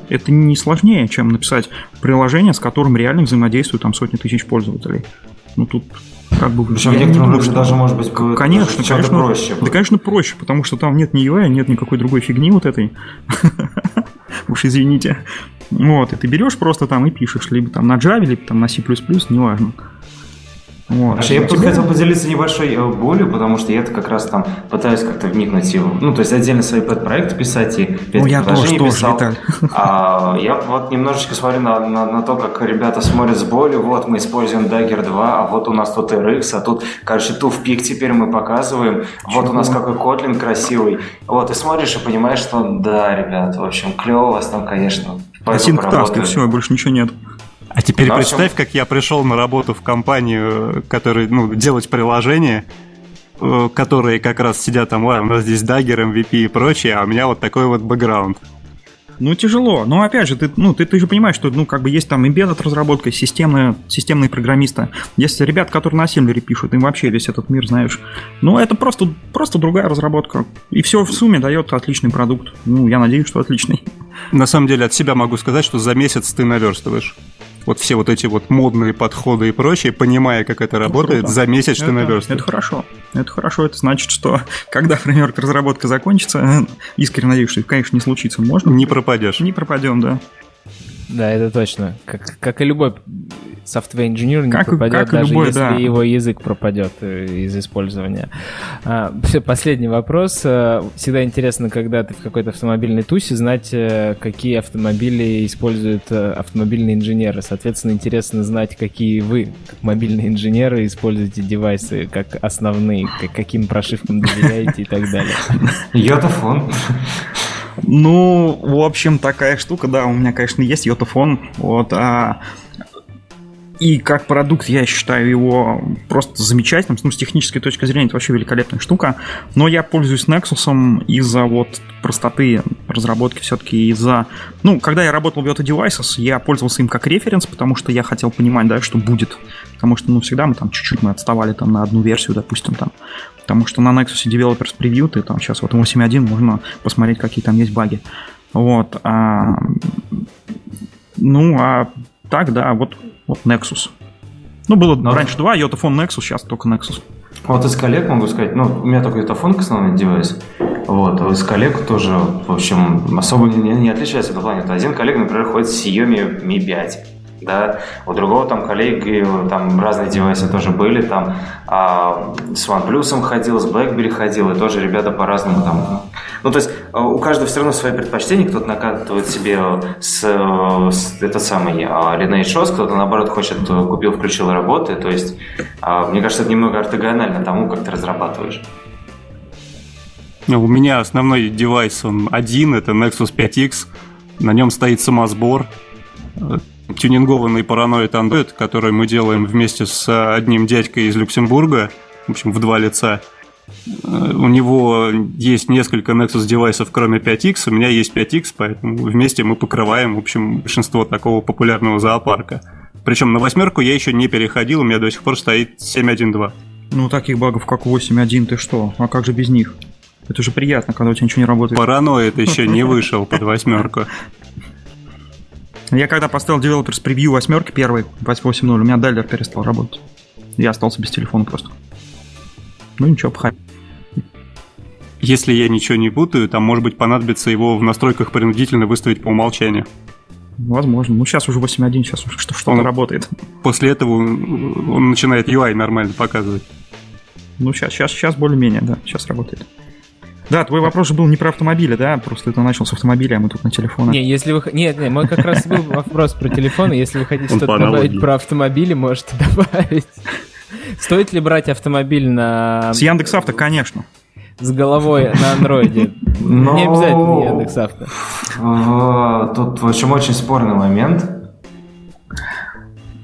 это не сложнее, чем написать приложение, с которым реально взаимодействуют там сотни тысяч пользователей. Ну тут как бы... Причем в некотором случае даже может быть конечно, конечно, проще. Да, конечно, проще, потому что там нет ни UI, нет никакой другой фигни вот этой. [laughs] Уж извините. Вот, и ты берешь просто там и пишешь, либо там на Java, либо там на C++, неважно. Вот. А я бы тут хотел поделиться небольшой э, болью, потому что я как раз там пытаюсь как-то вникнуть в... Ну, то есть отдельно свои пэт-проекты писать и ну, я тоже, писал. Тоже, [laughs] а, я вот немножечко смотрю на, на, на то, как ребята смотрят с болью. Вот мы используем Dagger 2, а вот у нас тут RX, а тут, короче, туфпик теперь мы показываем. Вот у нас какой Kotlin красивый. Вот, и смотришь и понимаешь, что да, ребят, в общем, клево у вас там, конечно. Async task, и все, больше ничего нет. А теперь да, представь, как я пришел на работу в компанию, который, ну, делать приложение, э, которые как раз сидят там, у нас здесь Dagger, MVP и прочее, а у меня вот такой вот бэкграунд. Ну, тяжело. Но опять же, ты, ну, ты, ты же понимаешь, что ну, как бы есть там embedded разработка, системные, системные программисты. Есть ребят, которые на ассемблере пишут, им вообще весь этот мир знаешь. Ну, это просто, просто другая разработка. И все в сумме дает отличный продукт. Ну, я надеюсь, что отличный. На самом деле, от себя могу сказать, что за месяц ты наверстываешь вот все вот эти вот модные подходы и прочее, понимая, как это работает, Круто. за месяц это, ты наверстываешь. Это хорошо. Это хорошо. Это значит, что [laughs] когда фреймворк разработка закончится, [laughs] искренне надеюсь, что это, конечно, не случится. Можно? Не пропадешь. Не пропадем, да. Да, это точно. Как, как и любой software инженер не как, пропадет, как даже любой, если да. его язык пропадет э, из использования. А, последний вопрос. Э, всегда интересно, когда ты в какой-то автомобильной тусе, знать, э, какие автомобили используют автомобильные инженеры. Соответственно, интересно знать, какие вы, как мобильные инженеры, используете девайсы как основные, каким прошивкам доверяете и так далее. Йотафон. Ну, в общем, такая штука, да, у меня, конечно, есть йотафон, вот, а и как продукт я считаю его просто замечательным. Ну, с технической точки зрения это вообще великолепная штука. Но я пользуюсь Nexus из-за вот простоты разработки все-таки из-за... Ну, когда я работал в Yota Devices, я пользовался им как референс, потому что я хотел понимать, да, что будет. Потому что, ну, всегда мы там чуть-чуть мы отставали там на одну версию, допустим, там. Потому что на Nexus Developers Preview ты там сейчас вот 8.1 можно посмотреть, какие там есть баги. Вот. А... Ну, а так, да, вот вот Nexus. Ну, было Но... раньше два, Yotaphone Nexus, сейчас только Nexus. Вот из коллег могу сказать, ну, у меня только Yotaphone основной девайс. Вот, а из коллег тоже, в общем, особо не, не отличается в этом плане. Один коллега, например, ходит с Xiaomi Mi 5 да, у другого там коллеги, там разные девайсы тоже были, там а, с OnePlus ходил, с BlackBerry ходил, и тоже ребята по-разному там. Ну, то есть а, у каждого все равно свои предпочтения, кто-то накатывает себе с, с этот самый а, Lineage OS, кто-то наоборот хочет, купил, включил работы, то есть а, мне кажется, это немного ортогонально тому, как ты разрабатываешь. У меня основной девайс, он один, это Nexus 5X, на нем стоит самосбор, тюнингованный параноид Android, который мы делаем вместе с одним дядькой из Люксембурга, в общем, в два лица. Э, у него есть несколько Nexus девайсов, кроме 5X, у меня есть 5X, поэтому вместе мы покрываем, в общем, большинство такого популярного зоопарка. Причем на восьмерку я еще не переходил, у меня до сих пор стоит 7.1.2. Ну, таких багов, как 8.1, ты что? А как же без них? Это же приятно, когда у тебя ничего не работает. Параноид еще не вышел под восьмерку. Я когда поставил Developers Preview восьмерки первый, 8.0, у меня дайлер перестал работать. Я остался без телефона просто. Ну ничего, пхай. Если я ничего не путаю, там, может быть, понадобится его в настройках принудительно выставить по умолчанию. Возможно. Ну, сейчас уже 8.1, сейчас уже что-то Он- работает. После этого он он начинает UI нормально показывать. Ну, сейчас, сейчас, сейчас более-менее, да, сейчас работает. Да, твой вопрос же был не про автомобили, да? Просто это начал с автомобиля, а мы тут на телефоне. Не, если вы... Нет, нет, мой как раз был вопрос про телефоны. Если вы хотите что-то добавить про автомобили, можете [laughs] добавить. Стоит ли брать автомобиль на... С Яндекс.Авто, конечно. с головой на андроиде? Не обязательно Яндекс.Авто. В- Тут, в общем, очень спорный момент.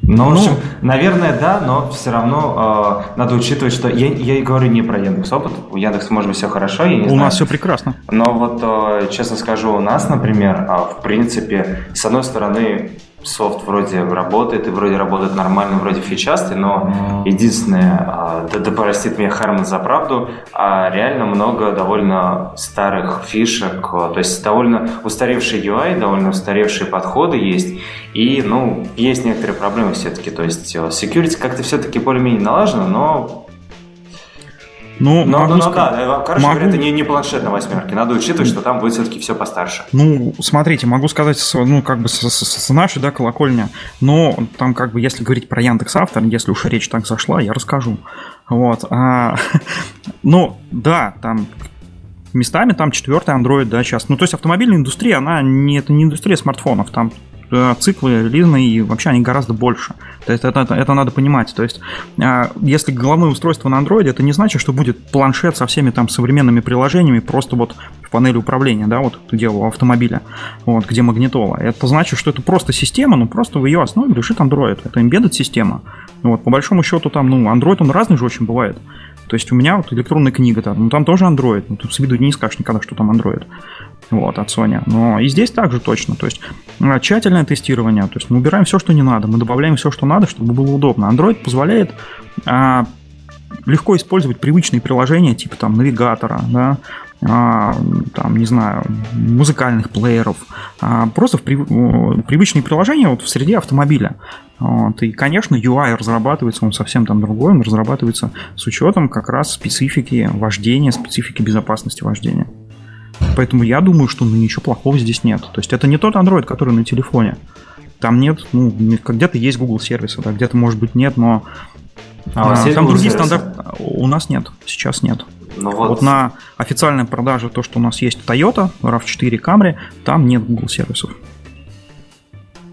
Ну, в общем, наверное, да, но все равно э, надо учитывать, что я, я и говорю не про Яндекс опыт. У Яндекса может быть все хорошо, я не У знаю. нас все прекрасно. Но вот, э, честно скажу, у нас, например, а, в принципе, с одной стороны, софт вроде работает, и вроде работает нормально, вроде фичастый, но единственное, а, да, да простит меня Харман за правду, а реально много довольно старых фишек, а, то есть довольно устаревший UI, довольно устаревшие подходы есть, и, ну, есть некоторые проблемы все-таки, то есть э, security как-то все-таки более-менее налажено, но Ну, но, могу но, но ска- да, э, короче могу- говоря, это не, не планшет на восьмерке. Надо учитывать, что там будет все-таки все постарше. Ну, смотрите, могу сказать, ну, как бы с, с- с нашей, да, колокольни, но там, как бы, если говорить про Яндекс Автор, если уж речь так зашла, я расскажу. Вот. а, [laughs] ну, да, там местами там четвертый Android, да, сейчас. Ну, то есть автомобильная индустрия, она не, это не индустрия смартфонов, там циклы релизные и вообще они гораздо больше. То есть это, это, это надо понимать. То есть а, если головное устройство на Android, это не значит, что будет планшет со всеми там современными приложениями просто вот в панели управления, да, вот где у автомобиля, вот, где магнитола. Это значит, что это просто система, но просто в ее основе лежит Android. Это embedded система. Вот, по большому счету там, ну, Android, он разный же очень бывает. То есть у меня вот электронная книга там, ну там тоже Android. Ну, тут с виду не скажешь никогда, что там Android. Вот, от Sony. Но и здесь также точно. То есть э, тщательное тестирование. То есть мы убираем все, что не надо. Мы добавляем все, что надо, чтобы было удобно. Android позволяет а, легко использовать привычные приложения, типа там навигатора, да, а, там, не знаю, музыкальных плееров, а, просто в э, привычные приложения вот в среде автомобиля. Вот, и, конечно, UI разрабатывается, он совсем там другой, он разрабатывается с учетом как раз специфики вождения, специфики безопасности вождения. Поэтому я думаю, что ну, ничего плохого здесь нет. То есть это не тот Android, который на телефоне. Там нет, ну, где-то есть Google сервисы, да, где-то, может быть, нет, но А а, там другие стандарты. У нас нет, сейчас нет. Ну Вот, вот, на официальной продаже то, что у нас есть Toyota, RAV4 Camry, там нет Google сервисов.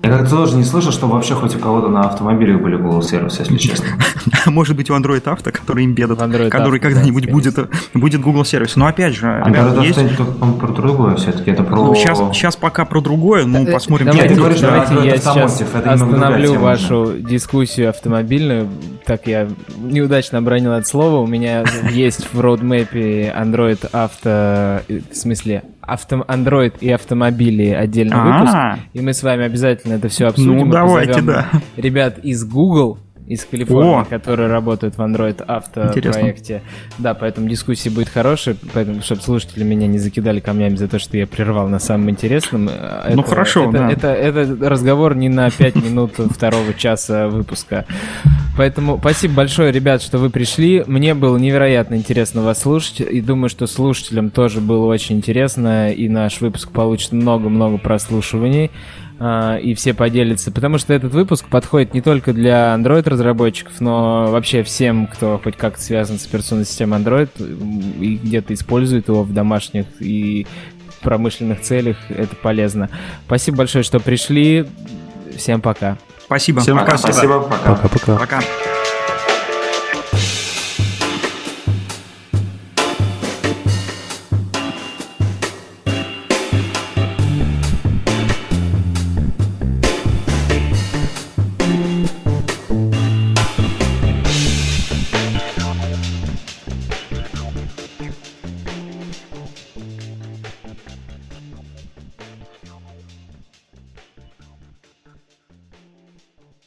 Я как-то тоже не слышал, что вообще хоть у кого-то на автомобилях были Google сервисы, если честно. [laughs] Может быть, у Android Auto, который Android который Auto, когда-нибудь да, будет, будет Google сервис. Но опять же, А ребята, есть... Auto по-моему, про другое все-таки, это про... Ну, сейчас, сейчас пока про другое, ну, Э, посмотрим. Давайте, Нет, ты говоришь, что давайте я сейчас это остановлю вашу дискуссию автомобильную. Так я неудачно обронил это слово. У меня [laughs] есть в роудмэпе Android авто... э, В смысле, авто... Android и автомобили отдельный выпуск. А, И мы с вами обязательно это все обсудим. Ну, давайте, да. Ребят из Google, из Калифорнии, О! которые работают в Android авто Интересно. проекте. Да, поэтому дискуссия будет хорошая, поэтому, чтобы слушатели меня не закидали камнями за то, что я прервал на самом интересном. э, Ну, это- хорошо, это, да. это, это разговор не на 5 минут второго часа выпуска. Поэтому спасибо большое, ребят, что вы пришли. Мне было невероятно интересно вас слушать, и думаю, что слушателям тоже было очень интересно, и наш выпуск получит много-много прослушиваний а, и все поделятся, потому что этот выпуск подходит не только для Android-разработчиков, но вообще всем, кто хоть как-то связан с операционной системой Android и где-то использует его в домашних и промышленных целях, это полезно. Спасибо большое, что пришли. Всем пока. Спасибо. Всем Пока, спасибо. спасибо, пока. Пока-пока. Пока.